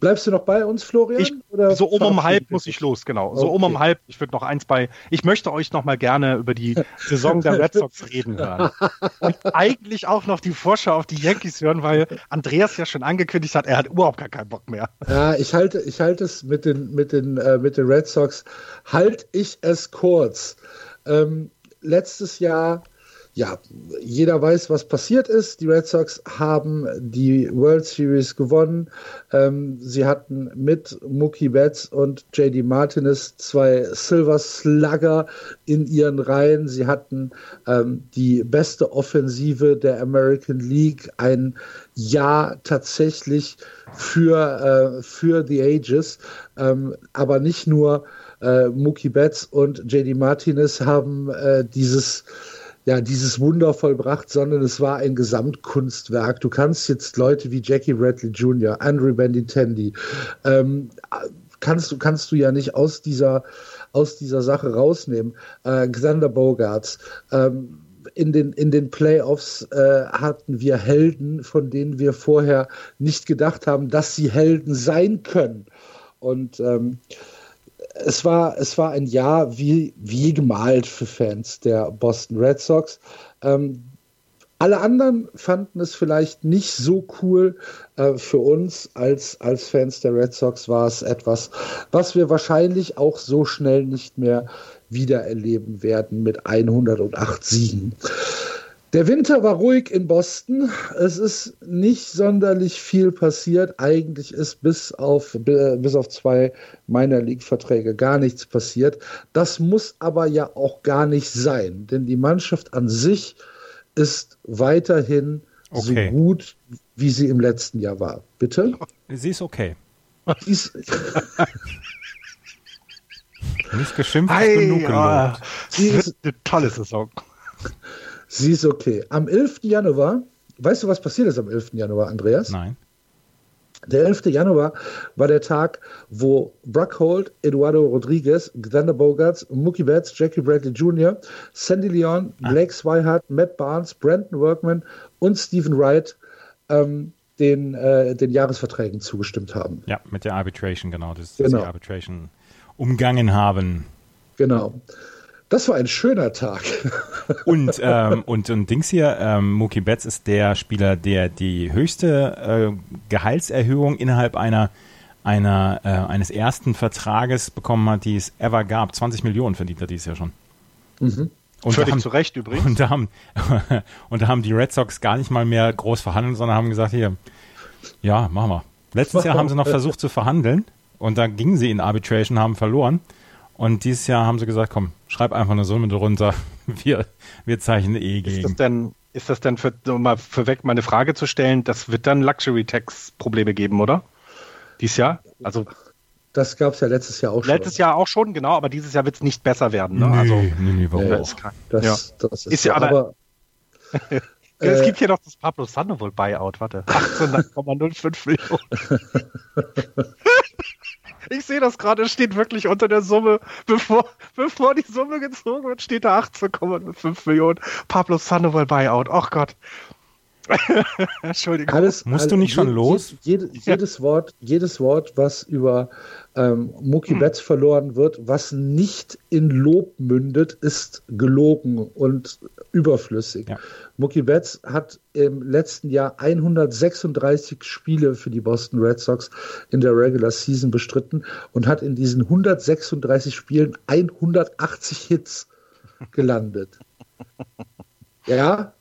Bleibst du noch bei uns, Florian? Ich, so um um halb muss ich los, genau. So okay. um um halb, ich würde noch eins bei. Ich möchte euch noch mal gerne über die Saison der Red Sox reden hören. Und eigentlich auch noch die Vorschau auf die Yankees hören, weil Andreas ja schon angekündigt hat, er hat überhaupt gar keinen Bock mehr. Ja, ich halte, ich halte es mit den, mit den, äh, mit den Red Sox, halte ich es kurz. Ähm, letztes Jahr, ja, jeder weiß, was passiert ist. Die Red Sox haben die World Series gewonnen. Ähm, sie hatten mit Mookie Betts und JD Martinez zwei Silver Slugger in ihren Reihen. Sie hatten ähm, die beste Offensive der American League. Ein Jahr tatsächlich für, äh, für The Ages. Ähm, aber nicht nur äh, Mookie Betts und JD Martinez haben äh, dieses ja, dieses Wunder vollbracht, sondern es war ein Gesamtkunstwerk. Du kannst jetzt Leute wie Jackie Bradley Jr., Andrew Benintendi, ähm, kannst du, kannst du ja nicht aus dieser, aus dieser Sache rausnehmen. Äh, Xander Bogarts, ähm, in den, in den Playoffs äh, hatten wir Helden, von denen wir vorher nicht gedacht haben, dass sie Helden sein können. Und ähm, es war, es war ein Jahr wie, wie gemalt für Fans der Boston Red Sox. Ähm, alle anderen fanden es vielleicht nicht so cool. Äh, für uns als, als Fans der Red Sox war es etwas, was wir wahrscheinlich auch so schnell nicht mehr wiedererleben werden mit 108 Siegen. Der Winter war ruhig in Boston. Es ist nicht sonderlich viel passiert. Eigentlich ist bis auf, bis auf zwei Minor League-Verträge gar nichts passiert. Das muss aber ja auch gar nicht sein, denn die Mannschaft an sich ist weiterhin okay. so gut, wie sie im letzten Jahr war. Bitte? Sie ist okay. Sie ist nicht geschimpft, hey, genug gelobt. Sie ist eine tolle Saison. Sie ist okay. Am 11. Januar, weißt du, was passiert ist am 11. Januar, Andreas? Nein. Der 11. Januar war der Tag, wo Bruckhold, Eduardo Rodriguez, Xander Bogarts, Mookie Betts, Jackie Bradley Jr., Sandy Leon, ah. Blake Swihart, Matt Barnes, Brandon Workman und Stephen Wright ähm, den, äh, den Jahresverträgen zugestimmt haben. Ja, mit der Arbitration, genau. Das, dass genau. die Arbitration umgangen haben. Genau. Das war ein schöner Tag. und, ähm, und, und Dings hier, ähm, Mookie Betts ist der Spieler, der die höchste äh, Gehaltserhöhung innerhalb einer, einer äh, eines ersten Vertrages bekommen hat, die es ever gab. 20 Millionen verdient er dieses Jahr schon. Mhm. Und Völlig haben, zu Recht übrigens. Und da, haben, und da haben die Red Sox gar nicht mal mehr groß verhandelt, sondern haben gesagt, hier, ja, machen wir. Letztes Jahr haben sie noch versucht zu verhandeln und da gingen sie in Arbitration, haben verloren. Und dieses Jahr haben sie gesagt, komm, schreib einfach eine Summe drunter. Wir, wir zeichnen eh gegen. Ist das denn, ist das denn für, um mal vorweg meine Frage zu stellen, das wird dann Luxury Tax Probleme geben, oder? Dieses Jahr? Also das gab es ja letztes Jahr auch schon. Letztes Jahr auch schon, genau, aber dieses Jahr wird es nicht besser werden. Ne? Nee, also, nee, nee, warum? Ja, das, ja. das ist, ist ja, aber, aber es gibt hier noch das Pablo Sandoval Buyout, warte. 18,05 Millionen. Ich sehe das gerade, steht wirklich unter der Summe, bevor, bevor die Summe gezogen wird, steht da 18,5 Millionen. Pablo Sandoval Buyout, ach Gott. Entschuldigung. Alles, Musst alles, du nicht schon los? Jed, jedes, Wort, jedes Wort, was über ähm, Mookie hm. Betts verloren wird, was nicht in Lob mündet, ist gelogen und überflüssig. Ja. Mookie Betts hat im letzten Jahr 136 Spiele für die Boston Red Sox in der Regular Season bestritten und hat in diesen 136 Spielen 180 Hits gelandet. Ja,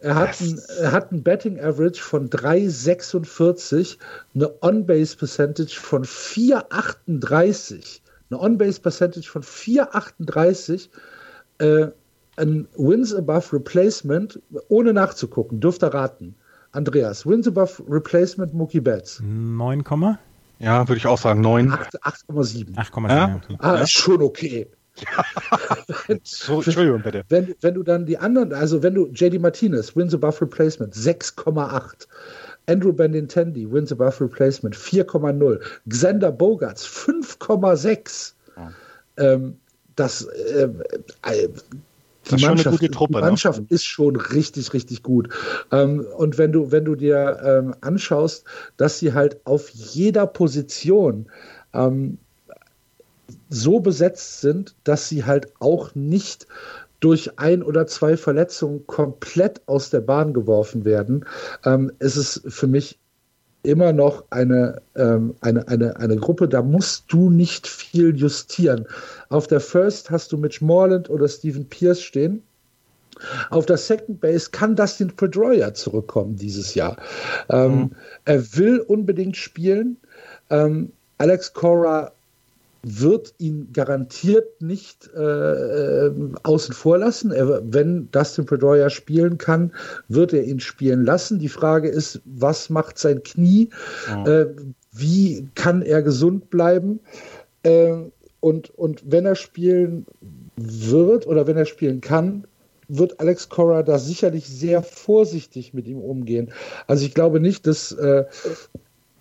er hat, ein, er hat ein Betting Average von 3,46, eine On-Base Percentage von 4,38. Eine On-Base Percentage von 4,38. Äh, ein Wins Above Replacement, ohne nachzugucken, dürft ihr raten. Andreas, Wins Above Replacement Mookie Betts. 9, ja, würde ich auch sagen, 9. 8,7. 8,7. Ja? Ah, ist schon okay. so, Entschuldigung, bitte. Wenn, wenn du dann die anderen, also wenn du JD Martinez, Wins Above Replacement 6,8. Andrew Benintendi, Wins Above Replacement 4,0. Xander Bogarts 5,6. Ja. Ähm, das, äh, äh, die das Mannschaft, Truppe, die ne? Mannschaft ne? ist schon richtig, richtig gut. Ähm, und wenn du, wenn du dir ähm, anschaust, dass sie halt auf jeder Position ähm, so besetzt sind, dass sie halt auch nicht durch ein oder zwei Verletzungen komplett aus der Bahn geworfen werden, ähm, ist es für mich immer noch eine, ähm, eine, eine, eine Gruppe, da musst du nicht viel justieren. Auf der First hast du Mitch Morland oder Stephen Pierce stehen. Auf der Second Base kann Dustin Pedroia zurückkommen dieses Jahr. Ähm, mhm. Er will unbedingt spielen. Ähm, Alex Cora wird ihn garantiert nicht äh, äh, außen vor lassen. Er, wenn Dustin Pedroia spielen kann, wird er ihn spielen lassen. Die Frage ist, was macht sein Knie? Ja. Äh, wie kann er gesund bleiben? Äh, und, und wenn er spielen wird oder wenn er spielen kann, wird Alex Cora da sicherlich sehr vorsichtig mit ihm umgehen. Also ich glaube nicht, dass äh,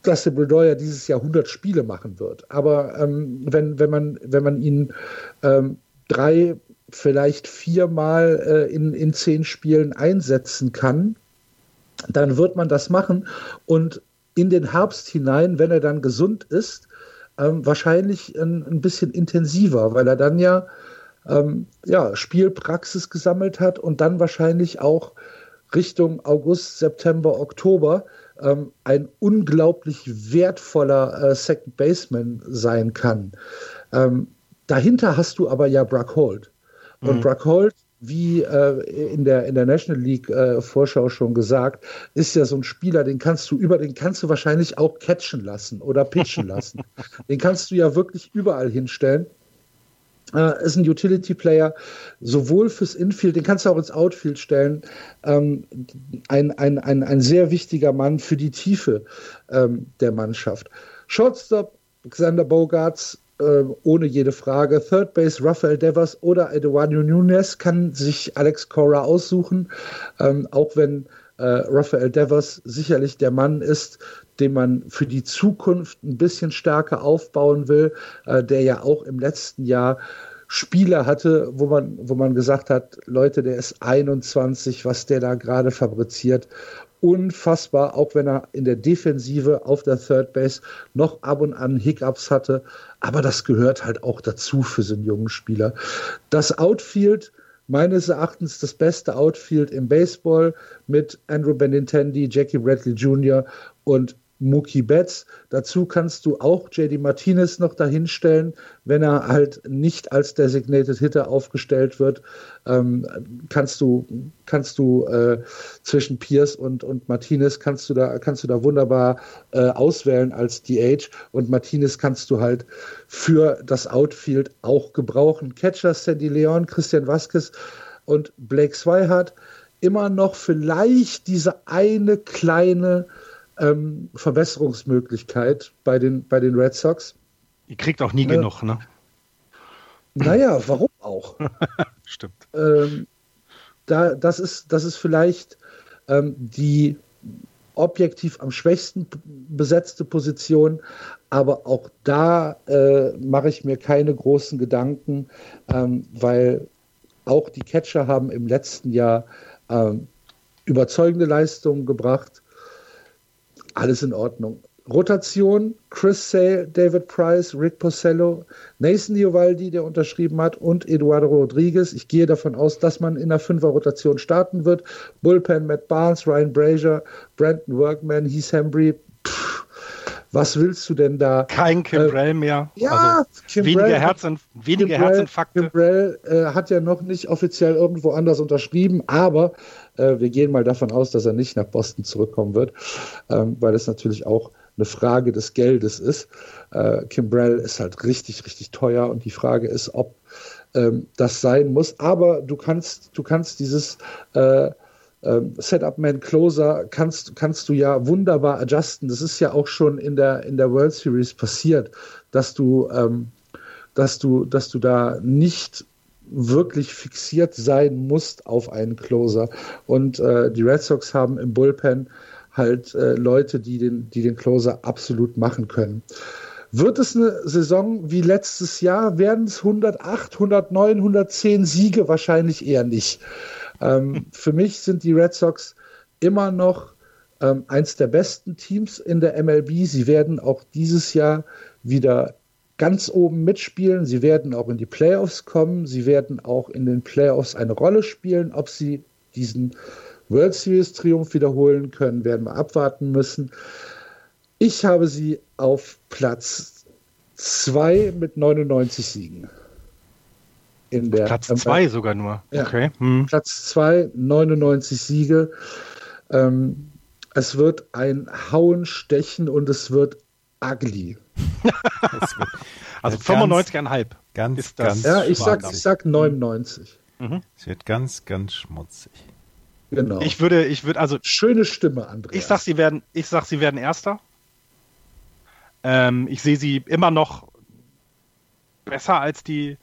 dass der dieses Jahr 100 Spiele machen wird. Aber ähm, wenn, wenn, man, wenn man ihn ähm, drei, vielleicht viermal äh, in, in zehn Spielen einsetzen kann, dann wird man das machen. Und in den Herbst hinein, wenn er dann gesund ist, ähm, wahrscheinlich ein, ein, bisschen intensiver, weil er dann ja, ähm, ja Spielpraxis gesammelt hat und dann wahrscheinlich auch Richtung August, September, Oktober ähm, ein unglaublich wertvoller äh, Second Baseman sein kann. Ähm, dahinter hast du aber ja Brock Holt. Und mhm. Brock Holt, wie äh, in, der, in der National League äh, Vorschau schon gesagt, ist ja so ein Spieler, den kannst du über, den kannst du wahrscheinlich auch catchen lassen oder pitchen lassen. den kannst du ja wirklich überall hinstellen. Äh, ist ein Utility-Player, sowohl fürs Infield, den kannst du auch ins Outfield stellen. Ähm, ein, ein, ein, ein sehr wichtiger Mann für die Tiefe ähm, der Mannschaft. Shortstop, Xander Bogarts, äh, ohne jede Frage. Third Base, Rafael Devers oder Eduardo Nunez kann sich Alex Cora aussuchen, ähm, auch wenn äh, Rafael Devers sicherlich der Mann ist, den man für die Zukunft ein bisschen stärker aufbauen will, äh, der ja auch im letzten Jahr Spieler hatte, wo man, wo man gesagt hat, Leute, der ist 21, was der da gerade fabriziert. unfassbar, auch wenn er in der Defensive auf der Third Base noch ab und an Hiccups hatte. Aber das gehört halt auch dazu für so einen jungen Spieler. Das Outfield, meines Erachtens das beste Outfield im Baseball mit Andrew Benintendi, Jackie Bradley Jr. und Mookie Betts. Dazu kannst du auch JD Martinez noch dahinstellen, wenn er halt nicht als Designated Hitter aufgestellt wird. Ähm, kannst du, kannst du äh, zwischen Pierce und, und Martinez kannst du da, kannst du da wunderbar äh, auswählen als DH und Martinez kannst du halt für das Outfield auch gebrauchen. Catcher Sandy Leon, Christian Vasquez und Blake Swihart immer noch vielleicht diese eine kleine ähm, Verbesserungsmöglichkeit bei den, bei den Red Sox. Ihr kriegt auch nie äh, genug, ne? Naja, warum auch? Stimmt. Ähm, da, das, ist, das ist vielleicht ähm, die objektiv am schwächsten besetzte Position, aber auch da äh, mache ich mir keine großen Gedanken, ähm, weil auch die Catcher haben im letzten Jahr ähm, überzeugende Leistungen gebracht alles in Ordnung. Rotation, Chris Sale, David Price, Rick Posello, Nathan Iovaldi, der unterschrieben hat, und Eduardo Rodriguez. Ich gehe davon aus, dass man in der Fünfer-Rotation starten wird. Bullpen, Matt Barnes, Ryan Brazier, Brandon Workman, Heath Hembry. Was willst du denn da? Kein Kimbrell äh, mehr. Ja, also Kimbrell, weniger, Herzinf weniger Kimbrell, Herzinfarkte. Kimbrell äh, hat ja noch nicht offiziell irgendwo anders unterschrieben, aber äh, wir gehen mal davon aus, dass er nicht nach Boston zurückkommen wird, ähm, weil es natürlich auch eine Frage des Geldes ist. Äh, Kimbrell ist halt richtig, richtig teuer und die Frage ist, ob ähm, das sein muss. Aber du kannst, du kannst dieses äh, ähm, Setup Man Closer kannst, kannst du ja wunderbar adjusten. Das ist ja auch schon in der, in der World Series passiert, dass du, ähm, dass du, dass du da nicht wirklich fixiert sein musst auf einen Closer. Und äh, die Red Sox haben im Bullpen halt äh, Leute, die den, die den Closer absolut machen können. Wird es eine Saison wie letztes Jahr? Werden es 108, 109, 110 Siege? Wahrscheinlich eher nicht. Ähm, für mich sind die Red Sox immer noch ähm, eins der besten Teams in der MLB. Sie werden auch dieses Jahr wieder ganz oben mitspielen. Sie werden auch in die Playoffs kommen. Sie werden auch in den Playoffs eine Rolle spielen. Ob sie diesen World Series Triumph wiederholen können, werden wir abwarten müssen. Ich habe sie auf Platz 2 mit 99 Siegen. In der, Platz 2 ähm, sogar nur. Ja, okay. Hm. Platz 2, 99 Siege. Ähm, es wird ein Hauen, Stechen und es wird ugly. also 95,5 ganz, ist das. Ja, ich sag, ich sag 99. Mhm. Es wird ganz, ganz schmutzig. Genau. Ich würde, ich würde, also. Schöne Stimme, Andreas. Ich sag, sie werden, ich sag, sie werden Erster. Ähm, ich sehe sie immer noch besser als die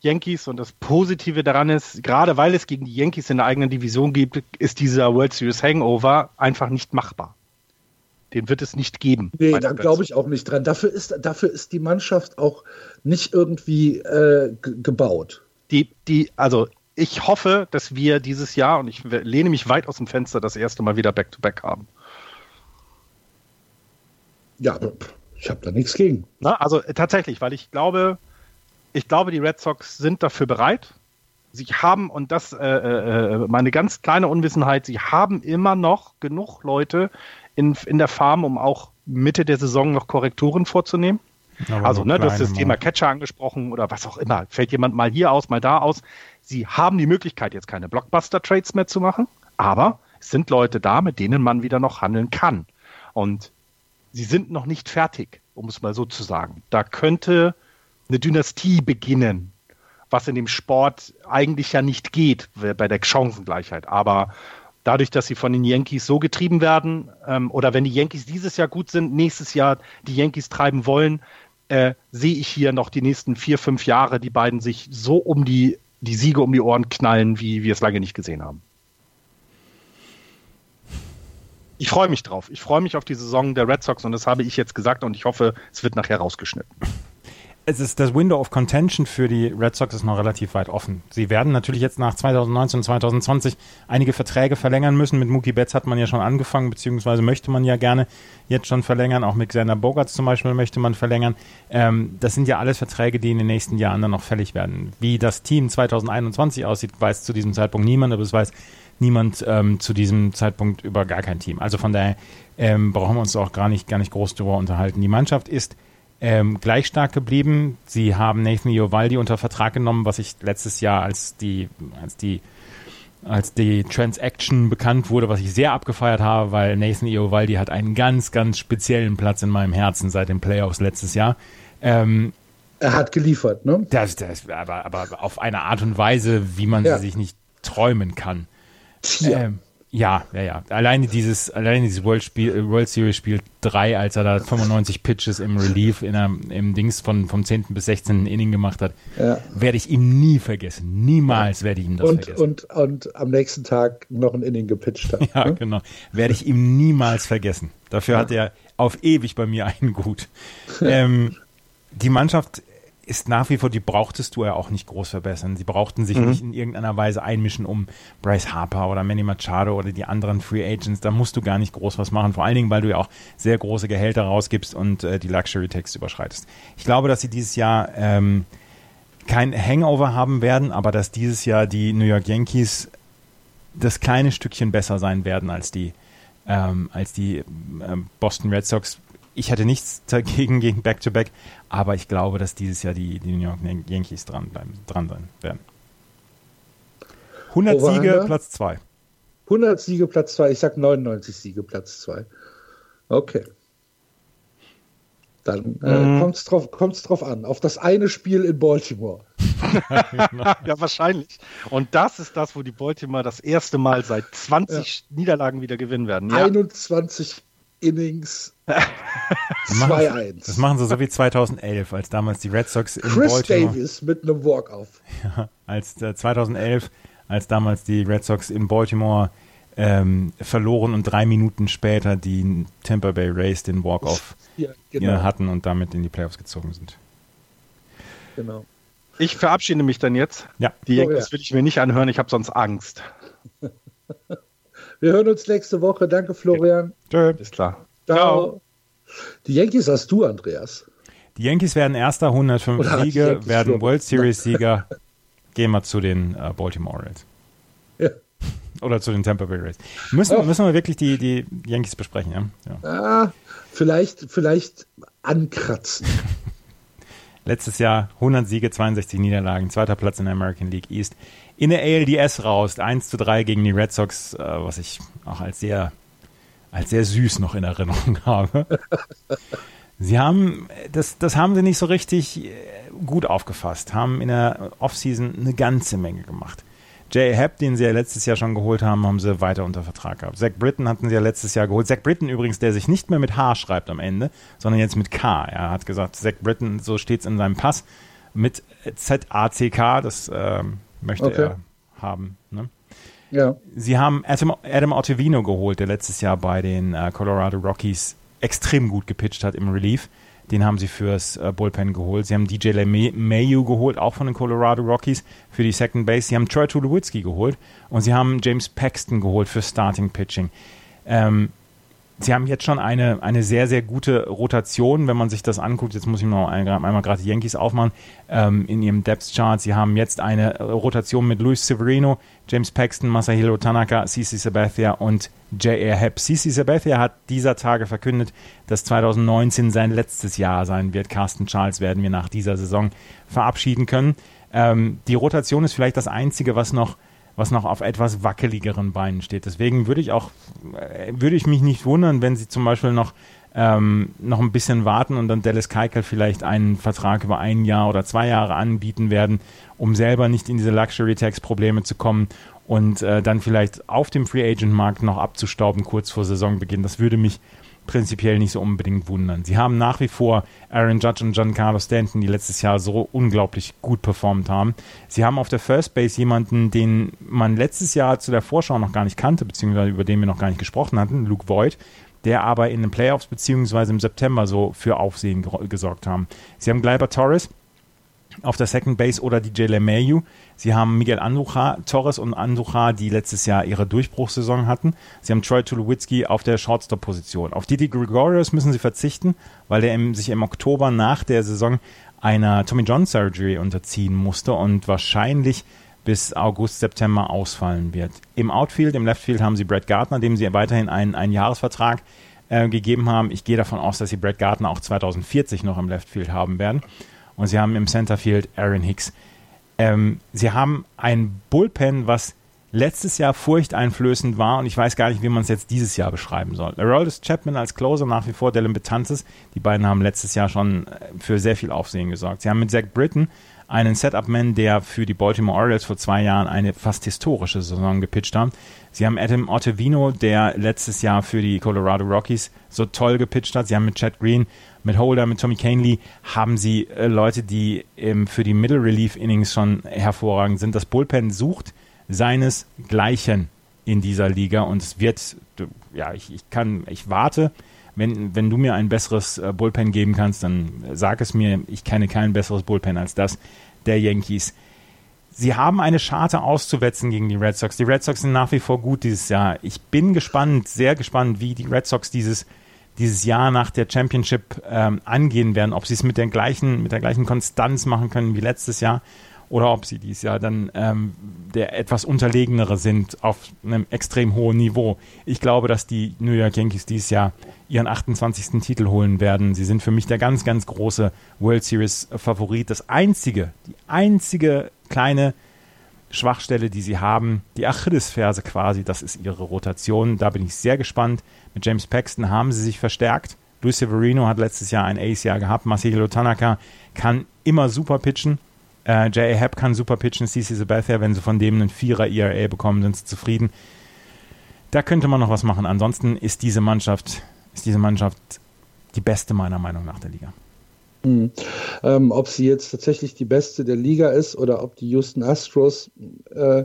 Yankees und das Positive daran ist, gerade weil es gegen die Yankees in der eigenen Division gibt, ist dieser World Series Hangover einfach nicht machbar. Den wird es nicht geben. Nee, da glaube ich auch nicht dran. Dafür ist, dafür ist die Mannschaft auch nicht irgendwie äh, gebaut. Die, die, also ich hoffe, dass wir dieses Jahr, und ich lehne mich weit aus dem Fenster, das erste Mal wieder Back-to-Back -back haben. Ja, ich habe da nichts gegen. Na, also äh, tatsächlich, weil ich glaube, ich glaube, die Red Sox sind dafür bereit. Sie haben, und das äh, äh, äh meine ganz kleine Unwissenheit, sie haben immer noch genug Leute in, in der Farm, um auch Mitte der Saison noch Korrekturen vorzunehmen. Aber also, ne, du hast das Thema Catcher angesprochen oder was auch immer. Fällt jemand mal hier aus, mal da aus. Sie haben die Möglichkeit, jetzt keine Blockbuster-Trades mehr zu machen, aber es sind Leute da, mit denen man wieder noch handeln kann. Und sie sind noch nicht fertig, um es mal so zu sagen. Da könnte eine Dynastie beginnen, was in dem Sport eigentlich ja nicht geht, bei der Chancengleichheit. Aber dadurch, dass sie von den Yankees so getrieben werden, ähm, oder wenn die Yankees dieses Jahr gut sind, nächstes Jahr die Yankees treiben wollen, äh, sehe ich hier noch die nächsten vier, fünf Jahre, die beiden sich so um die, die Siege um die Ohren knallen, wie wir es lange nicht gesehen haben. Ich freue mich drauf. Ich freue mich auf die Saison der Red Sox und das habe ich jetzt gesagt und ich hoffe, es wird nachher rausgeschnitten. Es ist das Window of Contention für die Red Sox ist noch relativ weit offen. Sie werden natürlich jetzt nach 2019 und 2020 einige Verträge verlängern müssen. Mit Mookie Betts hat man ja schon angefangen, beziehungsweise möchte man ja gerne jetzt schon verlängern. Auch mit Xander Bogarts zum Beispiel möchte man verlängern. Ähm, das sind ja alles Verträge, die in den nächsten Jahren dann noch fällig werden. Wie das Team 2021 aussieht, weiß zu diesem Zeitpunkt niemand, aber es weiß niemand ähm, zu diesem Zeitpunkt über gar kein Team. Also von daher ähm, brauchen wir uns auch gar nicht, gar nicht groß darüber unterhalten. Die Mannschaft ist ähm, gleich stark geblieben. Sie haben Nathan Iovaldi unter Vertrag genommen, was ich letztes Jahr als die, als die, als die Transaction bekannt wurde, was ich sehr abgefeiert habe, weil Nathan Iovaldi hat einen ganz, ganz speziellen Platz in meinem Herzen seit den Playoffs letztes Jahr. Ähm, er hat geliefert, ne? Das, das, aber, aber auf eine Art und Weise, wie man ja. sie sich nicht träumen kann. Tja. Ähm, ja, ja, ja. Alleine dieses, alleine dieses World, Spiel, äh, World Series Spiel 3, als er da 95 Pitches im Relief in einem, im Dings von, vom 10. bis 16. Inning gemacht hat, ja. werde ich ihm nie vergessen. Niemals werde ich ihm das und, vergessen. Und, und am nächsten Tag noch ein Inning gepitcht hat. Ja, ne? genau. Werde ich ihm niemals vergessen. Dafür ja. hat er auf ewig bei mir einen Gut. ähm, die Mannschaft ist nach wie vor, die brauchtest du ja auch nicht groß verbessern. Sie brauchten sich mhm. nicht in irgendeiner Weise einmischen, um Bryce Harper oder Manny Machado oder die anderen Free Agents. Da musst du gar nicht groß was machen. Vor allen Dingen, weil du ja auch sehr große Gehälter rausgibst und äh, die Luxury Tax überschreitest. Ich glaube, dass sie dieses Jahr ähm, kein Hangover haben werden, aber dass dieses Jahr die New York Yankees das kleine Stückchen besser sein werden als die ähm, als die äh, Boston Red Sox ich hatte nichts dagegen gegen Back-to-Back, aber ich glaube, dass dieses Jahr die, die New York Yankees dran, bleiben, dran sein werden. 100 Over Siege, Platz 2. 100 Siege, Platz 2. Ich sag 99 Siege, Platz 2. Okay. Dann äh, mhm. kommt es drauf, kommt's drauf an. Auf das eine Spiel in Baltimore. ja, wahrscheinlich. Und das ist das, wo die Baltimore das erste Mal seit 20 ja. Niederlagen wieder gewinnen werden. Ja. 21 Innings 2-1. Das machen sie so wie 2011, als damals die Red Sox in Chris Baltimore. Davis mit einem Walk-Off. Ja, als äh, 2011, als damals die Red Sox in Baltimore ähm, verloren und drei Minuten später die Tampa Bay Rays den Walk-Off ja, genau. hatten und damit in die Playoffs gezogen sind. Genau. Ich verabschiede mich dann jetzt. Ja. Die Yankees oh, ja. will ich mir nicht anhören, ich habe sonst Angst. Wir hören uns nächste Woche. Danke, Florian. Tschö. Ist klar. Ciao. Die Yankees hast du, Andreas. Die Yankees werden erster, 105 Oder Siege, werden World Series Sieger. Gehen wir zu den äh, Baltimore Rays. Ja. Oder zu den Tampa Bay Rays. Müssen, müssen wir wirklich die, die Yankees besprechen, ja? ja. Ah, vielleicht, vielleicht ankratzen. Letztes Jahr 100 Siege, 62 Niederlagen, zweiter Platz in der American League East. In der ALDS raus, 1 zu 3 gegen die Red Sox, äh, was ich auch als sehr, als sehr süß noch in Erinnerung habe. Sie haben, das, das haben sie nicht so richtig äh, gut aufgefasst, haben in der Offseason eine ganze Menge gemacht. Jay Happ, den sie ja letztes Jahr schon geholt haben, haben sie weiter unter Vertrag gehabt. Zach Britton hatten sie ja letztes Jahr geholt. Zach Britton übrigens, der sich nicht mehr mit H schreibt am Ende, sondern jetzt mit K. Er hat gesagt, Zach Britton, so steht es in seinem Pass, mit Z-A-C-K, das äh, möchte okay. er haben. Ne? Ja. Sie haben Adam, Adam Ottavino geholt, der letztes Jahr bei den äh, Colorado Rockies extrem gut gepitcht hat im Relief. Den haben sie fürs äh, Bullpen geholt. Sie haben DJ Mayu geholt, auch von den Colorado Rockies, für die Second Base. Sie haben Troy Tulowitzki geholt und sie haben James Paxton geholt für Starting Pitching. Ähm, Sie haben jetzt schon eine, eine sehr, sehr gute Rotation, wenn man sich das anguckt. Jetzt muss ich noch einmal, einmal gerade die Yankees aufmachen ähm, in ihrem Depth Chart. Sie haben jetzt eine Rotation mit Luis Severino, James Paxton, Masahiro Tanaka, CC Sabathia und J.R. Hepp. CC Sabathia hat dieser Tage verkündet, dass 2019 sein letztes Jahr sein wird. Carsten Charles werden wir nach dieser Saison verabschieden können. Ähm, die Rotation ist vielleicht das Einzige, was noch was noch auf etwas wackeligeren Beinen steht. Deswegen würde ich auch, äh, würde ich mich nicht wundern, wenn sie zum Beispiel noch ähm, noch ein bisschen warten und dann Dallas Keuchel vielleicht einen Vertrag über ein Jahr oder zwei Jahre anbieten werden, um selber nicht in diese Luxury Tax Probleme zu kommen und äh, dann vielleicht auf dem Free Agent Markt noch abzustauben kurz vor Saisonbeginn. Das würde mich prinzipiell nicht so unbedingt wundern. Sie haben nach wie vor Aaron Judge und Giancarlo Stanton, die letztes Jahr so unglaublich gut performt haben. Sie haben auf der First Base jemanden, den man letztes Jahr zu der Vorschau noch gar nicht kannte, beziehungsweise über den wir noch gar nicht gesprochen hatten, Luke Voigt, der aber in den Playoffs beziehungsweise im September so für Aufsehen gesorgt haben. Sie haben Gleiber Torres, auf der Second Base oder DJ LeMayu. Sie haben Miguel Andujar, Torres und Andujar, die letztes Jahr ihre Durchbruchssaison hatten. Sie haben Troy Tulowitzki auf der Shortstop-Position. Auf Didi Gregorius müssen sie verzichten, weil er im, sich im Oktober nach der Saison einer Tommy John Surgery unterziehen musste und wahrscheinlich bis August, September ausfallen wird. Im Outfield, im Leftfield haben sie Brad Gardner, dem sie weiterhin einen, einen Jahresvertrag äh, gegeben haben. Ich gehe davon aus, dass sie Brad Gardner auch 2040 noch im Leftfield haben werden und sie haben im Centerfield Aaron Hicks. Ähm, sie haben ein Bullpen, was letztes Jahr furchteinflößend war und ich weiß gar nicht, wie man es jetzt dieses Jahr beschreiben soll. Aroldis Chapman als Closer nach wie vor Dylan Betances. Die beiden haben letztes Jahr schon äh, für sehr viel Aufsehen gesorgt. Sie haben mit Zach Britton einen Setup-Man, der für die Baltimore Orioles vor zwei Jahren eine fast historische Saison gepitcht hat. Sie haben Adam Ottavino, der letztes Jahr für die Colorado Rockies so toll gepitcht hat. Sie haben mit Chad Green mit Holder, mit Tommy Canely haben sie äh, Leute, die ähm, für die Middle Relief Innings schon hervorragend sind. Das Bullpen sucht seinesgleichen in dieser Liga und es wird, ja, ich, ich kann, ich warte. Wenn, wenn du mir ein besseres äh, Bullpen geben kannst, dann sag es mir. Ich kenne kein besseres Bullpen als das der Yankees. Sie haben eine Scharte auszuwetzen gegen die Red Sox. Die Red Sox sind nach wie vor gut dieses Jahr. Ich bin gespannt, sehr gespannt, wie die Red Sox dieses dieses Jahr nach der Championship ähm, angehen werden, ob sie es mit der gleichen, mit der gleichen Konstanz machen können wie letztes Jahr oder ob sie dieses Jahr dann ähm, der etwas unterlegenere sind auf einem extrem hohen Niveau. Ich glaube, dass die New York Yankees dieses Jahr ihren 28. Titel holen werden. Sie sind für mich der ganz, ganz große World Series Favorit. Das einzige, die einzige kleine Schwachstelle, die sie haben, die Achillesferse quasi, das ist ihre Rotation. Da bin ich sehr gespannt. Mit James Paxton haben sie sich verstärkt. Luis Severino hat letztes Jahr ein Ace-Jahr gehabt. Marcelo Tanaka kann immer super pitchen. Äh, J.A. Happ kann super pitchen. CC Sabathia, wenn sie von dem einen Vierer ERA bekommen, sind sie zufrieden. Da könnte man noch was machen. Ansonsten ist diese Mannschaft, ist diese Mannschaft die beste meiner Meinung nach der Liga. Hm. Ähm, ob sie jetzt tatsächlich die beste der Liga ist oder ob die Houston Astros äh,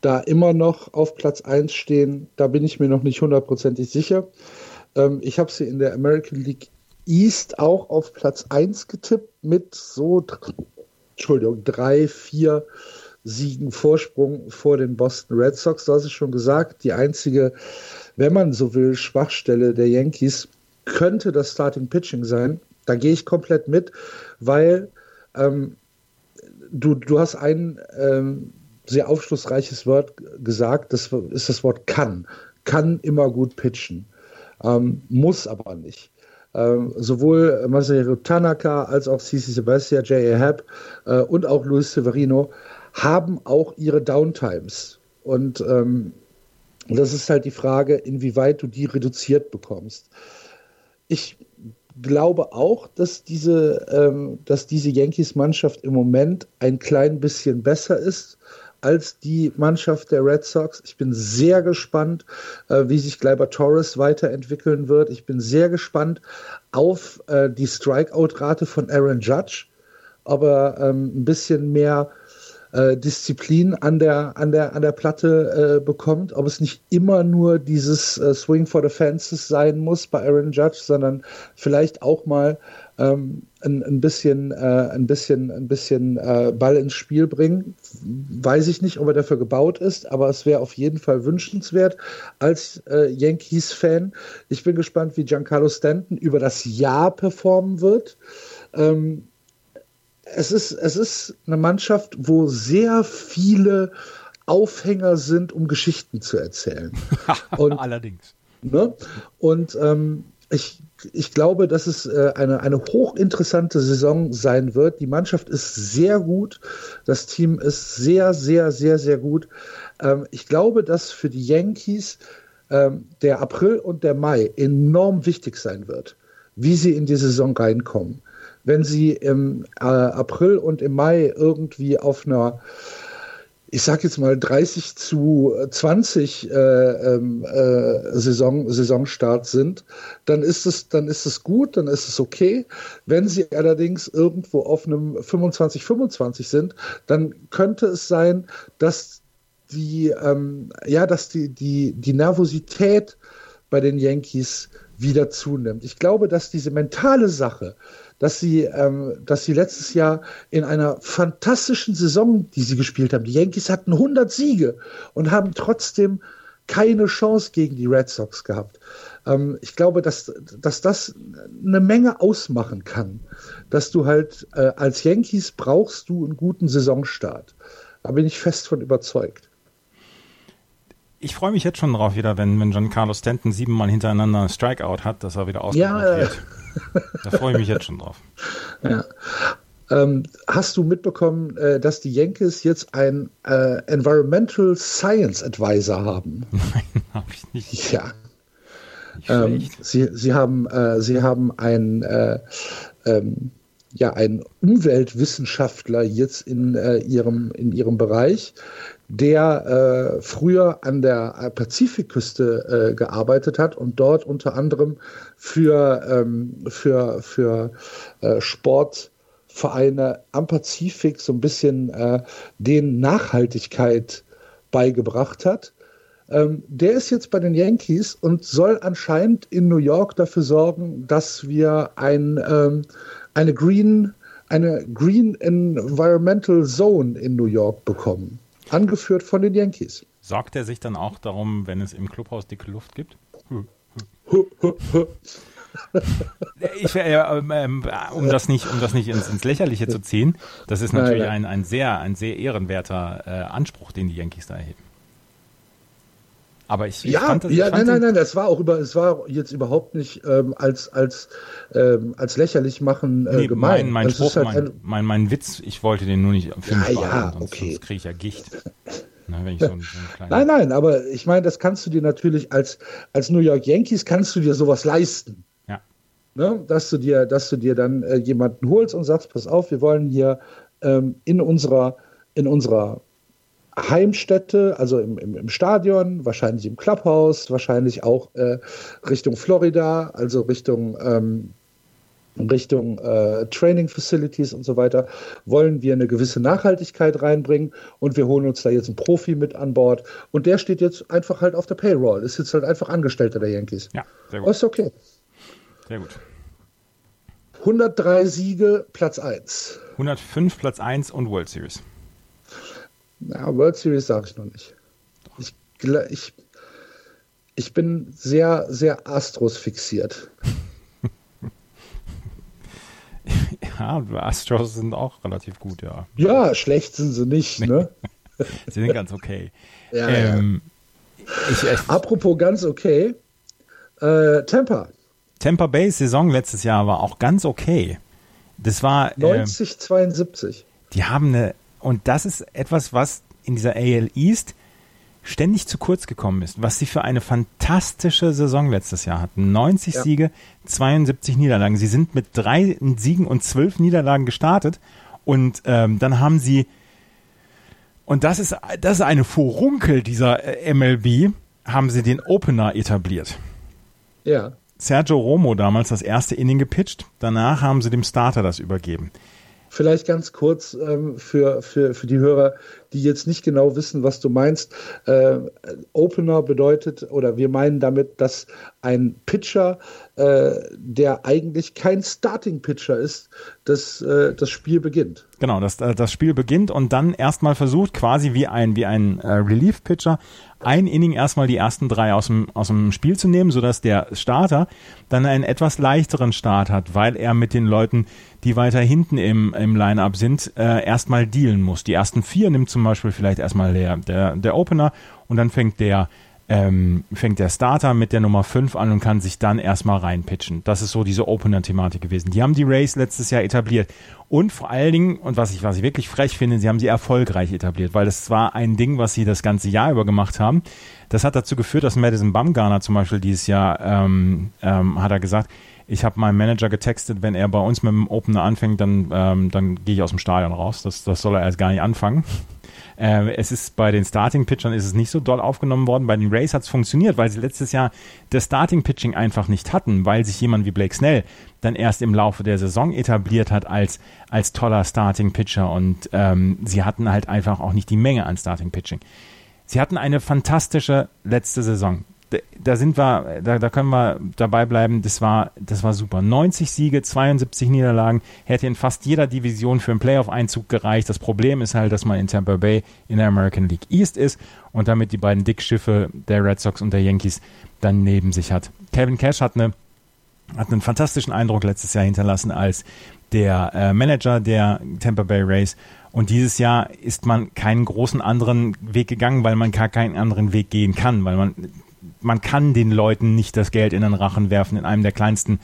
da immer noch auf Platz 1 stehen, da bin ich mir noch nicht hundertprozentig sicher. Ähm, ich habe sie in der American League East auch auf Platz 1 getippt mit so, Entschuldigung, drei, vier Siegen Vorsprung vor den Boston Red Sox. Du hast es schon gesagt, die einzige, wenn man so will, Schwachstelle der Yankees könnte das Starting Pitching sein. Da gehe ich komplett mit, weil ähm, du, du hast ein ähm, sehr aufschlussreiches Wort gesagt, das ist das Wort kann. Kann immer gut pitchen, ähm, muss aber nicht. Ähm, sowohl Masahiro Tanaka als auch Cici Sebastian, J.A. Happ äh, und auch Luis Severino haben auch ihre Downtimes. Und ähm, das ist halt die Frage, inwieweit du die reduziert bekommst. Ich glaube auch, dass diese, ähm, dass diese Yankees-Mannschaft im Moment ein klein bisschen besser ist als die Mannschaft der Red Sox. Ich bin sehr gespannt, äh, wie sich Gleiber Torres weiterentwickeln wird. Ich bin sehr gespannt auf äh, die Strikeout-Rate von Aaron Judge, ob er ähm, ein bisschen mehr äh, Disziplin an der, an der, an der Platte äh, bekommt, ob es nicht immer nur dieses äh, Swing for the Fences sein muss bei Aaron Judge, sondern vielleicht auch mal ähm, ein, ein bisschen, äh, ein bisschen, ein bisschen äh, Ball ins Spiel bringen. Weiß ich nicht, ob er dafür gebaut ist, aber es wäre auf jeden Fall wünschenswert als äh, Yankees-Fan. Ich bin gespannt, wie Giancarlo Stanton über das Jahr performen wird. Ähm, es ist, es ist eine Mannschaft, wo sehr viele Aufhänger sind, um Geschichten zu erzählen. Und, Allerdings. Ne? Und ähm, ich, ich glaube, dass es äh, eine, eine hochinteressante Saison sein wird. Die Mannschaft ist sehr gut. Das Team ist sehr, sehr, sehr, sehr gut. Ähm, ich glaube, dass für die Yankees ähm, der April und der Mai enorm wichtig sein wird, wie sie in die Saison reinkommen wenn sie im äh, April und im Mai irgendwie auf einer ich sag jetzt mal 30 zu 20 äh, ähm, äh, Saison, Saisonstart sind, dann ist es, dann ist es gut, dann ist es okay. Wenn sie allerdings irgendwo auf einem 25, 25 sind, dann könnte es sein, dass die, ähm, ja, dass die, die, die Nervosität bei den Yankees wieder zunimmt. Ich glaube, dass diese mentale Sache, dass sie, ähm, dass sie letztes Jahr in einer fantastischen Saison, die sie gespielt haben, die Yankees hatten 100 Siege und haben trotzdem keine Chance gegen die Red Sox gehabt. Ähm, ich glaube, dass, dass das eine Menge ausmachen kann, dass du halt äh, als Yankees brauchst du einen guten Saisonstart. Da bin ich fest von überzeugt. Ich freue mich jetzt schon drauf wieder, wenn, wenn Giancarlo Stanton siebenmal hintereinander ein Strikeout hat, dass er wieder ausgebaut ja, wird. da freue ich mich jetzt schon drauf. Ja. Ähm, hast du mitbekommen, äh, dass die Yankees jetzt einen äh, Environmental Science Advisor haben? Nein, habe ich nicht. Ja. Ähm, sie, sie haben, äh, sie haben ein, äh, ähm, ja, einen Umweltwissenschaftler jetzt in, äh, ihrem, in ihrem Bereich, der äh, früher an der Pazifikküste äh, gearbeitet hat und dort unter anderem für, ähm, für, für äh, Sportvereine am Pazifik so ein bisschen äh, den Nachhaltigkeit beigebracht hat. Ähm, der ist jetzt bei den Yankees und soll anscheinend in New York dafür sorgen, dass wir ein, ähm, eine Green eine Green Environmental Zone in New York bekommen angeführt von den Yankees. Sorgt er sich dann auch darum, wenn es im Clubhaus dicke Luft gibt? ich, äh, ähm, um das nicht, um das nicht ins, ins, Lächerliche zu ziehen, das ist natürlich. Ein, ein sehr, ein sehr ehrenwerter äh, Anspruch, den die Yankees da erheben. Aber ich, ich ja, fand das, ja, nein, nein, nein, das war auch über, es war jetzt überhaupt nicht ähm, als als ähm, als lächerlich machen äh, nee, gemeint. Mein, mein, Spruch, halt mein, mein, mein, Witz, ich wollte den nur nicht für mich ja, ja, sonst, okay. sonst kriege ich ja Gicht. Ne, so ein, so nein, nein, aber ich meine, das kannst du dir natürlich als als New York Yankees kannst du dir sowas leisten. Ja. Ne? Dass du dir, dass du dir dann äh, jemanden holst und sagst, pass auf, wir wollen hier ähm, in unserer in unserer Heimstätte, also im, im, im, Stadion, wahrscheinlich im Clubhouse, wahrscheinlich auch äh, Richtung Florida, also Richtung, ähm, Richtung äh, Training Facilities und so weiter, wollen wir eine gewisse Nachhaltigkeit reinbringen und wir holen uns da jetzt einen Profi mit an Bord und der steht jetzt einfach halt auf der Payroll, ist jetzt halt einfach Angestellter der Yankees. Ja, sehr gut. ist okay. Sehr gut. 103 Siege, Platz 1. 105 Platz 1 und World Series. Na, World Series sage ich noch nicht. Ich, ich, ich bin sehr, sehr Astros fixiert. ja, Astros sind auch relativ gut, ja. Ja, schlecht sind sie nicht, ne? sie sind ganz okay. Ja, ähm, ja. Ich, ich, Apropos ganz okay, äh, Tampa. Tampa Bay Saison letztes Jahr war auch ganz okay. Das war 90, äh, 72. Die haben eine und das ist etwas, was in dieser AL East ständig zu kurz gekommen ist, was sie für eine fantastische Saison letztes Jahr hatten. 90 ja. Siege, 72 Niederlagen. Sie sind mit drei Siegen und zwölf Niederlagen gestartet und ähm, dann haben sie und das ist das ist eine Furunkel dieser äh, MLB, haben sie den Opener etabliert. Ja. Sergio Romo damals das erste Inning gepitcht, danach haben sie dem Starter das übergeben. Vielleicht ganz kurz ähm, für, für, für die Hörer, die jetzt nicht genau wissen, was du meinst. Äh, Opener bedeutet, oder wir meinen damit, dass ein Pitcher, äh, der eigentlich kein Starting-Pitcher ist, das, äh, das Spiel beginnt. Genau, das, äh, das Spiel beginnt und dann erstmal versucht, quasi wie ein, wie ein äh, Relief-Pitcher, ein Inning erstmal die ersten drei aus dem, aus dem Spiel zu nehmen, sodass der Starter dann einen etwas leichteren Start hat, weil er mit den Leuten, die weiter hinten im, im Line-Up sind, äh, erstmal dealen muss. Die ersten vier nimmt zum Beispiel vielleicht erstmal der, der, der Opener und dann fängt der ähm, fängt der Starter mit der Nummer 5 an und kann sich dann erstmal reinpitchen. Das ist so diese Opener-Thematik gewesen. Die haben die Race letztes Jahr etabliert. Und vor allen Dingen, und was ich, was ich wirklich frech finde, sie haben sie erfolgreich etabliert, weil das war ein Ding, was sie das ganze Jahr über gemacht haben. Das hat dazu geführt, dass Madison Bumgarner zum Beispiel dieses Jahr, ähm, ähm, hat er gesagt, ich habe meinem Manager getextet, wenn er bei uns mit dem Opener anfängt, dann, ähm, dann gehe ich aus dem Stadion raus. Das, das soll er erst gar nicht anfangen. Äh, es ist bei den Starting-Pitchern ist es nicht so doll aufgenommen worden. Bei den Rays hat es funktioniert, weil sie letztes Jahr das Starting-Pitching einfach nicht hatten, weil sich jemand wie Blake Snell dann erst im Laufe der Saison etabliert hat als, als toller Starting-Pitcher und ähm, sie hatten halt einfach auch nicht die Menge an Starting-Pitching. Sie hatten eine fantastische letzte Saison. Da sind wir, da, da können wir dabei bleiben, das war, das war super. 90 Siege, 72 Niederlagen, hätte in fast jeder Division für einen Playoff-Einzug gereicht. Das Problem ist halt, dass man in Tampa Bay in der American League East ist und damit die beiden Dickschiffe der Red Sox und der Yankees dann neben sich hat. Kevin Cash hat eine hat einen fantastischen Eindruck letztes Jahr hinterlassen als der äh, Manager der Tampa Bay Rays. Und dieses Jahr ist man keinen großen anderen Weg gegangen, weil man gar keinen anderen Weg gehen kann, weil man man kann den Leuten nicht das Geld in den Rachen werfen in einem der kleinsten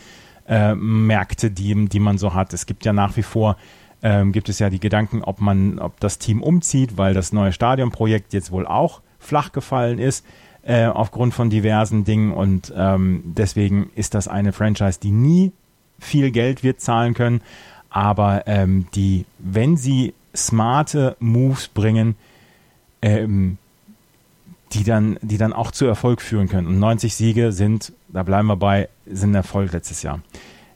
äh, Märkte, die, die man so hat. Es gibt ja nach wie vor ähm, gibt es ja die Gedanken, ob man, ob das Team umzieht, weil das neue Stadionprojekt jetzt wohl auch flach gefallen ist äh, aufgrund von diversen Dingen und ähm, deswegen ist das eine Franchise, die nie viel Geld wird zahlen können, aber ähm, die, wenn sie smarte Moves bringen, ähm, die dann, die dann auch zu Erfolg führen können. Und 90 Siege sind, da bleiben wir bei, sind Erfolg letztes Jahr.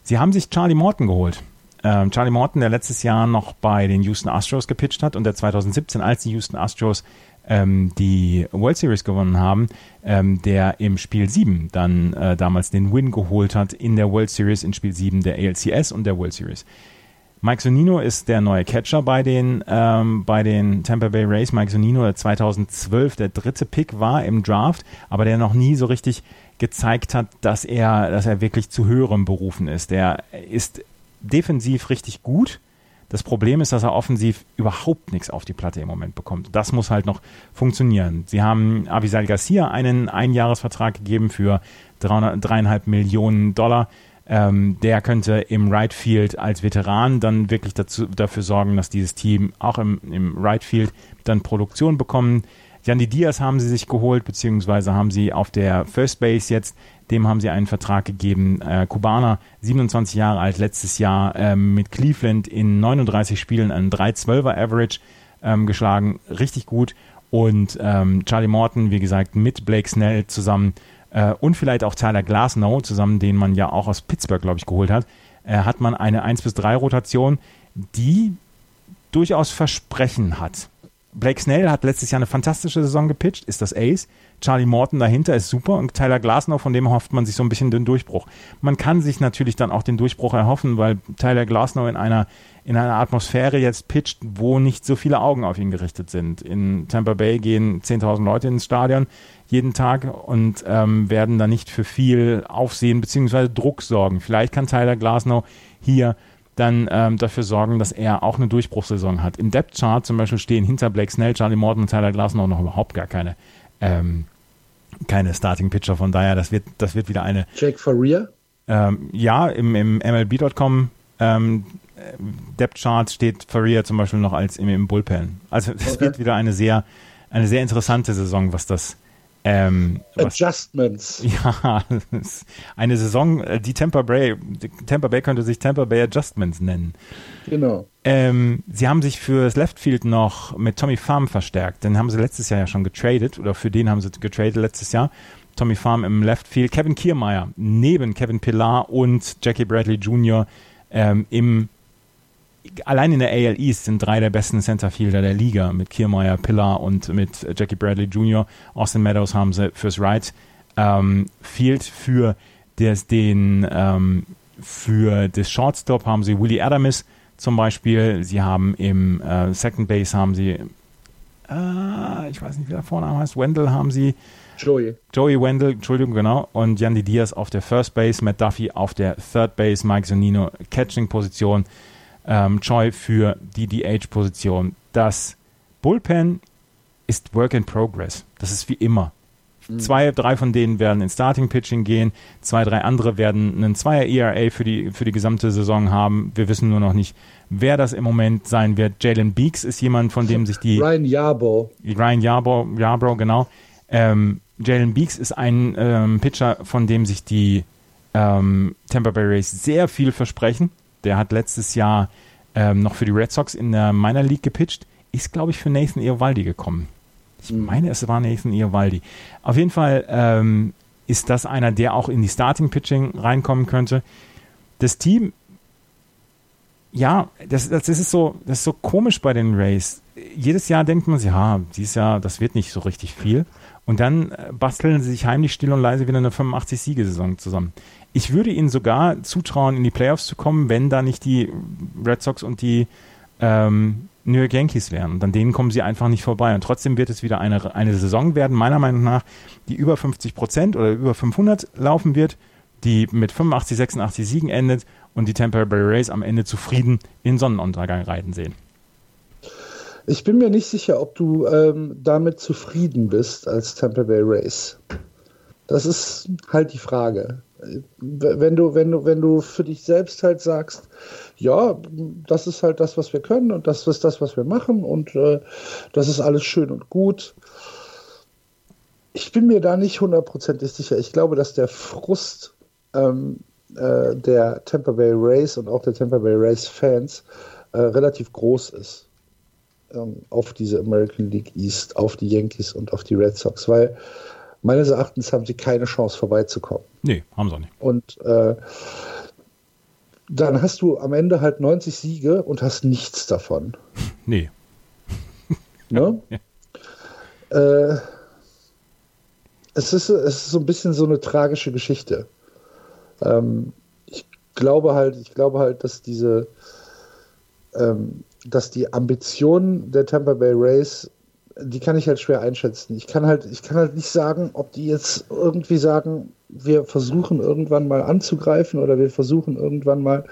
Sie haben sich Charlie Morton geholt. Ähm, Charlie Morton, der letztes Jahr noch bei den Houston Astros gepitcht hat und der 2017, als die Houston Astros ähm, die World Series gewonnen haben, ähm, der im Spiel 7 dann äh, damals den Win geholt hat in der World Series, in Spiel 7 der ALCS und der World Series. Mike Sonino ist der neue Catcher bei den, ähm, bei den Tampa Bay Rays. Mike Sonino, der 2012 der dritte Pick war im Draft, aber der noch nie so richtig gezeigt hat, dass er, dass er wirklich zu höherem berufen ist. Der ist defensiv richtig gut. Das Problem ist, dass er offensiv überhaupt nichts auf die Platte im Moment bekommt. Das muss halt noch funktionieren. Sie haben Avisal Garcia einen Einjahresvertrag gegeben für dreieinhalb Millionen Dollar. Ähm, der könnte im Right Field als Veteran dann wirklich dazu, dafür sorgen, dass dieses Team auch im, im Right Field dann Produktion bekommen. Yandy Diaz haben sie sich geholt, beziehungsweise haben sie auf der First Base jetzt, dem haben sie einen Vertrag gegeben. Äh, Kubaner, 27 Jahre alt, letztes Jahr ähm, mit Cleveland in 39 Spielen einen 3-12er Average ähm, geschlagen, richtig gut. Und ähm, Charlie Morton, wie gesagt, mit Blake Snell zusammen äh, und vielleicht auch Tyler Glasnow zusammen, den man ja auch aus Pittsburgh, glaube ich, geholt hat, äh, hat man eine 1 bis 3 Rotation, die durchaus Versprechen hat. Blake Snell hat letztes Jahr eine fantastische Saison gepitcht, ist das Ace. Charlie Morton dahinter ist super und Tyler Glasnow, von dem hofft man sich so ein bisschen den Durchbruch. Man kann sich natürlich dann auch den Durchbruch erhoffen, weil Tyler Glasnow in einer, in einer Atmosphäre jetzt pitcht, wo nicht so viele Augen auf ihn gerichtet sind. In Tampa Bay gehen 10.000 Leute ins Stadion jeden Tag und ähm, werden da nicht für viel Aufsehen bzw. Druck sorgen. Vielleicht kann Tyler Glasnow hier dann ähm, dafür sorgen, dass er auch eine Durchbruchssaison hat. Im Depth Chart zum Beispiel stehen hinter Blake Snell, Charlie Morton und Tyler Glasnow noch überhaupt gar keine ähm, keine Starting Pitcher. Von daher, das wird das wird wieder eine. Jake Faria. Ähm, ja, im, im MLB.com ähm, Depth Chart steht Faria zum Beispiel noch als im, im Bullpen. Also es okay. wird wieder eine sehr eine sehr interessante Saison, was das ähm, Adjustments. Was, ja, eine Saison, äh, die Tampa Bay, Tampa Bay könnte sich Tampa Bay Adjustments nennen. Genau. Ähm, sie haben sich für das Left Field noch mit Tommy Farm verstärkt. Den haben sie letztes Jahr ja schon getradet oder für den haben sie getradet letztes Jahr. Tommy Farm im Left Field. Kevin Kiermeier neben Kevin Pillar und Jackie Bradley Jr. Ähm, im allein in der AL East sind drei der besten Centerfielder der Liga mit Kiermaier, Pillar und mit Jackie Bradley Jr. Austin Meadows haben sie fürs Right ähm, Field für des, den ähm, für das Shortstop haben sie Willie Adamis zum Beispiel. Sie haben im äh, Second Base haben sie äh, ich weiß nicht, wie der Vorname heißt, Wendell haben sie Joey. Joey Wendell, Entschuldigung, genau. Und Yandy Diaz auf der First Base, Matt Duffy auf der Third Base, Mike Zonino Catching-Position ähm, Choi für die DH-Position. Das Bullpen ist Work in Progress. Das ist wie immer. Mhm. Zwei, drei von denen werden in Starting Pitching gehen, zwei, drei andere werden einen Zweier ERA für die, für die gesamte Saison haben. Wir wissen nur noch nicht, wer das im Moment sein wird. Jalen Beeks ist jemand, von dem sich die. Ryan Yarbrough. Ryan Yarbrough, Yarbrough genau. Ähm, Jalen Beeks ist ein ähm, Pitcher, von dem sich die ähm, Tampa Bay Rays sehr viel versprechen. Der hat letztes Jahr ähm, noch für die Red Sox in der Minor League gepitcht. Ist, glaube ich, für Nathan Eovaldi gekommen. Ich mhm. meine, es war Nathan Eovaldi. Auf jeden Fall ähm, ist das einer, der auch in die Starting Pitching reinkommen könnte. Das Team, ja, das, das, ist so, das ist so komisch bei den Rays. jedes Jahr denkt man sich, ja, dieses Jahr, das wird nicht so richtig viel. Und dann äh, basteln sie sich heimlich still und leise wieder eine 85-Siegesaison zusammen. Ich würde ihnen sogar zutrauen, in die Playoffs zu kommen, wenn da nicht die Red Sox und die ähm, New York Yankees wären. Und an denen kommen sie einfach nicht vorbei. Und trotzdem wird es wieder eine, eine Saison werden, meiner Meinung nach, die über 50 Prozent oder über 500 laufen wird, die mit 85, 86 Siegen endet und die Tampa Bay Rays am Ende zufrieden in Sonnenuntergang reiten sehen. Ich bin mir nicht sicher, ob du ähm, damit zufrieden bist als Tampa Bay Rays. Das ist halt die Frage. Wenn du, wenn du, wenn du für dich selbst halt sagst, ja, das ist halt das, was wir können und das ist das, was wir machen und äh, das ist alles schön und gut. Ich bin mir da nicht hundertprozentig sicher. Ich glaube, dass der Frust ähm, äh, der Tampa Bay Rays und auch der Tampa Bay Rays Fans äh, relativ groß ist ähm, auf diese American League East, auf die Yankees und auf die Red Sox, weil meines Erachtens haben sie keine Chance vorbeizukommen. Nee, haben sie nicht. Und äh, dann hast du am Ende halt 90 Siege und hast nichts davon. Nee. Ne? ja. äh, es, ist, es ist so ein bisschen so eine tragische Geschichte. Ähm, ich glaube halt, ich glaube halt, dass diese, ähm, dass die Ambitionen der Tampa Bay Rays, die kann ich halt schwer einschätzen. Ich kann halt, ich kann halt nicht sagen, ob die jetzt irgendwie sagen, wir versuchen irgendwann mal anzugreifen oder wir versuchen irgendwann mal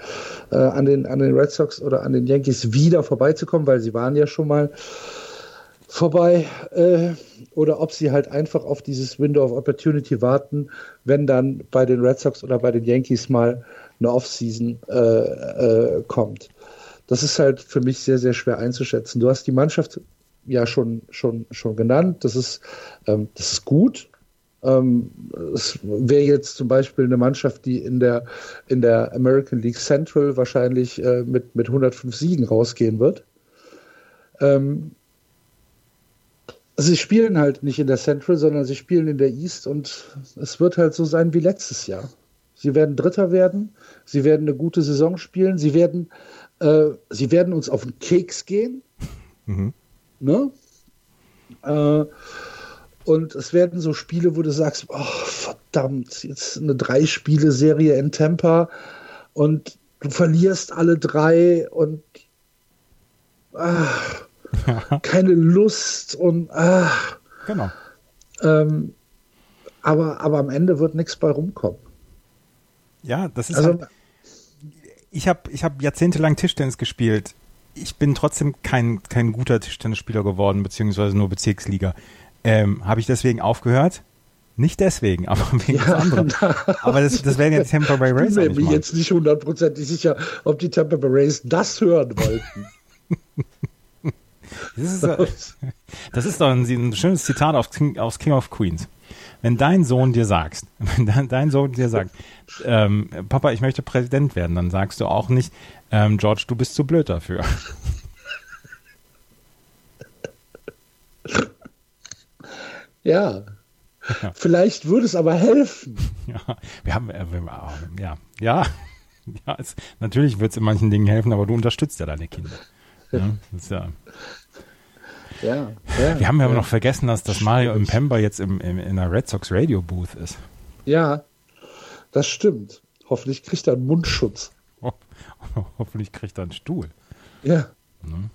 äh, an, den, an den Red Sox oder an den Yankees wieder vorbeizukommen, weil sie waren ja schon mal vorbei äh, oder ob sie halt einfach auf dieses Window of Opportunity warten, wenn dann bei den Red Sox oder bei den Yankees mal eine Offseason äh, äh, kommt. Das ist halt für mich sehr, sehr schwer einzuschätzen. Du hast die Mannschaft ja schon, schon, schon genannt. Das ist, ähm, das ist gut. Ähm, es wäre jetzt zum Beispiel eine Mannschaft, die in der, in der American League Central wahrscheinlich äh, mit, mit 105 Siegen rausgehen wird. Ähm, sie spielen halt nicht in der Central, sondern sie spielen in der East und es wird halt so sein wie letztes Jahr. Sie werden Dritter werden, sie werden eine gute Saison spielen, sie werden, äh, sie werden uns auf den Keks gehen. Mhm. Ne? Äh, und es werden so Spiele, wo du sagst, oh, verdammt, jetzt eine Drei-Spiele-Serie in Tampa und du verlierst alle drei und ach, keine Lust und ach. Genau. Ähm, aber, aber am Ende wird nichts bei rumkommen. Ja, das ist also, halt, ich habe ich hab jahrzehntelang Tischtennis gespielt. Ich bin trotzdem kein, kein guter Tischtennisspieler geworden, beziehungsweise nur Bezirksliga. Ähm, habe ich deswegen aufgehört? Nicht deswegen, aber wegen ja, anderem. aber das, das wären ja die Tampa Bay Rays. Ich bin mir jetzt nicht hundertprozentig sicher, ob die Tampa Bay Rays das hören wollten. Das ist, das ist doch ein, ein schönes Zitat aus King, aus King of Queens. Wenn dein Sohn dir sagt, wenn dein, dein Sohn dir sagt, ähm, Papa, ich möchte Präsident werden, dann sagst du auch nicht, ähm, George, du bist zu blöd dafür. Ja. ja. Vielleicht würde es aber helfen. Ja, wir haben, äh, wir, äh, ja, ja, ja es, natürlich wird es in manchen Dingen helfen, aber du unterstützt ja deine Kinder. Ja, das ist ja, ja, ja, Wir haben ja, ja. noch vergessen, dass, dass Mario im Pember jetzt im, im, in der Red Sox Radio Booth ist. Ja, das stimmt. Hoffentlich kriegt er einen Mundschutz. Hoffentlich kriegt er einen Stuhl. Ja. Mhm.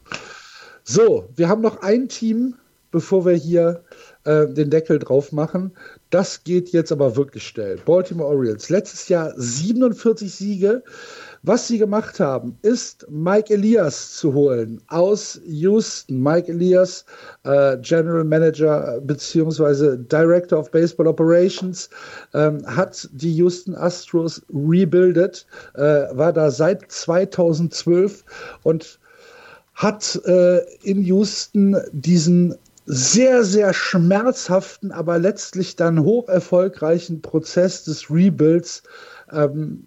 So, wir haben noch ein Team, bevor wir hier äh, den Deckel drauf machen. Das geht jetzt aber wirklich schnell. Baltimore Orioles. Letztes Jahr 47 Siege. Was sie gemacht haben, ist Mike Elias zu holen aus Houston. Mike Elias, äh, General Manager bzw. Director of Baseball Operations, ähm, hat die Houston Astros rebuildet, äh, war da seit 2012 und hat äh, in Houston diesen sehr, sehr schmerzhaften, aber letztlich dann hoch erfolgreichen Prozess des Rebuilds ähm,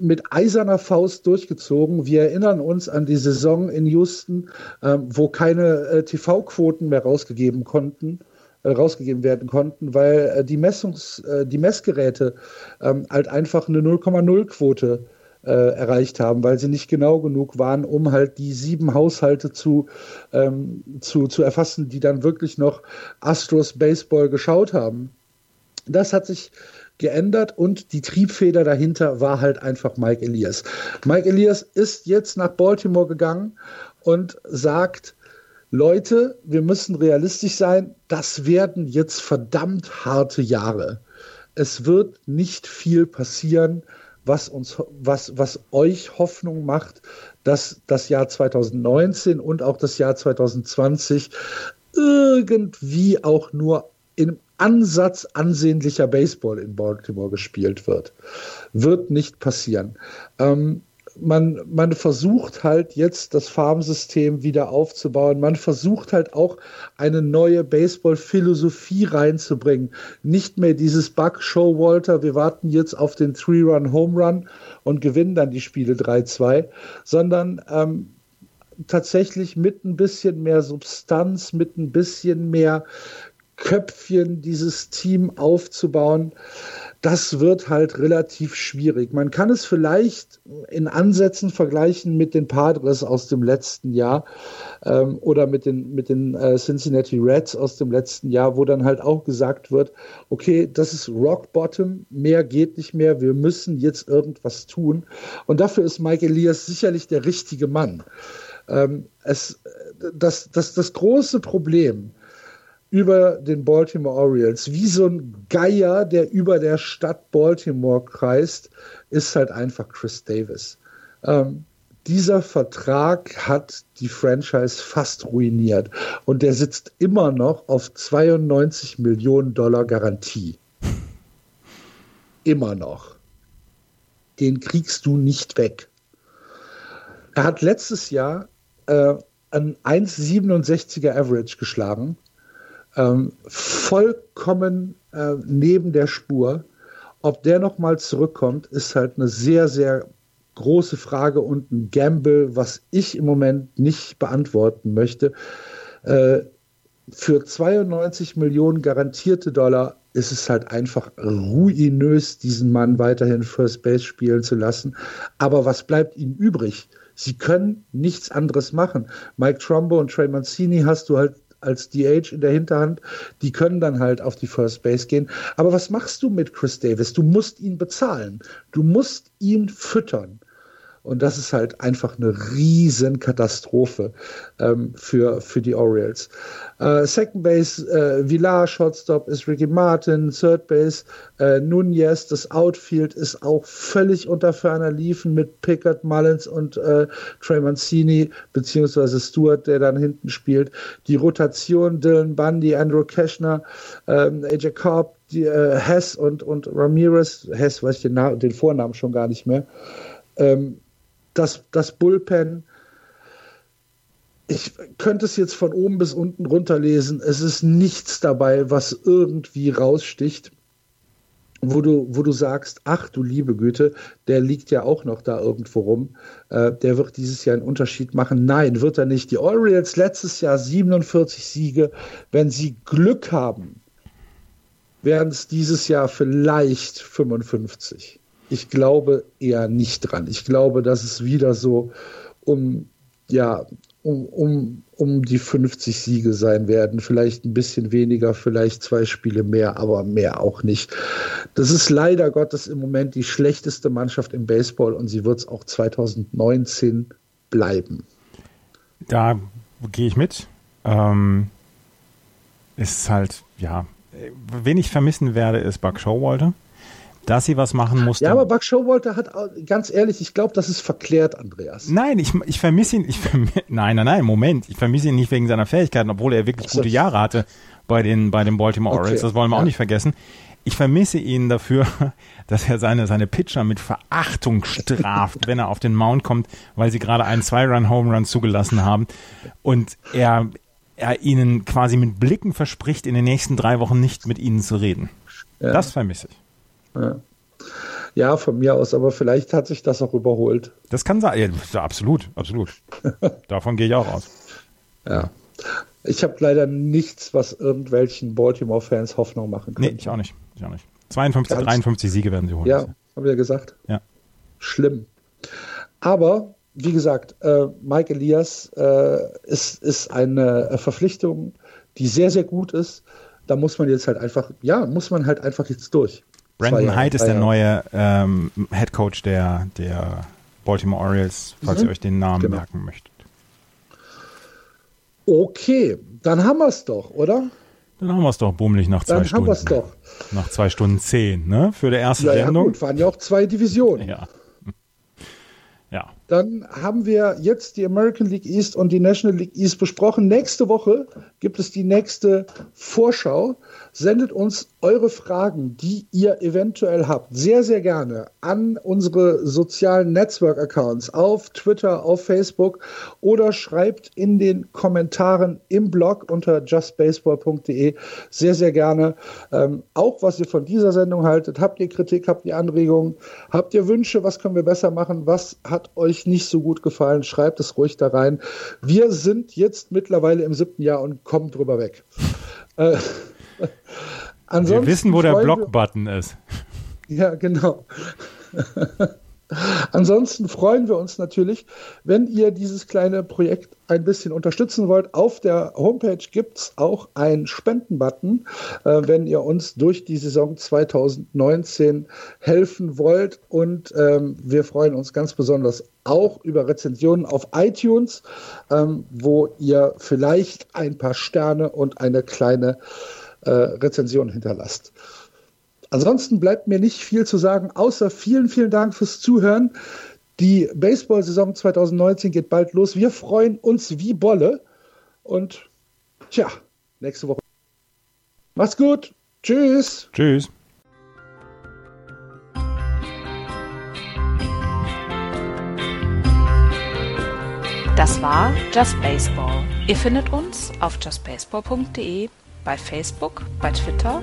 mit eiserner Faust durchgezogen. Wir erinnern uns an die Saison in Houston, äh, wo keine äh, TV-Quoten mehr rausgegeben konnten äh, rausgegeben werden konnten, weil äh, die Messungs, äh, die Messgeräte ähm, halt einfach eine 0,0 Quote erreicht haben, weil sie nicht genau genug waren, um halt die sieben Haushalte zu, ähm, zu, zu erfassen, die dann wirklich noch Astros Baseball geschaut haben. Das hat sich geändert und die Triebfeder dahinter war halt einfach Mike Elias. Mike Elias ist jetzt nach Baltimore gegangen und sagt, Leute, wir müssen realistisch sein, das werden jetzt verdammt harte Jahre. Es wird nicht viel passieren, was uns, was, was euch Hoffnung macht, dass das Jahr 2019 und auch das Jahr 2020 irgendwie auch nur im Ansatz ansehnlicher Baseball in Baltimore gespielt wird. Wird nicht passieren. Ähm, man, man versucht halt jetzt das Farmsystem wieder aufzubauen. Man versucht halt auch eine neue Baseball-Philosophie reinzubringen. Nicht mehr dieses Bug-Show, Walter, wir warten jetzt auf den Three-Run-Home-Run und gewinnen dann die Spiele 3-2, sondern ähm, tatsächlich mit ein bisschen mehr Substanz, mit ein bisschen mehr Köpfchen dieses Team aufzubauen das wird halt relativ schwierig. Man kann es vielleicht in Ansätzen vergleichen mit den Padres aus dem letzten Jahr ähm, oder mit den, mit den äh, Cincinnati Reds aus dem letzten Jahr, wo dann halt auch gesagt wird, okay, das ist Rock Bottom, mehr geht nicht mehr, wir müssen jetzt irgendwas tun. Und dafür ist Mike Elias sicherlich der richtige Mann. Ähm, es, das, das, das große Problem, über den Baltimore Orioles. Wie so ein Geier, der über der Stadt Baltimore kreist, ist halt einfach Chris Davis. Ähm, dieser Vertrag hat die Franchise fast ruiniert und der sitzt immer noch auf 92 Millionen Dollar Garantie. Immer noch. Den kriegst du nicht weg. Er hat letztes Jahr äh, ein 1,67er Average geschlagen ähm, vollkommen äh, neben der Spur. Ob der nochmal zurückkommt, ist halt eine sehr, sehr große Frage und ein Gamble, was ich im Moment nicht beantworten möchte. Äh, für 92 Millionen garantierte Dollar ist es halt einfach ruinös, diesen Mann weiterhin First Base spielen zu lassen. Aber was bleibt ihnen übrig? Sie können nichts anderes machen. Mike Trumbo und Trey Mancini hast du halt als DH in der Hinterhand. Die können dann halt auf die First Base gehen. Aber was machst du mit Chris Davis? Du musst ihn bezahlen. Du musst ihn füttern. Und das ist halt einfach eine riesen Katastrophe ähm, für, für die Orioles. Äh, Second Base, äh, Villar, Shortstop ist Ricky Martin, Third Base, äh, Nunez, das Outfield ist auch völlig unter ferner Liefen mit Pickard, Mullins und äh, Trey Mancini, beziehungsweise Stewart, der dann hinten spielt. Die Rotation, Dylan Bundy, Andrew Keschner, ähm, AJ Cobb, die, äh, Hess und, und Ramirez, Hess weiß ich den, den Vornamen schon gar nicht mehr. Ähm, das, das Bullpen, ich könnte es jetzt von oben bis unten runterlesen. Es ist nichts dabei, was irgendwie raussticht, wo du, wo du sagst, ach du liebe Güte, der liegt ja auch noch da irgendwo rum. Äh, der wird dieses Jahr einen Unterschied machen. Nein, wird er nicht. Die Orioles letztes Jahr 47 Siege. Wenn sie Glück haben, werden es dieses Jahr vielleicht 55. Ich glaube eher nicht dran. Ich glaube, dass es wieder so um, ja, um, um, um die 50 Siege sein werden. Vielleicht ein bisschen weniger, vielleicht zwei Spiele mehr, aber mehr auch nicht. Das ist leider Gottes im Moment die schlechteste Mannschaft im Baseball und sie wird es auch 2019 bleiben. Da gehe ich mit. Ähm, ist halt, ja, wen ich vermissen werde, ist Buck Showalter dass sie was machen musste. Ja, aber Buck Showalter hat, ganz ehrlich, ich glaube, das ist verklärt, Andreas. Nein, ich, ich vermisse ihn, ich vermiss, nein, nein, nein, Moment, ich vermisse ihn nicht wegen seiner Fähigkeiten, obwohl er wirklich gute Jahre hatte bei den, bei den Baltimore okay. Orioles, das wollen wir ja. auch nicht vergessen. Ich vermisse ihn dafür, dass er seine, seine Pitcher mit Verachtung straft, wenn er auf den Mount kommt, weil sie gerade einen Zwei-Run-Home-Run zugelassen haben und er, er ihnen quasi mit Blicken verspricht, in den nächsten drei Wochen nicht mit ihnen zu reden. Ja. Das vermisse ich. Ja. ja. von mir aus, aber vielleicht hat sich das auch überholt. Das kann sein, ja, absolut, absolut. Davon gehe ich auch aus. Ja. Ich habe leider nichts, was irgendwelchen Baltimore-Fans Hoffnung machen kann. Nee, ich auch nicht. Ich auch nicht. 52, 53 Siege werden sie holen. Ja, habe ich ja gesagt. Ja. Schlimm. Aber wie gesagt, äh, Mike Elias äh, ist, ist eine Verpflichtung, die sehr, sehr gut ist. Da muss man jetzt halt einfach, ja, muss man halt einfach jetzt durch. Brandon Hyde ist der neue ähm, Head Coach der, der Baltimore Orioles, falls mhm. ihr euch den Namen genau. merken möchtet. Okay, dann haben wir es doch, oder? Dann haben wir es doch bummelig nach zwei dann Stunden. Dann haben wir es doch. Nach zwei Stunden zehn, ne? Für die erste ja, Sendung. Ja, gut, waren ja auch zwei Divisionen. Ja. Ja. Dann haben wir jetzt die American League East und die National League East besprochen. Nächste Woche gibt es die nächste Vorschau. Sendet uns eure Fragen, die ihr eventuell habt, sehr, sehr gerne an unsere sozialen Netzwerk-Accounts auf Twitter, auf Facebook oder schreibt in den Kommentaren im Blog unter justbaseball.de sehr, sehr gerne. Ähm, auch, was ihr von dieser Sendung haltet. Habt ihr Kritik, habt ihr Anregungen, habt ihr Wünsche, was können wir besser machen, was hat euch nicht so gut gefallen, schreibt es ruhig da rein. Wir sind jetzt mittlerweile im siebten Jahr und kommen drüber weg. Äh, wir wissen, wo der Block-Button ist. Ja, genau. Ansonsten freuen wir uns natürlich, wenn ihr dieses kleine Projekt ein bisschen unterstützen wollt. Auf der Homepage gibt es auch einen Spendenbutton, äh, wenn ihr uns durch die Saison 2019 helfen wollt. Und ähm, wir freuen uns ganz besonders auch über Rezensionen auf iTunes, ähm, wo ihr vielleicht ein paar Sterne und eine kleine äh, Rezension hinterlasst. Ansonsten bleibt mir nicht viel zu sagen, außer vielen, vielen Dank fürs Zuhören. Die Baseball-Saison 2019 geht bald los. Wir freuen uns wie Bolle. Und tja, nächste Woche. Macht's gut. Tschüss. Tschüss. Das war Just Baseball. Ihr findet uns auf justbaseball.de, bei Facebook, bei Twitter